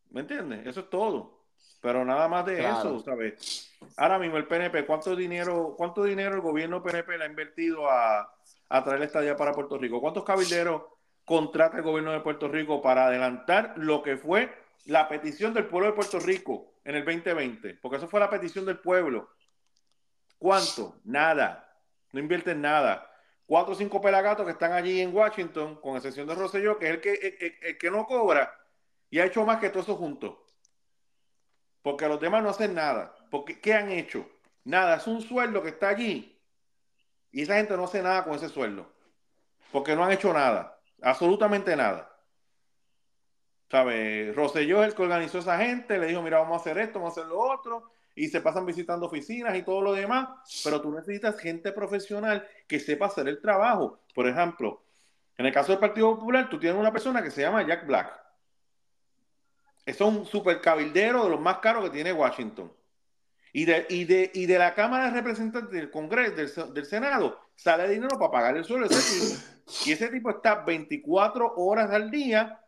¿Me entiendes? Eso es todo. Pero nada más de eso, ¿sabes? Ahora mismo el PNP, ¿cuánto dinero, cuánto dinero el gobierno PNP le ha invertido a, a traer esta estadía para Puerto Rico? ¿Cuántos cabilderos contrata el gobierno de Puerto Rico para adelantar lo que fue la petición del pueblo de Puerto Rico en el 2020? Porque eso fue la petición del pueblo. ¿Cuánto? Nada. No invierten nada. Cuatro o cinco pelagatos que están allí en Washington, con excepción de Rosselló, que es el que, el que no cobra y ha hecho más que todo eso juntos. Porque los demás no hacen nada. Porque, ¿Qué han hecho? Nada, es un sueldo que está allí. Y esa gente no hace nada con ese sueldo. Porque no han hecho nada. Absolutamente nada. ¿Sabe? Rosselló es el que organizó a esa gente, le dijo, mira, vamos a hacer esto, vamos a hacer lo otro, y se pasan visitando oficinas y todo lo demás, pero tú necesitas gente profesional que sepa hacer el trabajo. Por ejemplo, En el caso del Partido Popular, tú tienes una persona que se llama Jack Black. Es un super cabildero de los más caros que tiene Washington. Y de, la Cámara de Representantes del Congreso, del, Senado, sale dinero para pagar el tipo. Y ese tipo está 24 horas al día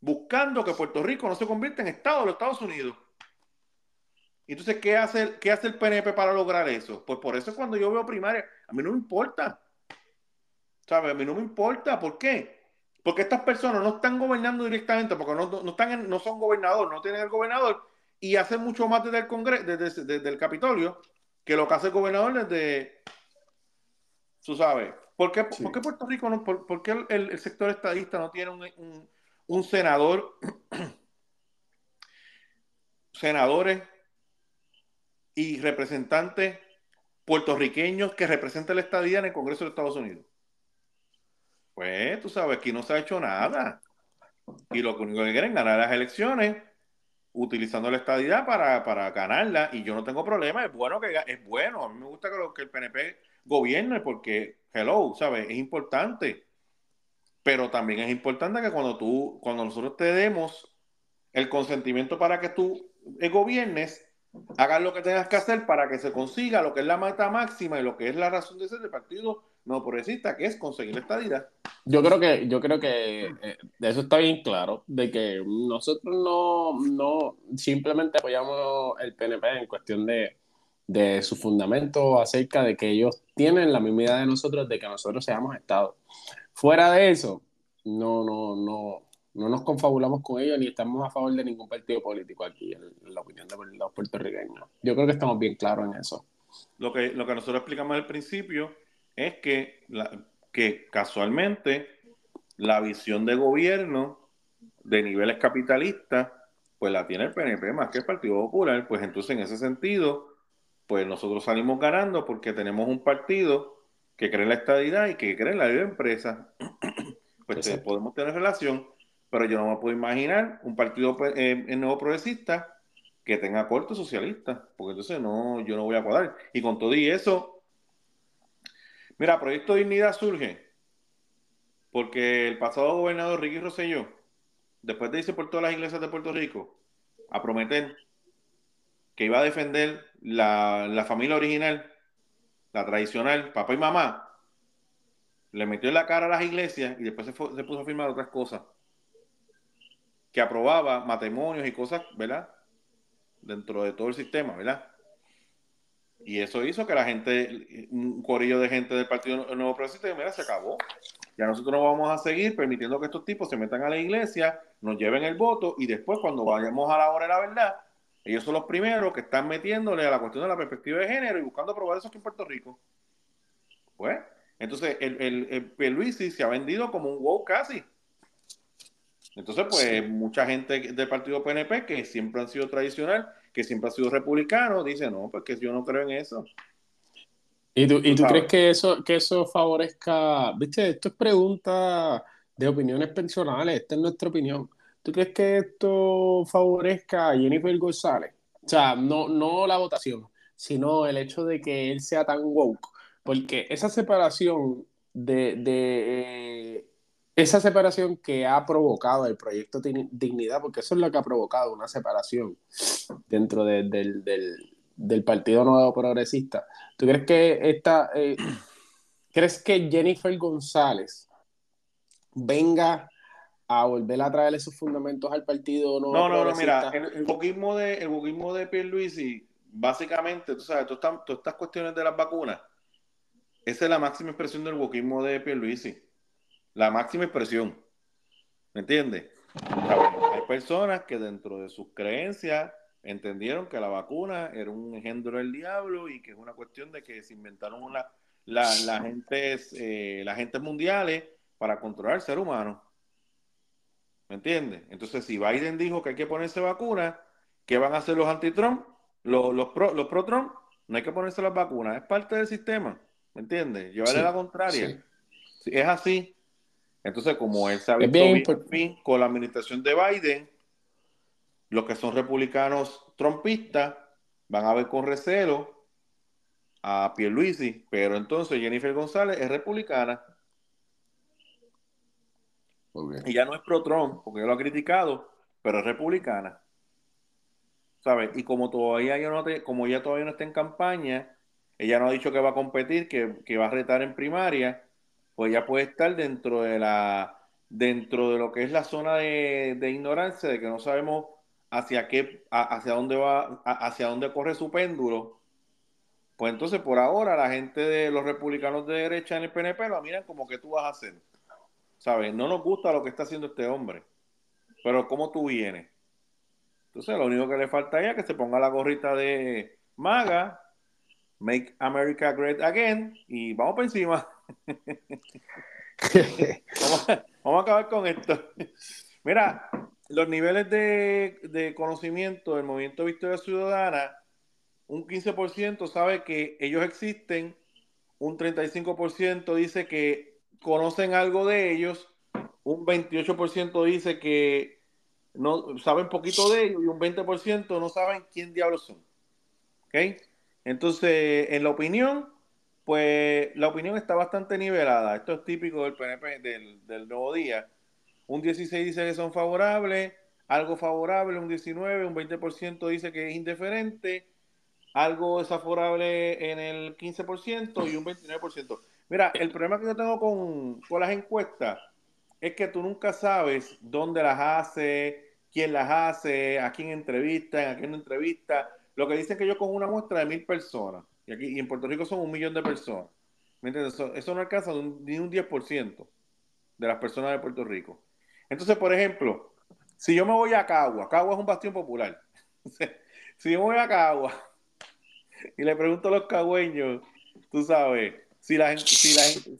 buscando que Puerto Rico no se convierta en Estado de los Estados Unidos. Entonces, ¿qué hace, ¿qué el PNP para lograr eso? Pues por eso cuando yo veo primaria, a mí no me importa. ¿Sabes? A mí no me importa. ¿Por qué? Porque estas personas no están gobernando directamente, porque no, están no son gobernadores, no tienen el gobernador, y hacen mucho más desde el Congreso, desde, el Capitolio, que lo que hace el gobernador desde, tú sabes. ¿Por qué, Puerto Rico no, por, qué el, sector estadista no tiene un, un senador, senadores y representantes puertorriqueños que representan la estadía en el Congreso de Estados Unidos? Pues tú sabes, aquí no se ha hecho nada. Y lo único que quieren es ganar las elecciones utilizando la estadidad para, para ganarla. Y yo no tengo problema, es bueno que es bueno. A mí me gusta que, el PNP gobierne porque, hello, ¿sabes? Es importante. Pero también es importante que cuando tú, cuando nosotros te demos el consentimiento para que tú eh, gobiernes, hagas lo que tengas que hacer para que se consiga lo que es la meta máxima y lo que es la razón de ser del partido no progresista, que es conseguir la estadidad. Yo creo que, yo creo que eh, eso está bien claro, de que nosotros no, no simplemente apoyamos el PNP en cuestión de, de su fundamento acerca de que ellos tienen la misma idea de nosotros de que nosotros seamos Estado. Fuera de eso, no, no, no, no nos confabulamos con ellos ni estamos a favor de ningún partido político aquí, en, la opinión de los puertorriqueños. Yo creo que estamos bien claros en eso. Lo que, lo que nosotros explicamos al principio es que, que casualmente la visión de gobierno de niveles capitalistas, pues la tiene el PNP más que el Partido Popular, pues entonces en ese sentido, pues nosotros salimos ganando porque tenemos un partido que cree en la estadidad y que cree en la vida de empresa. pues podemos tener relación, pero yo no me puedo imaginar un partido pues, eh, nuevo progresista que tenga corte socialista, porque entonces no, yo no voy a cuadrar. Y con todo y eso, Mira, Proyecto Dignidad surge porque el pasado gobernador Ricky Rosselló, después de irse por todas las iglesias de Puerto Rico a prometer que iba a defender la, familia original, la tradicional, papá y mamá, le metió en la cara a las iglesias y después se, se puso a firmar otras cosas. Que aprobaba matrimonios y cosas, ¿verdad? Dentro de todo el sistema, ¿verdad? Y eso hizo que la gente, un corillo de gente del Partido Nuevo Progresista, mira, se acabó. Ya nosotros no vamos a seguir permitiendo que estos tipos se metan a la iglesia, nos lleven el voto y después cuando vayamos a la hora de la verdad, ellos son los primeros que están metiéndole a la cuestión de la perspectiva de género y buscando probar eso aquí en Puerto Rico. Pues, entonces el, el, el se ha vendido como un wow casi. Entonces, pues, mucha gente del partido PNP que siempre han sido tradicional que siempre ha sido republicano, dice, no, pues que yo no creo en eso. ¿Y tú, ¿y tú crees que eso, que eso favorezca, viste, esto es pregunta de opiniones personales, esta es nuestra opinión. ¿Tú crees que esto favorezca a Jennifer González? O sea, no, no la votación, sino el hecho de que él sea tan woke. Porque esa separación de, de eh, esa separación que ha provocado el proyecto Dignidad, porque eso es lo que ha provocado una separación dentro del, Partido Nuevo Progresista. ¿Tú crees que esta, eh, crees que Jennifer González venga a volver a traerle sus fundamentos al Partido Nuevo No, no, no, mira, el, el boquismo de, el boquismo de Pierluisi, básicamente, tú sabes, todas estas cuestiones de las vacunas, esa es la máxima expresión del boquismo de Pierluisi la máxima expresión. ¿Me entiendes? Hay personas que dentro de sus creencias entendieron que la vacuna era un engendro del diablo y que es una cuestión de que se inventaron una, la, la gentes, eh, las gentes mundiales para controlar al ser humano. ¿Me entiendes? Entonces, si Biden dijo que hay que ponerse vacuna, ¿qué van a hacer los anti-Trump? Los, los pro-Trump, no hay que ponerse las vacunas, es parte del sistema. ¿Me entiendes? Llevarle la contraria. es así. Entonces, como él se ha visto bien, con la administración de Biden, los que son republicanos trompistas van a ver con recelo a Pierluisi, pero entonces Jennifer González es republicana. Ella no es pro-Trump, porque ella lo ha criticado, pero es republicana. ¿Sabes? Y como todavía yo no como ella todavía no está en campaña, ella no ha dicho que va a competir, que, que va a retar en primaria, pues ella puede estar dentro de la dentro de lo que es la zona de, de ignorancia, de que no sabemos hacia qué, hacia dónde va, hacia dónde corre su péndulo. Pues entonces por ahora la gente de los republicanos de derecha en el PNP lo miran como que tú vas a hacer. ¿Sabes? No nos gusta lo que está haciendo este hombre. Pero ¿cómo tú vienes? Entonces lo único que le falta es que se ponga la gorrita de maga, Make America Great Again, y vamos por encima. vamos, a, acabar con esto. Mira, los niveles de, conocimiento del movimiento Victoria Ciudadana, un 15% sabe que ellos existen, un 35% dice que conocen algo de ellos, un 28% dice que no saben poquito de ellos y un 20% no saben quién diablos son. ¿Ok? Entonces, en la opinión, pues la opinión está bastante nivelada. Esto es típico del PNP, del, Nuevo Día. Un 16 dice que son favorables, algo favorable, un 19, un 20% dice que es indiferente, algo desfavorable en el 15% y un 29%. Mira, el problema que yo tengo con, con las encuestas es que tú nunca sabes dónde las hace, quién las hace, a quién entrevista, a quién no entrevista. Lo que dicen que yo con una muestra de mil personas y aquí y en Puerto Rico son un millón de personas. ¿Me entiendes? Eso, no alcanza ni un 10% de las personas de Puerto Rico. Entonces, por ejemplo, si yo me voy a Cagua, Cagua es un bastión popular. si yo me voy a Cagua y le pregunto a los cagüeños, tú sabes, si, la, si,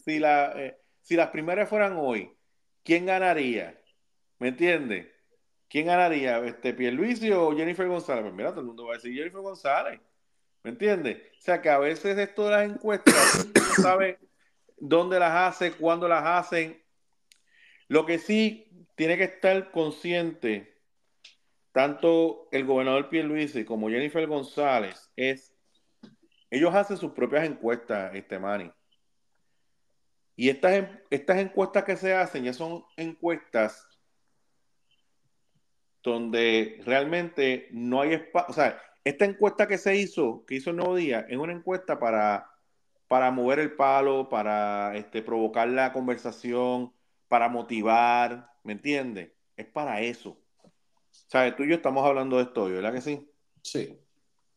si, la, eh, si las primeras fueran hoy, ¿quién ganaría? ¿Me entiendes? ¿Quién ganaría? Este, ¿Pierluisi o Jennifer González? Pues mira, todo el mundo va a decir Jennifer González. ¿Me entiendes? O sea que a veces esto de las encuestas, no sabe dónde las hace, cuándo las hacen. Lo que sí tiene que estar consciente, tanto el gobernador Pierluisi como Jennifer González, es, ellos hacen sus propias encuestas, este Manny. Y estas, estas encuestas que se hacen ya son encuestas donde realmente no hay espacio, o sea, esta encuesta que se hizo, que hizo el Nuevo Día, es una encuesta para, para mover el palo, para este, provocar la conversación, para motivar, ¿me entiendes? Es para eso. ¿Sabes? Tú y yo estamos hablando de esto, ¿verdad que sí? Sí.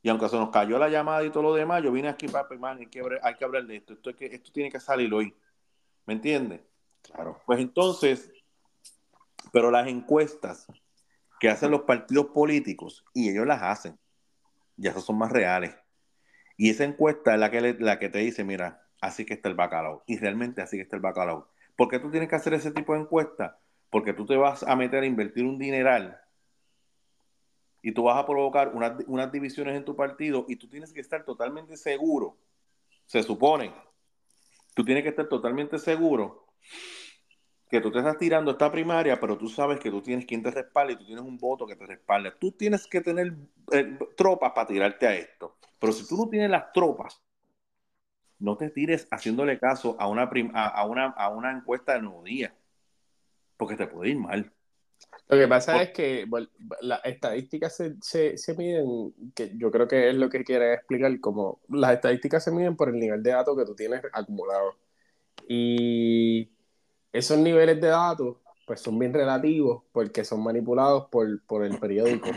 Y aunque se nos cayó la llamada y todo lo demás, yo vine aquí para, man, hay que, hay que hablar de esto. Esto, que, esto tiene que salir hoy. ¿Me entiendes? Claro. Pues entonces, pero las encuestas que hacen los partidos políticos, y ellos las hacen, ya esas son más reales. Y esa encuesta es la que, la que te dice, mira, así que está el bacalao. Y realmente así que está el bacalao. ¿Por qué tú tienes que hacer ese tipo de encuesta? Porque tú te vas a meter a invertir un dineral y tú vas a provocar unas, divisiones en tu partido y tú tienes que estar totalmente seguro, se supone, tú tienes que estar totalmente seguro que tú te estás tirando esta primaria, pero tú sabes que tú tienes quien te respalde y tú tienes un voto que te respalde. Tú tienes que tener eh, tropas para tirarte a esto. Pero si tú no tienes las tropas, no te tires haciéndole caso a una, a, una, a una encuesta de nuevo día, porque te puede ir mal. Lo que pasa es que las estadísticas se, se, miden, que yo creo que es lo que quiere explicar, como las estadísticas se miden por el nivel de datos que tú tienes acumulado. Y esos niveles de datos pues son bien relativos porque son manipulados por, el periódico.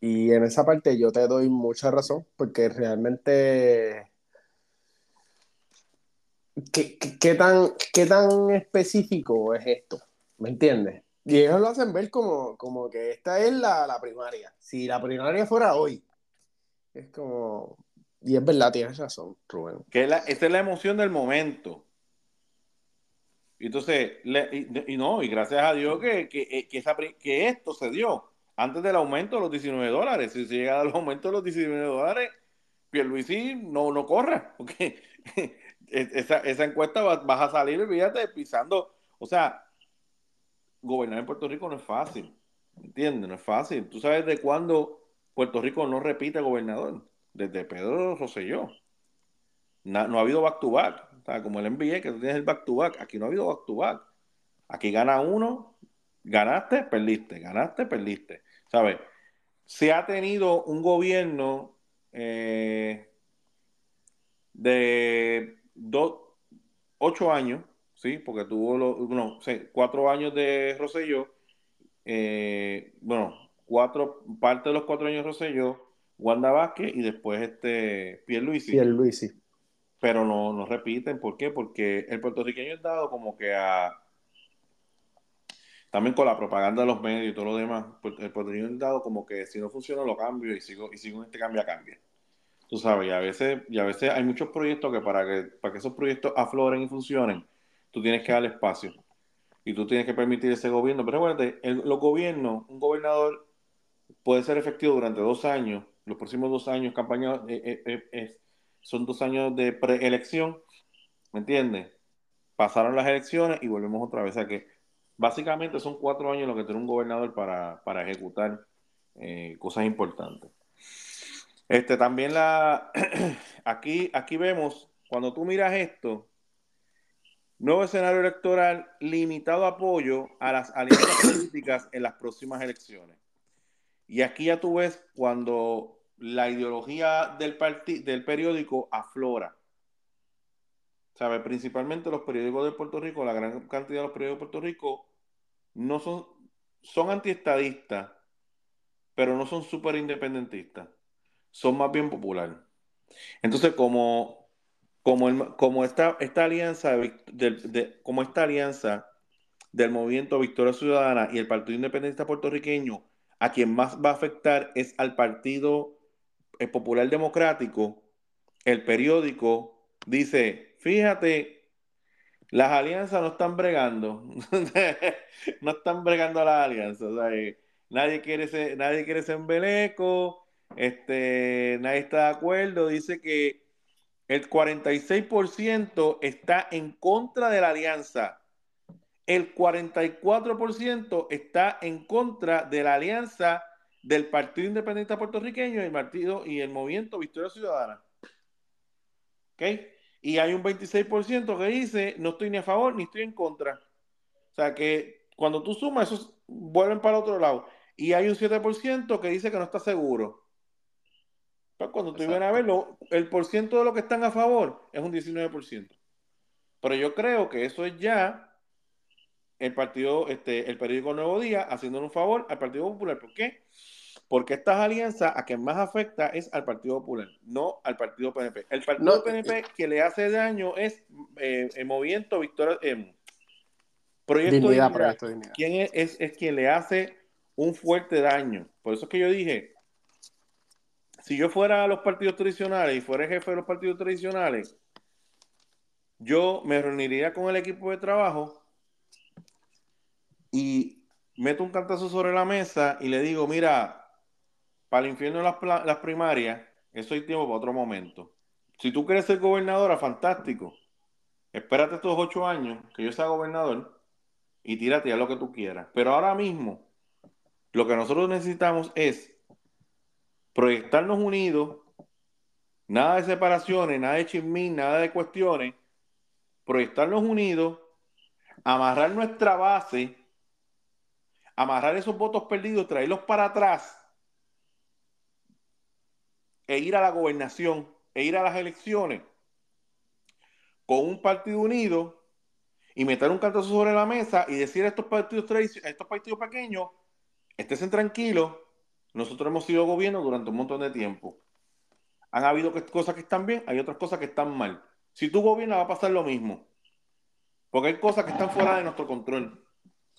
Y en esa parte yo te doy mucha razón porque realmente ¿qué, tan, qué tan específico es esto? ¿Me entiendes? Y ellos lo hacen ver como, como que esta es la, primaria. Si la primaria fuera hoy, es como... Y es verdad, tienes razón, Rubén. Que esa es la emoción del momento. Entonces, y, no, y gracias a Dios que, que, eh, que, esto se dio antes del aumento de los 19 dólares. Si se llega al aumento de los 19 dólares, Pierluisi no, no corra, porque esa, esa encuesta va, vas a salir, fíjate, pisando. O sea, gobernar en Puerto Rico no es fácil, ¿entiendes? No es fácil. ¿Tú sabes de cuándo Puerto Rico no repite gobernador? Desde Pedro Rosselló. no ha habido back to back. Como el NBA, que tú tienes el back-to-back. Aquí no ha habido back-to-back. Aquí gana uno, ganaste, perdiste, ganaste, perdiste. ¿Sabes? Se ha tenido un gobierno eh, de dos, ocho años, ¿sí? Porque tuvo los, cuatro años de Rosselló, eh, bueno, cuatro, parte de los cuatro años de Rosselló, Wanda Vázquez y después este Pierluisi. Pierluisi. Pero no, no repiten, ¿por qué? Porque el puertorriqueño es dado como que a... También con la propaganda de los medios y todo lo demás, pues, el puertorriqueño es dado como que si no funciona lo cambio y sigo, y sigo este cambia, cambia. Tú sabes, y a veces, y a veces hay muchos proyectos que para que, para que esos proyectos afloren y funcionen, tú tienes que dar espacio. Y tú tienes que permitir ese gobierno. Pero recuerda, los gobiernos, un gobernador puede ser efectivo durante dos años, los próximos dos años, campaña, eh, eh, eh, son dos años de preelección, ¿me entiendes? Pasaron las elecciones y volvemos otra vez. a que básicamente son cuatro años lo que tiene un gobernador para, para ejecutar cosas importantes. Este, también la, aquí, aquí vemos, cuando tú miras esto, nuevo escenario electoral, limitado apoyo a las alianzas políticas en las próximas elecciones. Y aquí ya tú ves cuando la ideología del, del periódico aflora. ¿Sabe? Principalmente los periódicos de Puerto Rico, la gran cantidad de los periódicos de Puerto Rico no son, son antiestadistas, pero no son súper independentistas son más bien populares. Entonces, como, como, como esta, esta alianza de, como esta alianza del movimiento Victoria Ciudadana y el Partido Independentista Puertorriqueño, a quien más va a afectar es al Partido eh, Popular Democrático, el periódico dice, fíjate, las alianzas no están bregando, no están bregando las alianzas, eh, nadie quiere ser, nadie quiere ser embeleco, este, nadie está de acuerdo. Dice que el 46% está en contra de la alianza. El 44% está en contra de la alianza del Partido Independiente Puertorriqueño y el partido y el movimiento Victoria Ciudadana. ¿Ok? Y hay un 26% que dice no estoy ni a favor ni estoy en contra. O sea que cuando tú sumas, esos vuelven para otro lado. Y hay un 7% que dice que no está seguro. Pues cuando tú vienes a verlo, el porciento de los que están a favor es un 19%. Pero yo creo que eso es ya el partido, este, el periódico Nuevo Día haciéndole un favor al Partido Popular. ¿Por qué? Porque estas alianzas a quien más afecta es al Partido Popular, no al Partido PNP. El Partido PNP que le hace daño es eh, el movimiento Victoria, eh, Proyecto, Dignidad, Proyecto Dignidad. ¿Quién es, es, es quien le hace un fuerte daño? Por eso es que yo dije, si yo fuera a los partidos tradicionales y fuera jefe de los partidos tradicionales, yo me reuniría con el equipo de trabajo y meto un cantazo sobre la mesa y le digo, mira, para el infierno las, las primarias, eso hay tiempo para otro momento. Si tú quieres ser gobernadora, fantástico. Espérate estos ocho años que yo sea gobernador y tírate a lo que tú quieras. Pero ahora mismo, lo que nosotros necesitamos es proyectarnos unidos, nada de separaciones, nada de chismín, nada de cuestiones, proyectarnos unidos, amarrar nuestra base, amarrar esos votos perdidos, traerlos para atrás e ir a la gobernación, e ir a las elecciones con un partido unido y meter un cantazo sobre la mesa y decir a estos partidos, a estos partidos pequeños, estén tranquilos, nosotros hemos sido gobierno durante un montón de tiempo. Han habido cosas que están bien, hay otras cosas que están mal. Si tú gobiernas va a pasar lo mismo. Porque hay cosas que están fuera de nuestro control.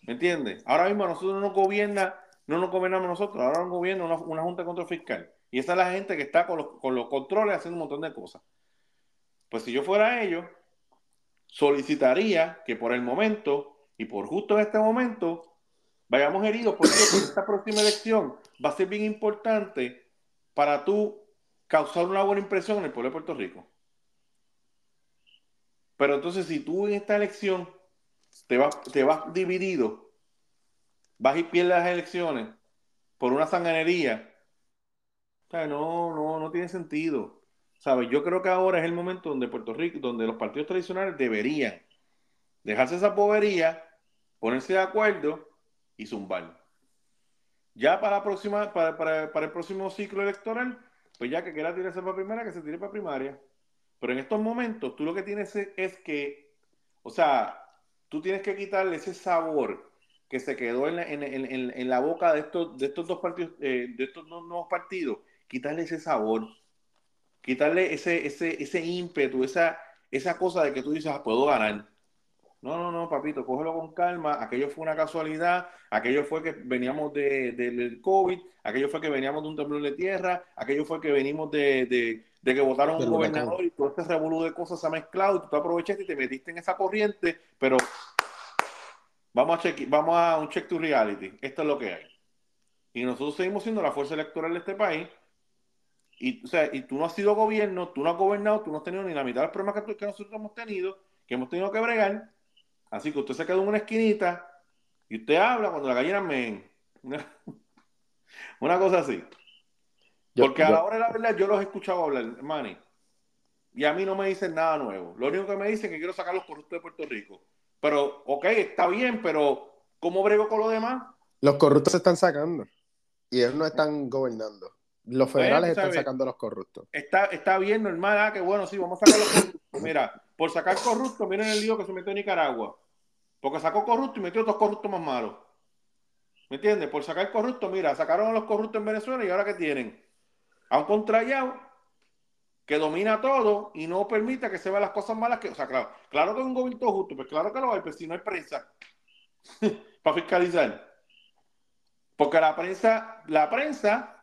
¿Me entiendes? Ahora mismo nosotros no nos gobierna, no nos gobernamos nosotros, ahora nos gobierna una, junta de control fiscal. Y esa es la gente que está con los, con los controles haciendo un montón de cosas. Pues si yo fuera ellos, solicitaría que por el momento y por justo en este momento vayamos heridos, porque esta próxima elección va a ser bien importante para tú causar una buena impresión en el pueblo de Puerto Rico. Pero entonces, si tú en esta elección te vas, te vas dividido, vas y pierdes las elecciones por una sanganería, no, no, no tiene sentido. ¿Sabes? Yo creo que ahora es el momento donde Puerto Rico, donde los partidos tradicionales deberían dejarse esa bobería, ponerse de acuerdo y zumbar. Ya para, la próxima, para, para, para el próximo ciclo electoral, pues ya que quiera tirarse para primera, que se tire para primaria. Pero en estos momentos, tú lo que tienes es, que, o sea, tú tienes que quitarle ese sabor que se quedó en la, en, en, en la boca de estos, de estos dos partidos, eh, de estos dos nuevos partidos, quitarle ese sabor quitarle ese, ese, ese ímpetu, esa, esa cosa de que tú dices, ah, puedo ganar. No, no, no, papito, cógelo con calma. Aquello fue una casualidad. Aquello fue que veníamos de, del COVID. Aquello fue que veníamos de un temblor de tierra. Aquello fue que venimos de, de, de que votaron un gobernador y todo este revolú de cosas se ha mezclado. Y tú te aprovechaste y te metiste en esa corriente. Pero vamos a, check, vamos a un check to reality. Esto es lo que hay. Y nosotros seguimos siendo la fuerza electoral de este país. Y, o sea, y tú no has sido gobierno, tú no has gobernado, tú no has tenido ni la mitad de los problemas que, nosotros hemos tenido, que hemos tenido que bregar. Así que usted se quedó en una esquinita y usted habla cuando la gallina me... Una, cosa así. Porque a la hora de la verdad yo los he escuchado hablar, Manny. Y a mí no me dicen nada nuevo. Lo único que me dicen es que quiero sacar los corruptos de Puerto Rico. Pero, ok, está bien, pero ¿cómo brego con lo demás? Los corruptos se están sacando. Y ellos no están gobernando. Los federales están sacando los corruptos. Está, está bien, normal, ah, que bueno, sí, vamos a sacar los corruptos. Mira, por sacar corruptos, miren el lío que se metió en Nicaragua. Porque sacó corruptos y metió dos corruptos más malos. ¿Me entiendes? Por sacar corruptos, mira, sacaron a los corruptos en Venezuela y ahora ¿qué tienen? A un contrallado que domina todo y no permite que se vean las cosas malas que. O sea, claro, claro que es un gobierno justo, pues claro que lo hay, pero si no hay prensa para fiscalizar. Porque la prensa, la prensa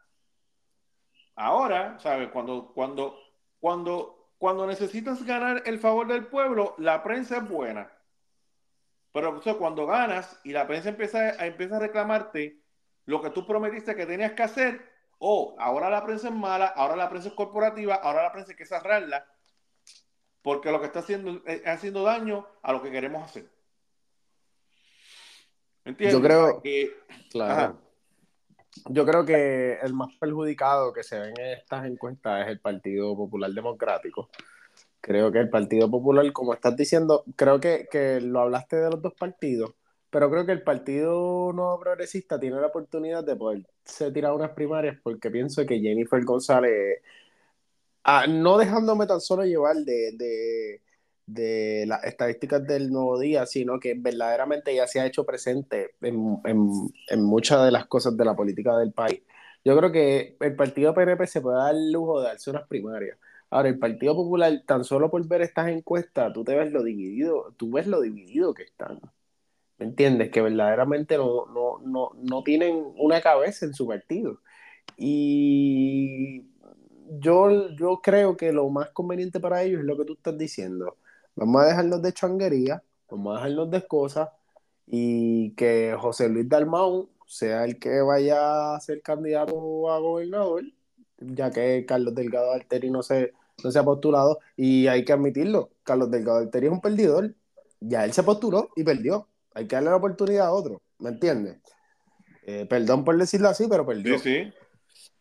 Ahora, ¿sabes? Cuando, cuando, cuando, cuando necesitas ganar el favor del pueblo, la prensa es buena. Pero cuando ganas y la prensa empieza a, empieza a reclamarte lo que tú prometiste que tenías que hacer, oh, ahora la prensa es mala, ahora la prensa es corporativa, ahora la prensa hay que cerrarla, porque lo que está haciendo es haciendo daño a lo que queremos hacer. ¿Entiendes? Yo creo que, claro yo creo que el más perjudicado que se ve en estas encuestas es el Partido Popular Democrático. Creo que el Partido Popular, como estás diciendo, creo que, que lo hablaste de los dos partidos, pero creo que el Partido Nuevo Progresista tiene la oportunidad de poderse tirar unas primarias porque pienso que Jennifer González, ah, no dejándome tan solo llevar de de las estadísticas del nuevo día, sino que verdaderamente ya se ha hecho presente en, en, muchas de las cosas de la política del país. Yo creo que el partido PNP se puede dar el lujo de darse unas primarias. Ahora, el Partido Popular, tan solo por ver estas encuestas, tú te ves lo dividido, tú ves lo dividido que están. ¿Me entiendes? Que verdaderamente no, no, no, no tienen una cabeza en su partido. Y yo, yo creo que lo más conveniente para ellos es lo que tú estás diciendo Vamos a dejarnos de changuería, vamos a dejarnos de cosas y que José Luis Dalmau sea el que vaya a ser candidato a gobernador, ya que Carlos Delgado Alteri no se, no se ha postulado y hay que admitirlo, Carlos Delgado Alteri es un perdidor, ya él se postuló y perdió, hay que darle la oportunidad a otro, ¿me entiendes? Eh, perdón por decirlo así, pero perdió. Sí, sí.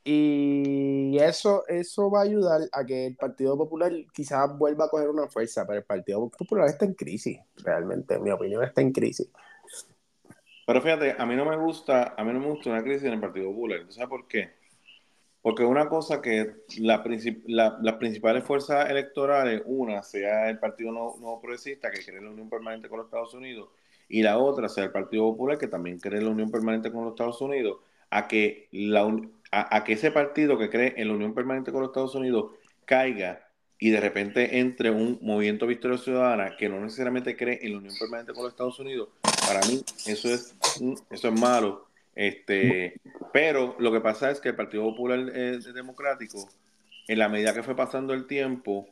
Y eso, eso va a ayudar a que el Partido Popular quizás vuelva a coger una fuerza, pero el Partido Popular está en crisis, realmente, en mi opinión está en crisis. Pero fíjate, a mí no me gusta, a mí no me gusta una crisis en el Partido Popular. ¿Sabes por qué? Porque una cosa que la, las principales fuerzas electorales, una sea el Partido Nuevo, Progresista, que en la unión permanente con los Estados Unidos, y la otra sea el Partido Popular, que también cree en la unión permanente con los Estados Unidos, a que la, a, que ese partido que cree en la unión permanente con los Estados Unidos caiga y de repente entre un movimiento Victoria Ciudadana que no necesariamente cree en la unión permanente con los Estados Unidos, para mí eso es, eso es malo. Este, pero lo que pasa es que el Partido Popular Democrático, en la medida que fue pasando el tiempo,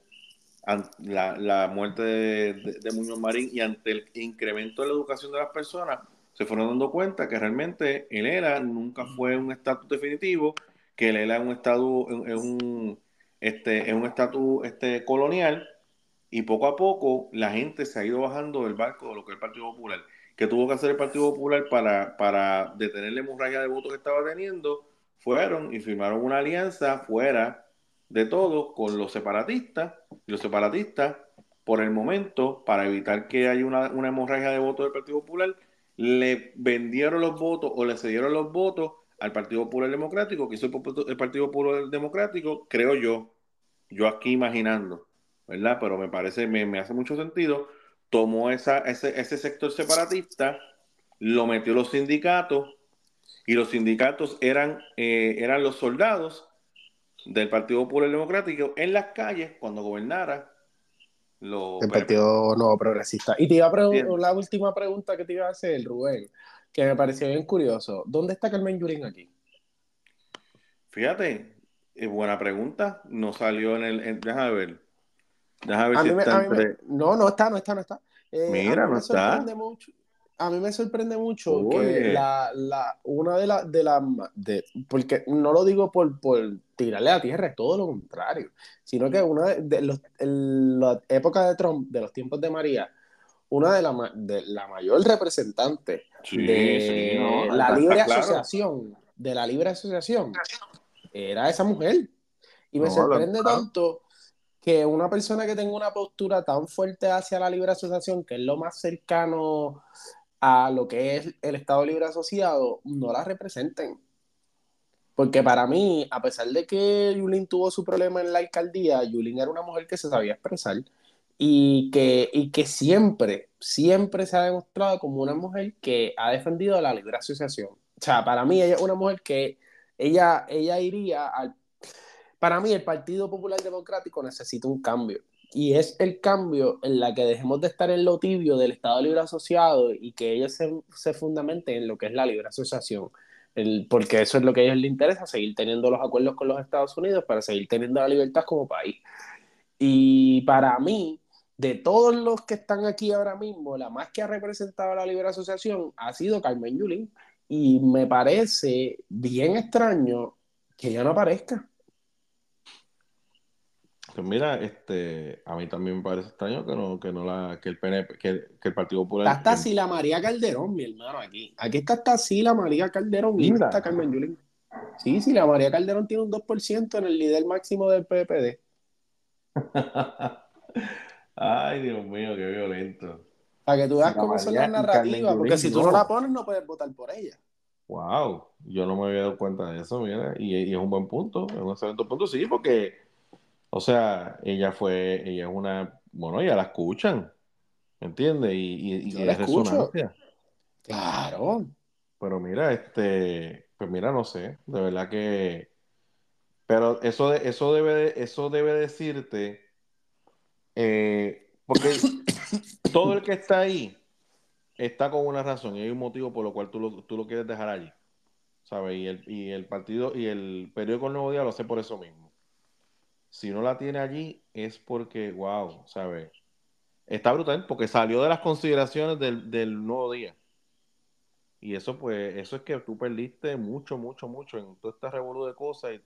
la, la muerte de, de, Muñoz Marín y ante el incremento de la educación de las personas, se fueron dando cuenta que realmente el ELA nunca fue un estatus definitivo, que el ELA es un estatus, es un, este, es un estatus este, colonial, y poco a poco la gente se ha ido bajando del barco de lo que es el Partido Popular. que tuvo que hacer el Partido Popular para, para detener la hemorragia de votos que estaba teniendo? Fueron y firmaron una alianza fuera de todo con los separatistas. Y los separatistas, por el momento, para evitar que haya una, una hemorragia de votos del Partido Popular, le vendieron los votos o le cedieron los votos al Partido Popular Democrático, que hizo el Partido Popular Democrático, creo yo, yo aquí imaginando, ¿verdad? Pero me parece, me, hace mucho sentido, tomó esa, ese, ese sector separatista, lo metió los sindicatos, y los sindicatos eran, eh, eran los soldados del Partido Popular Democrático en las calles cuando gobernara el Partido Nuevo Progresista. Y te iba a preguntar la última pregunta que te iba a hacer, Rubén, que me pareció bien curioso. ¿Dónde está Carmen Yurín aquí? Fíjate, es buena pregunta. No salió en el. déjame ver. Déjame ver si está No, no está, no está, no está. Eh, Mira, no está. Mucho, a mí me sorprende mucho que la, la, una de las de la, de, porque no lo digo por, por tirarle a tierra, es todo lo contrario, sino que una de, los, la época de Trump, de los tiempos de María, una de la, de la mayor representante de la libre asociación, de la libre asociación, era esa mujer. Y me sorprende tanto que una persona que tenga una postura tan fuerte hacia la libre asociación, que es lo más cercano a lo que es el Estado Libre Asociado, no la representen. Porque para mí, a pesar de que Yulín tuvo su problema en la alcaldía, Yulín era una mujer que se sabía expresar y que, y que siempre, siempre se ha demostrado como una mujer que ha defendido la libre asociación. O sea, para mí ella es una mujer que ella, ella iría al... Para mí el Partido Popular Democrático necesita un cambio y es el cambio en la que dejemos de estar en lo tibio del Estado Libre Asociado y que ellos se, se fundamenten en lo que es la libre asociación. Porque eso es lo que a ellos les interesa, seguir teniendo los acuerdos con los Estados Unidos para seguir teniendo la libertad como país. Y para mí, de todos los que están aquí ahora mismo, la más que ha representado a la libre asociación ha sido Carmen Yulín. Y me parece bien extraño que ella no aparezca. Pues mira, este, a mí también me parece extraño que no, que no la, que el PNP, que, el Partido Popular. Está hasta la María Calderón, mi hermano, aquí. Aquí está hasta la María Calderón y está Carmen Yulín. Sí, sí, la María Calderón tiene un 2% en el líder máximo del PPD. Ay, Dios mío, qué violento. Para que tú veas cómo son las narrativas, porque si tú no. la pones, no puedes votar por ella. Wow, yo no me había dado cuenta de eso, mira, y, y es un buen punto, es un excelente punto, sí, porque o sea, ella fue, ella es una, bueno, ya la escuchan, ¿entiendes? Y, y, es resonancia. Claro. Pero mira, este, pues mira, no sé, de verdad que, pero eso, eso debe, eso debe decirte, eh, porque todo el que está ahí está con una razón y hay un motivo por lo cual tú lo, tú lo quieres dejar allí, ¿sabes? Y el, y el partido y el periódico El Nuevo Día lo hace por eso mismo si no la tiene allí es porque, wow, ¿sabes? Está brutal porque salió de las consideraciones del, nuevo día. Y eso, pues, eso es que tú perdiste mucho, mucho, mucho en toda esta revolución de cosas y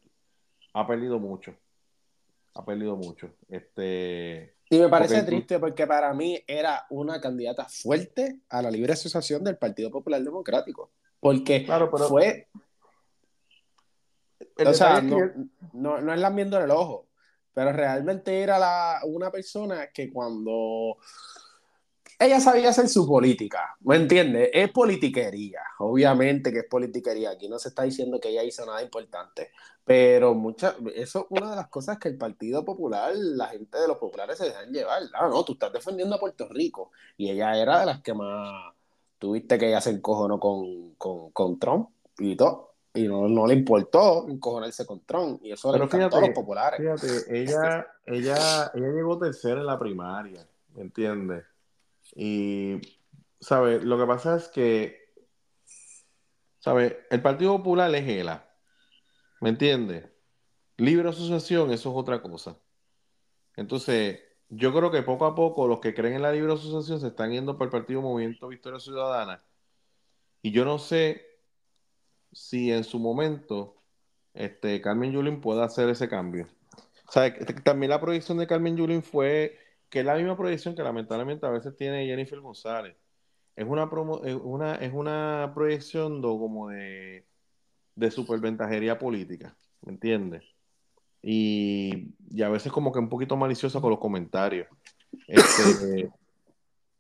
ha perdido mucho. Ha perdido mucho. Este. Y me parece triste porque para mí era una candidata fuerte a la libre asociación del Partido Popular Democrático. Porque fue. o sea, no, no, no es la viendo en el ojo pero realmente era una persona que cuando ella sabía hacer su política, ¿me entiendes? Es politiquería, obviamente que es politiquería, aquí no se está diciendo que ella hizo nada importante, pero mucha, eso es una de las cosas que el Partido Popular, la gente de los populares se dejan llevar, ah, no, tú estás defendiendo a Puerto Rico, y ella era de las que más tuviste que ella se encojonó con, con, con Trump y todo y no, no, le importó encojonarse con Trump y eso Pero le encantó a los populares. Fíjate, ella, ella, ella llegó tercera en la primaria, ¿me entiendes? Y, ¿sabes? Lo que pasa es que, ¿sabes? El Partido Popular es ELA, ¿me entiendes? Libre asociación, eso es otra cosa. Entonces, yo creo que poco a poco los que creen en la libre asociación se están yendo por el Partido Movimiento Victoria Ciudadana. Y yo no sé si en su momento este, Carmen Yulín pueda hacer ese cambio. O sea, también la proyección de Carmen Yulín fue que es la misma proyección que lamentablemente a veces tiene Jennifer González. Es una, una, es una proyección como de, de superventajería política, ¿me entiendes? y, y a veces como que un poquito maliciosa con los comentarios. Este,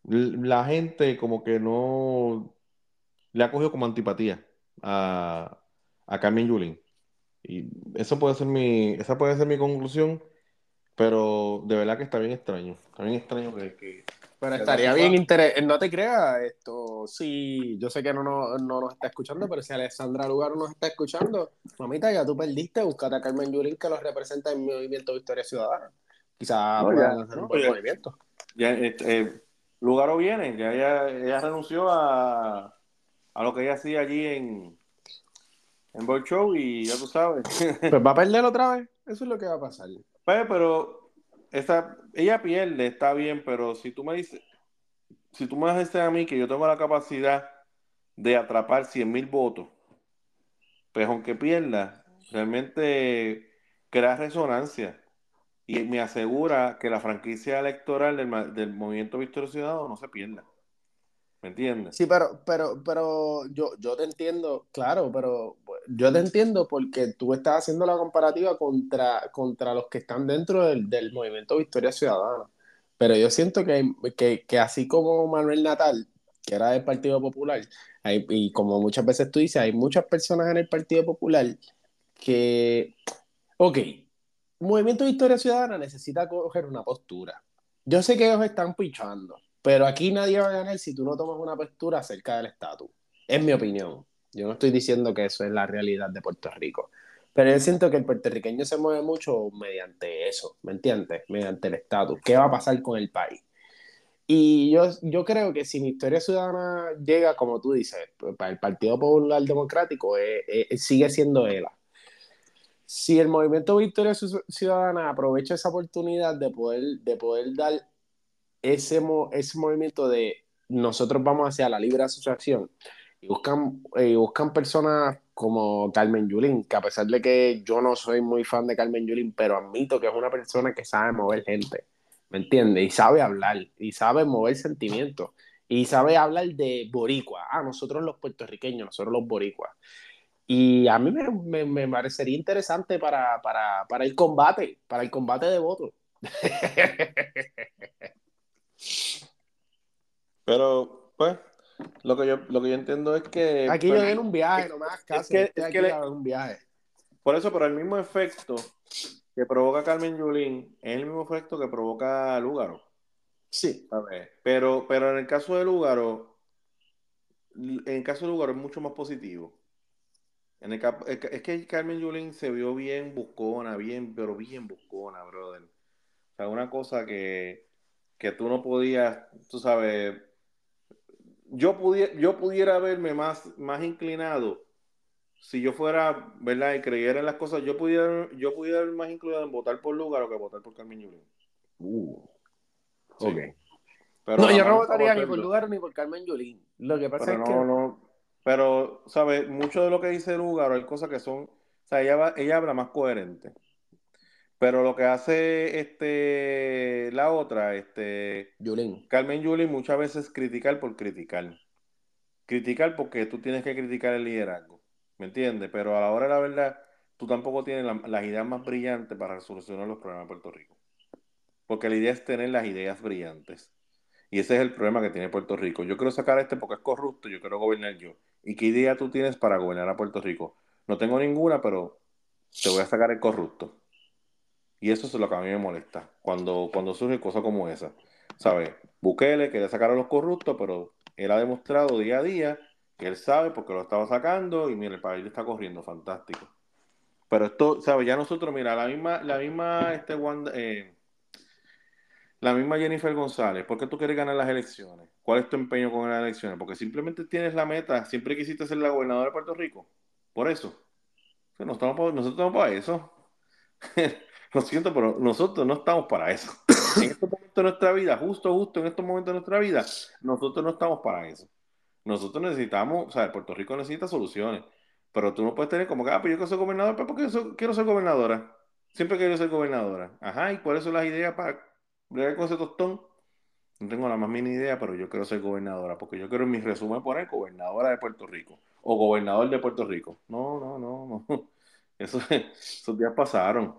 la gente como que no le ha cogido como antipatía a, a Carmen Yulín. Y eso puede ser mi, esa puede ser mi conclusión, pero de verdad que está bien extraño. Está bien extraño que, que- Pero que estaría no bien interesante, no te creas, esto, sí, yo sé que no, no, no nos está escuchando, pero si Alessandra Lugaro nos está escuchando, mamita, ya tú perdiste, búscate a Carmen Yulín que los representa en Movimiento Victoria Ciudadana. Quizás No, puedan ya, hacer un buen ya. movimiento. Ya, este, eh, Lugaro viene, ya ella, ella renunció a, a lo que ella hacía allí en, en Boy Show y ya tú sabes. Pues va a perder otra vez, eso es lo que va a pasar. Pues, pero esa, ella pierde, está bien, pero si tú me dices, si tú me dices a mí que yo tengo la capacidad de atrapar 100 mil votos, pues aunque pierda, realmente crea resonancia y me asegura que la franquicia electoral del, del Movimiento Victoria Ciudadano no se pierda. ¿Me entiendes? Sí, pero, pero, pero yo, yo te entiendo, claro, pero yo te entiendo porque tú estás haciendo la comparativa contra, contra los que están dentro del, del movimiento Victoria Ciudadana. Pero yo siento que, que, que así como Manuel Natal, que era del Partido Popular, hay- y como muchas veces tú dices, hay muchas personas en el Partido Popular que, ok, Movimiento Victoria Ciudadana necesita coger una postura. Yo sé que ellos están pichando, pero aquí nadie va a ganar si tú no tomas una postura acerca del estatus. Es mi opinión. Yo no estoy diciendo que eso es la realidad de Puerto Rico. Pero yo siento que el puertorriqueño se mueve mucho mediante eso, ¿me entiendes? Mediante el estatus. ¿Qué va a pasar con el país? Y yo, yo creo que si Victoria Ciudadana llega, como tú dices, pues, para el Partido Popular Democrático, eh, eh, sigue siendo ELA. Si el movimiento Victoria Ciu- Ciudadana aprovecha esa oportunidad de poder, de poder dar ese, mo- ese movimiento de nosotros vamos hacia la libre asociación y buscan, eh, buscan personas como Carmen Yulín, que a pesar de que yo no soy muy fan de Carmen Yulín, pero admito que es una persona que sabe mover gente, ¿me entiendes? Y sabe hablar, y sabe mover sentimientos, y sabe hablar de boricua, ah, nosotros los puertorriqueños, nosotros los boricuas. Y a mí me, me- me parecería interesante para, para, para el combate, para el combate de votos. Pero, pues, lo que yo, lo que yo entiendo es que. Aquí pues, yo den un viaje, no me hagas caso. que- estoy es que le- a dar un viaje. Por eso, pero el mismo efecto que provoca Carmen Yulín es el mismo efecto que provoca Lúgaro. Sí. ¿sabes? Pero, pero en el caso de Lúgaro, en el caso de Lúgaro es mucho más positivo. En el es es que Carmen Yulín se vio bien buscona, bien, pero bien buscona, brother. O sea, una cosa que, que tú no podías, tú sabes, yo pudiera, yo pudiera verme más, más inclinado si yo fuera, ¿verdad? Y creyera en las cosas, yo pudiera, yo pudiera ver más inclinado en votar por Lúgaro que votar por Carmen Yulín. Uh, Sí. ok. Pero no, yo no votaría ni por Lugar ni por Carmen Yulín. Lo que pasa Pero es no, que. no. Pero, ¿sabes? Mucho de lo que dice Lugaro hay cosas que son. O sea, ella, va- ella habla más coherente. Pero lo que hace este la otra, este Yulín. Carmen Yulín, muchas veces criticar por criticar. Criticar porque tú tienes que criticar el liderazgo. ¿Me entiendes? Pero a la hora de la verdad, tú tampoco tienes la- las ideas más brillantes para solucionar los problemas de Puerto Rico. Porque la idea es tener las ideas brillantes. Y ese es el problema que tiene Puerto Rico. Yo quiero sacar a este porque es corrupto, yo quiero gobernar yo. ¿Y qué idea tú tienes para gobernar a Puerto Rico? No tengo ninguna, pero te voy a sacar el corrupto. Y eso es lo que a mí me molesta, cuando, cuando surge cosas como esa. ¿Sabes? Bukele quería sacar a los corruptos, pero él ha demostrado día a día que él sabe porque lo estaba sacando y mira, el país le está corriendo, fantástico. Pero esto, ¿sabes? Ya nosotros, mira, la misma, la misma, este Wanda- eh, la misma Jennifer González, ¿por qué tú quieres ganar las elecciones? ¿Cuál es tu empeño con las elecciones? Porque simplemente tienes la meta, siempre quisiste ser la gobernadora de Puerto Rico. Por eso. O nosotros estamos para eso. Lo siento, pero nosotros no estamos para eso. En estos momentos de nuestra vida, justo, justo en estos momentos de nuestra vida, nosotros no estamos para eso. Nosotros necesitamos, o sea, Puerto Rico necesita soluciones. Pero tú no puedes tener como que, ah, pues yo quiero ser gobernador, pero porque yo quiero ser gobernadora. Siempre quiero ser gobernadora. Ajá, y por eso las ideas para bregar con ese tostón. No tengo la más mínima idea, pero yo quiero ser gobernadora, porque yo quiero en mi resumen poner gobernadora de Puerto Rico o gobernador de Puerto Rico. No, no, no, no. Eso, esos días pasaron.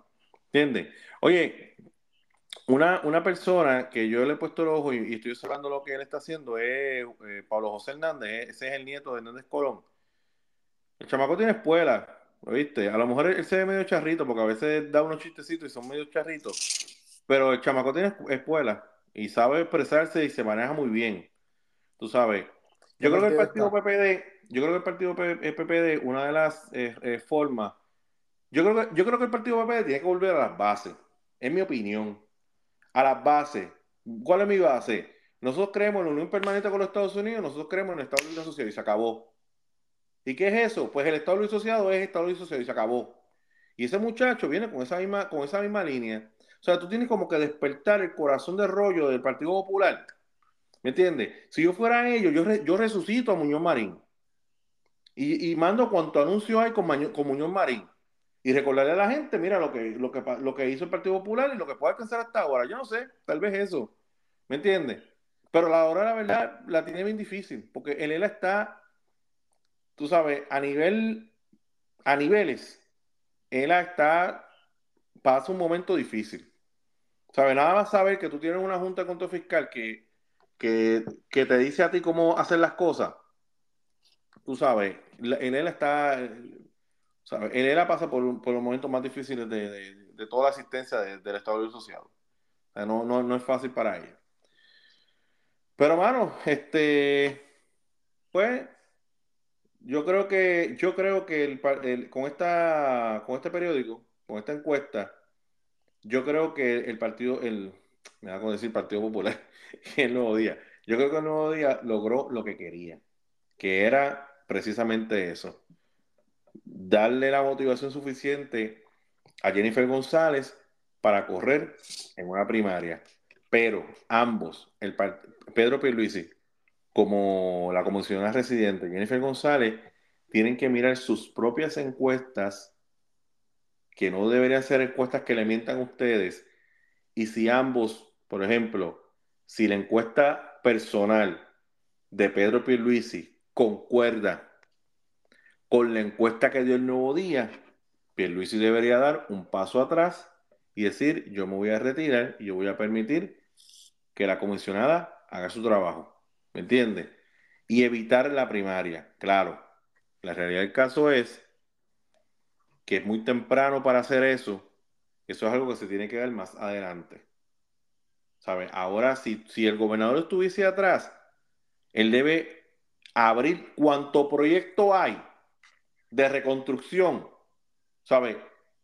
¿Entiendes? Oye, una, una persona que yo le he puesto el ojo y, y estoy observando lo que él está haciendo es eh, Pablo José Hernández, eh, ese es el nieto de Hernández Colón. El chamaco tiene escuela, ¿viste? A lo mejor él, él se ve medio charrito porque a veces da unos chistecitos y son medio charritos, pero el chamaco tiene escuela y sabe expresarse y se maneja muy bien, tú sabes. ¿Qué Yo creo que el partido PPD, yo creo que el partido P- eh, PPD, una de las eh, formas, yo creo, que, yo creo que el partido PPD tiene que volver a las bases, es mi opinión, a las bases. ¿Cuál es mi base? Nosotros creemos en la unión permanente con los Estados Unidos, nosotros creemos en el Estado Libre Asociado y se acabó. ¿Y qué es eso? Pues el Estado Libre Asociado es Estado Libre Asociado y se acabó. Y ese muchacho viene con esa misma, con esa misma línea. O sea, tú tienes como que despertar el corazón de rollo del Partido Popular. ¿Me entiendes? Si yo fuera ellos, yo, yo resucito a Muñoz Marín. Y, y mando cuanto anuncio hay con, Maño- con Muñoz Marín. Y recordarle a la gente, mira lo que, lo, que, lo que hizo el Partido Popular y lo que puede alcanzar hasta ahora. Yo no sé, tal vez eso. ¿Me entiendes? Pero la hora, la verdad, la tiene bien difícil. Porque el ELA está, tú sabes, a nivel, a niveles, ELA está, pasa un momento difícil. ¿Sabes? Nada más saber que tú tienes una junta de control fiscal que, que, que te dice a ti cómo hacer las cosas. Tú sabes, el ELA está, ¿sabes? El ELA pasa por, por los momentos más difíciles de, de- toda la asistencia de- del Estado Libre Asociado. O no, no, no es fácil para ellos. Pero, mano, este, pues, yo creo que, yo creo que el- con esta, con este periódico, con esta encuesta, yo creo que el partido, el, me da con decir Partido Popular, el Nuevo Día, yo creo que el Nuevo Día logró lo que quería, que era precisamente eso, darle la motivación suficiente a Jennifer González para correr en una primaria. Pero ambos, el Pedro Pierluisi como la comisionada residente Jennifer González, tienen que mirar sus propias encuestas, que no deberían ser encuestas que le mientan ustedes, y si ambos, por ejemplo, si la encuesta personal de Pedro Pierluisi concuerda con la encuesta que dio el Nuevo Día, Pierluisi debería dar un paso atrás y decir, yo me voy a retirar y yo voy a permitir que la comisionada haga su trabajo. ¿Me entiendes? Y evitar la primaria. Claro, la realidad del caso es que es muy temprano para hacer eso. Eso es algo que se tiene que dar más adelante. ¿Sabes? Ahora, si, si el gobernador estuviese atrás, él debe abrir cuanto proyecto hay de reconstrucción. ¿Sabes?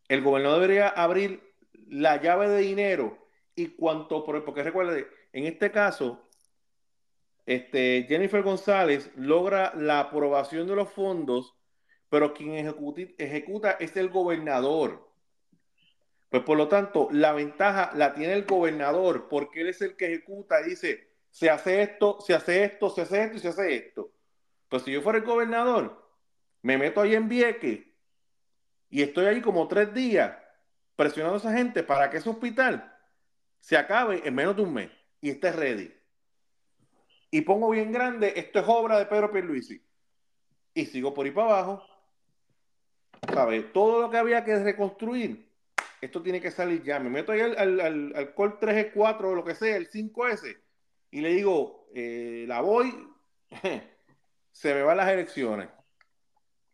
El gobernador debería abrir la llave de dinero y cuanto, porque recuerde, en este caso, este, Jennifer González logra la aprobación de los fondos, pero quien ejecuta es el gobernador. Pues por lo tanto, la ventaja la tiene el gobernador, porque él es el que ejecuta y dice, se hace esto, se hace esto, se hace esto y se hace esto. Pues si yo fuera el gobernador, me meto ahí en Vieques y estoy ahí como tres días presionando a esa gente para que ese hospital se acabe en menos de un mes y esté ready. Y pongo bien grande, esto es obra de Pedro Pierluisi. Y sigo por ahí para abajo. ¿Sabes? Todo lo que había que reconstruir, esto tiene que salir ya. Me meto ahí al, al, al, al Col 3G4 o lo que sea, el 5S, y le digo, eh, la voy, se me van las elecciones.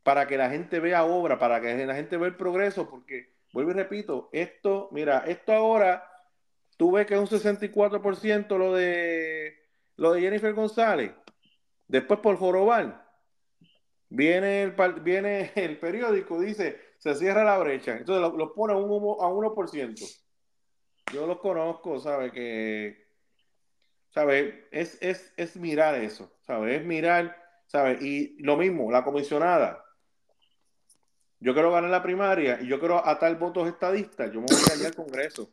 Para que la gente vea obra, para que la gente vea el progreso, porque, vuelvo y repito, esto, mira, esto ahora, tú ves que es un 64% lo de, lo de Jennifer González. Después por Jorobar, viene el, viene el periódico, dice, se cierra la brecha. Entonces lo, lo pone a, un, a 1%. Yo los conozco, ¿sabe? Que, ¿sabe? Es, es, es mirar eso, ¿sabe? Es mirar, ¿sabe? Y lo mismo, la comisionada. Yo quiero ganar la primaria y yo quiero atar votos estadistas. Yo me voy allá al Congreso.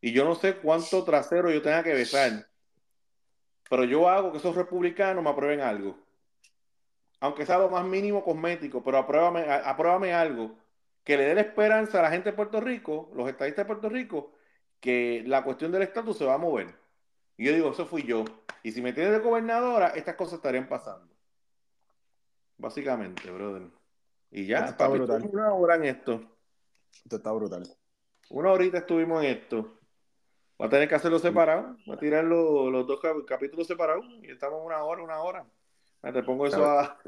Y yo no sé cuánto trasero yo tenga que besar. Pero yo hago que esos republicanos me aprueben algo. Aunque sea lo más mínimo cosmético, pero apruébame, a- apruébame algo que le dé la esperanza a la gente de Puerto Rico, los estadistas de Puerto Rico, que la cuestión del estatus se va a mover. Y yo digo, eso fui yo. Y si me tienes de gobernadora, estas cosas estarían pasando. Básicamente, brother. Y ya, Esto está brutal. una hora en esto. Esto está brutal. una horita estuvimos en esto. Voy a tener que hacerlo separado. Voy a tirar los, los dos cap- capítulos separados y estamos una hora, una hora. Te pongo eso a,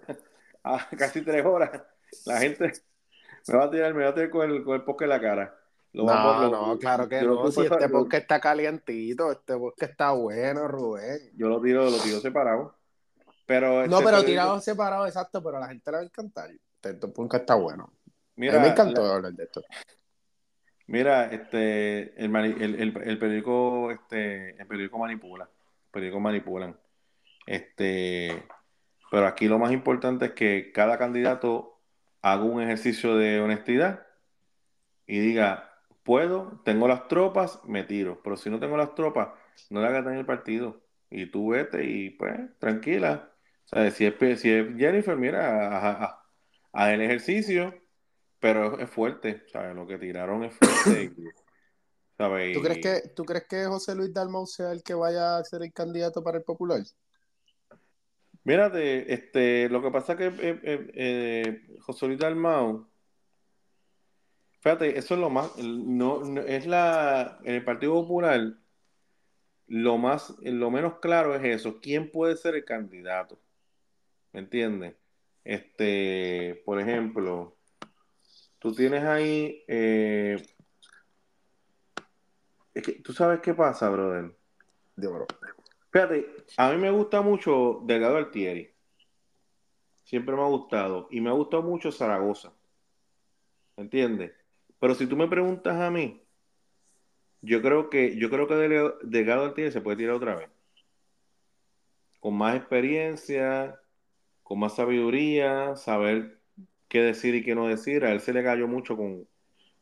a casi tres horas. La gente me va a tirar, me va a tirar con el, con el podcast en la cara. Lo No, lo- no, claro que no. Si este podcast está calientito, este podcast está bueno, Rubén. Yo lo tiro, lo tiro separado. Pero No, este pero tirado separado, exacto, pero a la gente le va a encantar. Este podcast está bueno. Mira, a mí me encantó la- hablar de esto. Mira, este, el, el, el, el periódico, este, el periódico manipula, el periódico manipulan. Este, pero aquí lo más importante es que cada candidato haga un ejercicio de honestidad y diga, puedo, tengo las tropas, me tiro. Pero si no tengo las tropas, no le hagas daño al partido. Y tú vete y pues, tranquila. O sea, si es, si es Jennifer, mira, a, a- a el ejercicio, pero es fuerte, ¿sabes? Lo que tiraron es fuerte. ¿sabes? ¿Tú crees, que, ¿Tú crees que José Luis Dalmau sea el que vaya a ser el candidato para el popular? Mírate, este, lo que pasa que eh, eh, eh, José Luis Dalmau, fíjate, eso es lo más, no, no- es la, en el Partido Popular, lo más, lo menos claro es eso, ¿quién puede ser el candidato? ¿Me entiendes? Este, por ejemplo, tú tienes ahí, eh, es que, ¿tú sabes qué pasa, brother? Dímelo. Fíjate, a mí me gusta mucho Delgado Altieri. Siempre me ha gustado. Y me ha gustado mucho Zaragoza. ¿Entiendes? Pero si tú me preguntas a mí, yo creo que, yo creo que Delgado, Delgado Altieri se puede tirar otra vez. Con más experiencia, con más sabiduría, saber qué decir y qué no decir. A él se le cayó mucho con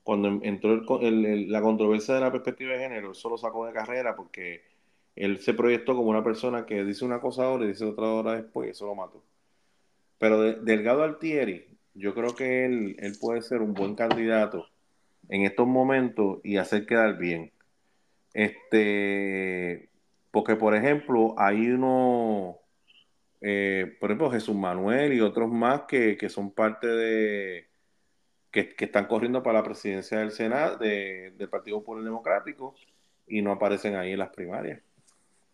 cuando entró el- el- la controversia de la perspectiva de género. Él solo sacó de carrera porque él se proyectó como una persona que dice una cosa ahora y dice otra hora después, y eso lo mató. Pero de- Delgado Altieri, yo creo que él, él puede ser un buen candidato en estos momentos y hacer quedar bien. Este, porque por ejemplo, hay uno, eh, por ejemplo, Jesús Manuel y otros más que, que son parte de, que, que están corriendo para la presidencia del Senado, de- del Partido Popular Democrático, y no aparecen ahí en las primarias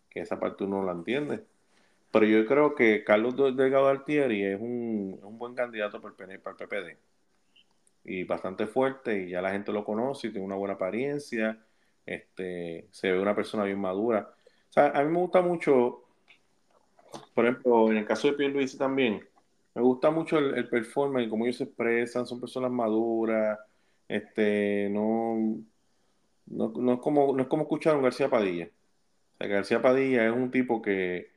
que esa parte uno no la entiende. Pero yo creo que Carlos Delgado Altieri es un, es un buen candidato para el, para el PPD. Y bastante fuerte, y ya la gente lo conoce, y tiene una buena apariencia, este, se ve una persona bien madura. O sea, a mí me gusta mucho, por ejemplo, en el caso de Pierluisi también, me gusta mucho el, el performance y cómo ellos se expresan, son personas maduras, este, no, no, no es como, no es como escuchar a un García Padilla. O sea, García Padilla es un tipo que,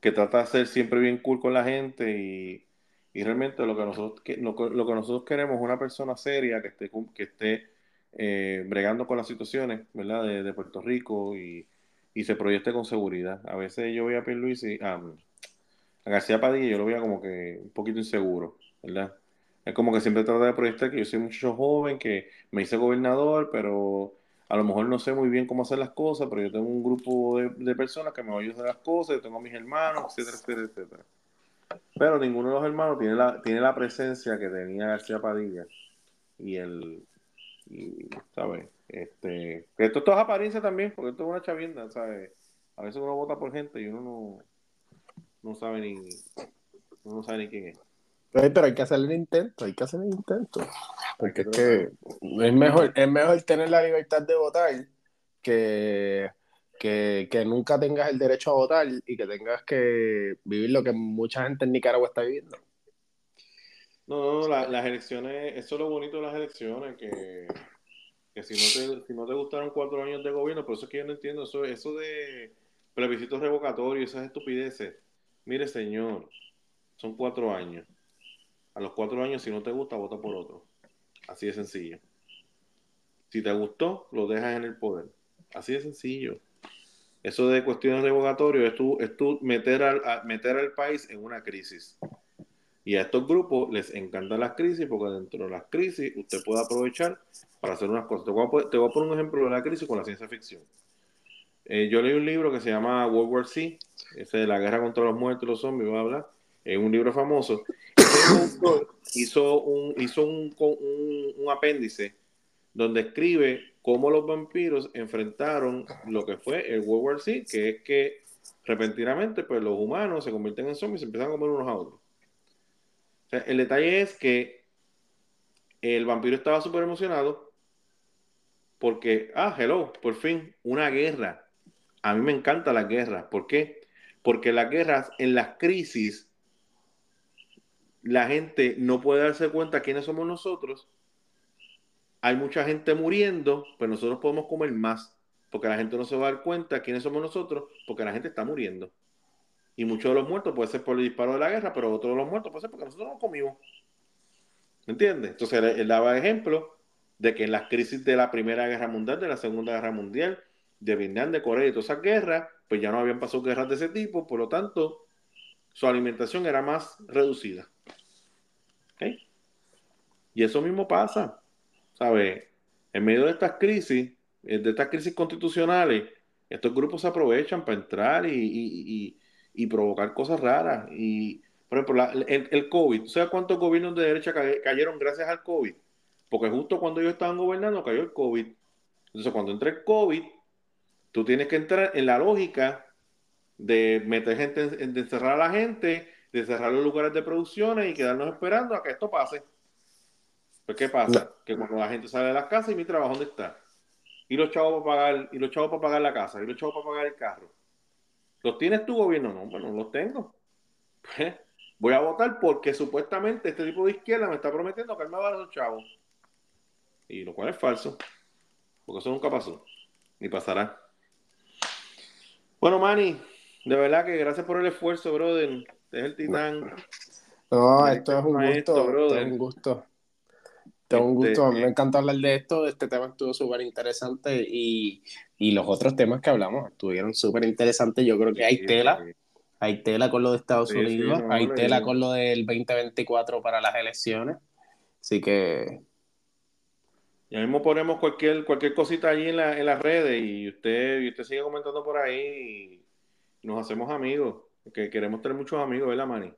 que trata de ser siempre bien cool con la gente y, y realmente lo que nosotros lo, que- nosotros queremos es una persona seria que esté que esté eh, bregando con las situaciones, ¿verdad? De, de Puerto Rico y, y se proyecte con seguridad. A veces yo veía a Pierluisi, a, a García Padilla, yo lo veía como que un poquito inseguro, ¿verdad? Es como que siempre trata de proyectar que yo soy un muchacho joven, que me hice gobernador, pero a lo mejor no sé muy bien cómo hacer las cosas, pero yo tengo un grupo de, personas que me van a ayudar las cosas, yo tengo a mis hermanos, etcétera, etcétera, etcétera. Pero ninguno de los hermanos tiene la, tiene la presencia que tenía García Padilla. Y el, y, ¿sabes? Este, que esto, esto es apariencia también, porque esto es una chavienda, ¿sabes? A veces uno vota por gente y uno no, no sabe ni, uno no sabe ni quién es. Pero hay que hacer el intento, hay que hacer el intento. Porque es que es mejor, es mejor tener la libertad de votar que, que, que nunca tengas el derecho a votar y que tengas que vivir lo que mucha gente en Nicaragua está viviendo. No, no, no, la- las elecciones, eso es lo bonito de las elecciones, que, que si no te, si no te gustaron cuatro años de gobierno, por eso es que yo no entiendo eso, eso de plebiscitos revocatorios, esas estupideces. Mire, señor, son cuatro años. A los cuatro años, si no te gusta, vota por otro. Así de sencillo. Si te gustó, lo dejas en el poder. Así de sencillo. Eso de cuestiones revocatorias es tú, es tú meter, al, meter al país en una crisis. Y a estos grupos les encantan las crisis porque dentro de las crisis usted puede aprovechar para hacer unas cosas. Te voy a, voy a poner un ejemplo de la crisis con la ciencia ficción. Eh, yo leí un libro que se llama World War Z, ese de la guerra contra los muertos y los zombies, bla, bla. Es un libro famoso. Hizo un, hizo un, un, apéndice donde escribe cómo los vampiros enfrentaron lo que fue el World War Z, que es que repentinamente pues los humanos se convierten en zombies y se empiezan a comer unos a otros. el detalle es que el vampiro estaba súper emocionado porque, ah, hello, por fin, una guerra. A mí me encanta la guerra. ¿Por qué? Porque las guerras, en las crisis, la gente no puede darse cuenta quiénes somos nosotros. Hay mucha gente muriendo, pero nosotros podemos comer más, porque la gente no se va a dar cuenta quiénes somos nosotros, porque la gente está muriendo. Y muchos de los muertos puede ser por el disparo de la guerra, pero otros de los muertos puede ser porque nosotros no comimos. ¿Me entiendes? Entonces él, daba ejemplo de que en las crisis de la Primera Guerra Mundial, de la Segunda Guerra Mundial, de Vietnam, de Corea y todas esas guerras, pues ya no habían pasado guerras de ese tipo, por lo tanto, su alimentación era más reducida. Y eso mismo pasa, ¿sabes? En medio de estas crisis, eh, de estas crisis constitucionales, estos grupos se aprovechan para entrar y, provocar cosas raras. Y, por ejemplo, el, el, COVID, ¿sabes cuántos gobiernos de derecha cayeron gracias al COVID? Porque justo cuando ellos estaban gobernando cayó el COVID. Entonces, cuando entra el COVID, tú tienes que entrar en la lógica de meter gente, de encerrar a la gente, de cerrar los lugares de producciones y quedarnos esperando a que esto pase. Pues, ¿qué pasa? Que cuando la gente sale de las casas, ¿y mi trabajo dónde está? Y los chavos para pagar, y los chavos para pagar la casa, y los chavos para pagar el carro. ¿Los tienes tu gobierno? No, bueno, no los tengo. Pues, voy a votar porque supuestamente este tipo de izquierda me está prometiendo que él me va a dar los chavos. Y lo cual es falso. Porque eso nunca pasó. Ni pasará. Bueno, Manny, de verdad que gracias por el esfuerzo, brother. Es el titán. No, esto es un gusto, brother. es un gusto. Esto es un gusto. A mí me encanta hablar de esto. Este tema estuvo súper interesante y, los otros temas que hablamos estuvieron súper interesantes. Yo creo que hay tela. Hay tela con lo de Estados Unidos. hay tela con lo del 2024 para las elecciones. Así que ya mismo ponemos cualquier, cualquier cosita allí en, la, en las redes y usted, y usted sigue comentando por ahí y nos hacemos amigos. Que queremos tener muchos amigos, ¿verdad, Manny?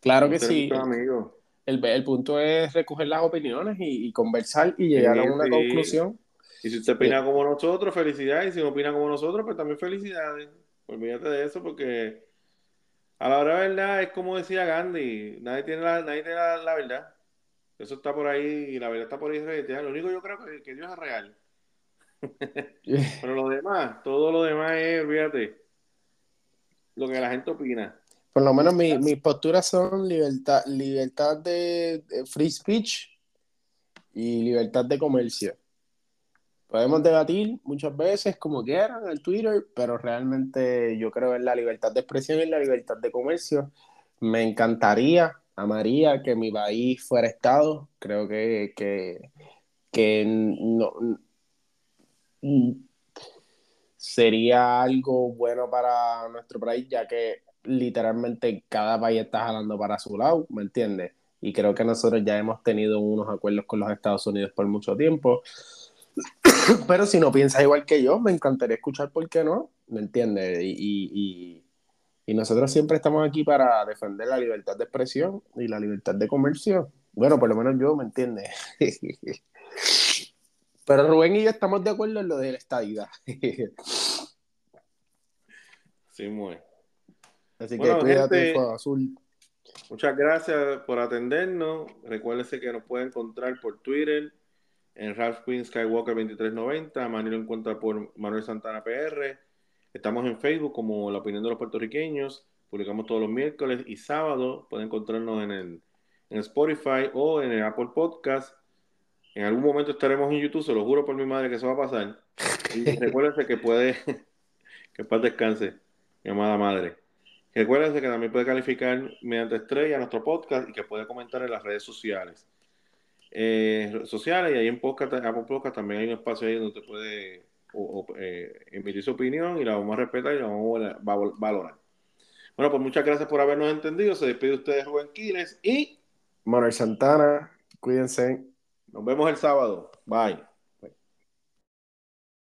Claro que sí. Amigos. El, el, punto es recoger las opiniones y, conversar y llegar a una conclusión. Y si usted opina como nosotros, felicidades. Y si no opina como nosotros, pues también felicidades. Olvídate de eso porque a la hora de verdad es como decía Gandhi, nadie tiene la, nadie tiene la verdad. Eso está por ahí y la verdad está por ahí. Lo único yo creo que, que Dios es real. Pero lo demás, todo lo demás es, olvídate, lo que la gente opina. Por lo menos mi, mis posturas son libertad, libertad de, free speech y libertad de comercio. Podemos debatir muchas veces como quieran en Twitter, pero realmente yo creo en la libertad de expresión y la libertad de comercio. Me encantaría amaría que mi país fuera Estado. Creo que, que, no, sería algo bueno para nuestro país, ya que literalmente cada país está jalando para su lado, ¿me entiendes? Y creo que nosotros ya hemos tenido unos acuerdos con los Estados Unidos por mucho tiempo. Pero si no piensas igual que yo, me encantaría escuchar por qué no, ¿me entiendes? y nosotros siempre estamos aquí para defender la libertad de expresión y la libertad de comercio. Bueno, por lo menos yo, ¿me entiendes? Pero Rubén y yo estamos de acuerdo en lo de la estadidad. sí, muy. Así que cuídate, azul. Muchas gracias por atendernos. Recuérdense que nos pueden encontrar por Twitter en Ralph Queen Skywalker 2390. Manuel lo encuentra por Manuel Santana PR. Estamos en Facebook como La Opinión de los Puertorriqueños. Publicamos todos los miércoles y sábados. Pueden encontrarnos en, el, en Spotify o en el Apple Podcast. En algún momento estaremos en YouTube, se lo juro por mi madre que eso va a pasar. Y recuérdense que puede, que paz descanse, mi amada madre. Recuérdense que también puede calificar mediante estrella nuestro podcast y que puede comentar en las redes sociales. Eh, sociales y ahí en podcast, Apple Podcast también hay un espacio ahí donde te puede o, eh, emitir su opinión y la vamos a respetar y la vamos a valorar. Bueno, pues muchas gracias por habernos entendido. Se despide ustedes, Rubén Quiles y Manuel Santana. Cuídense. Nos vemos el sábado. Bye.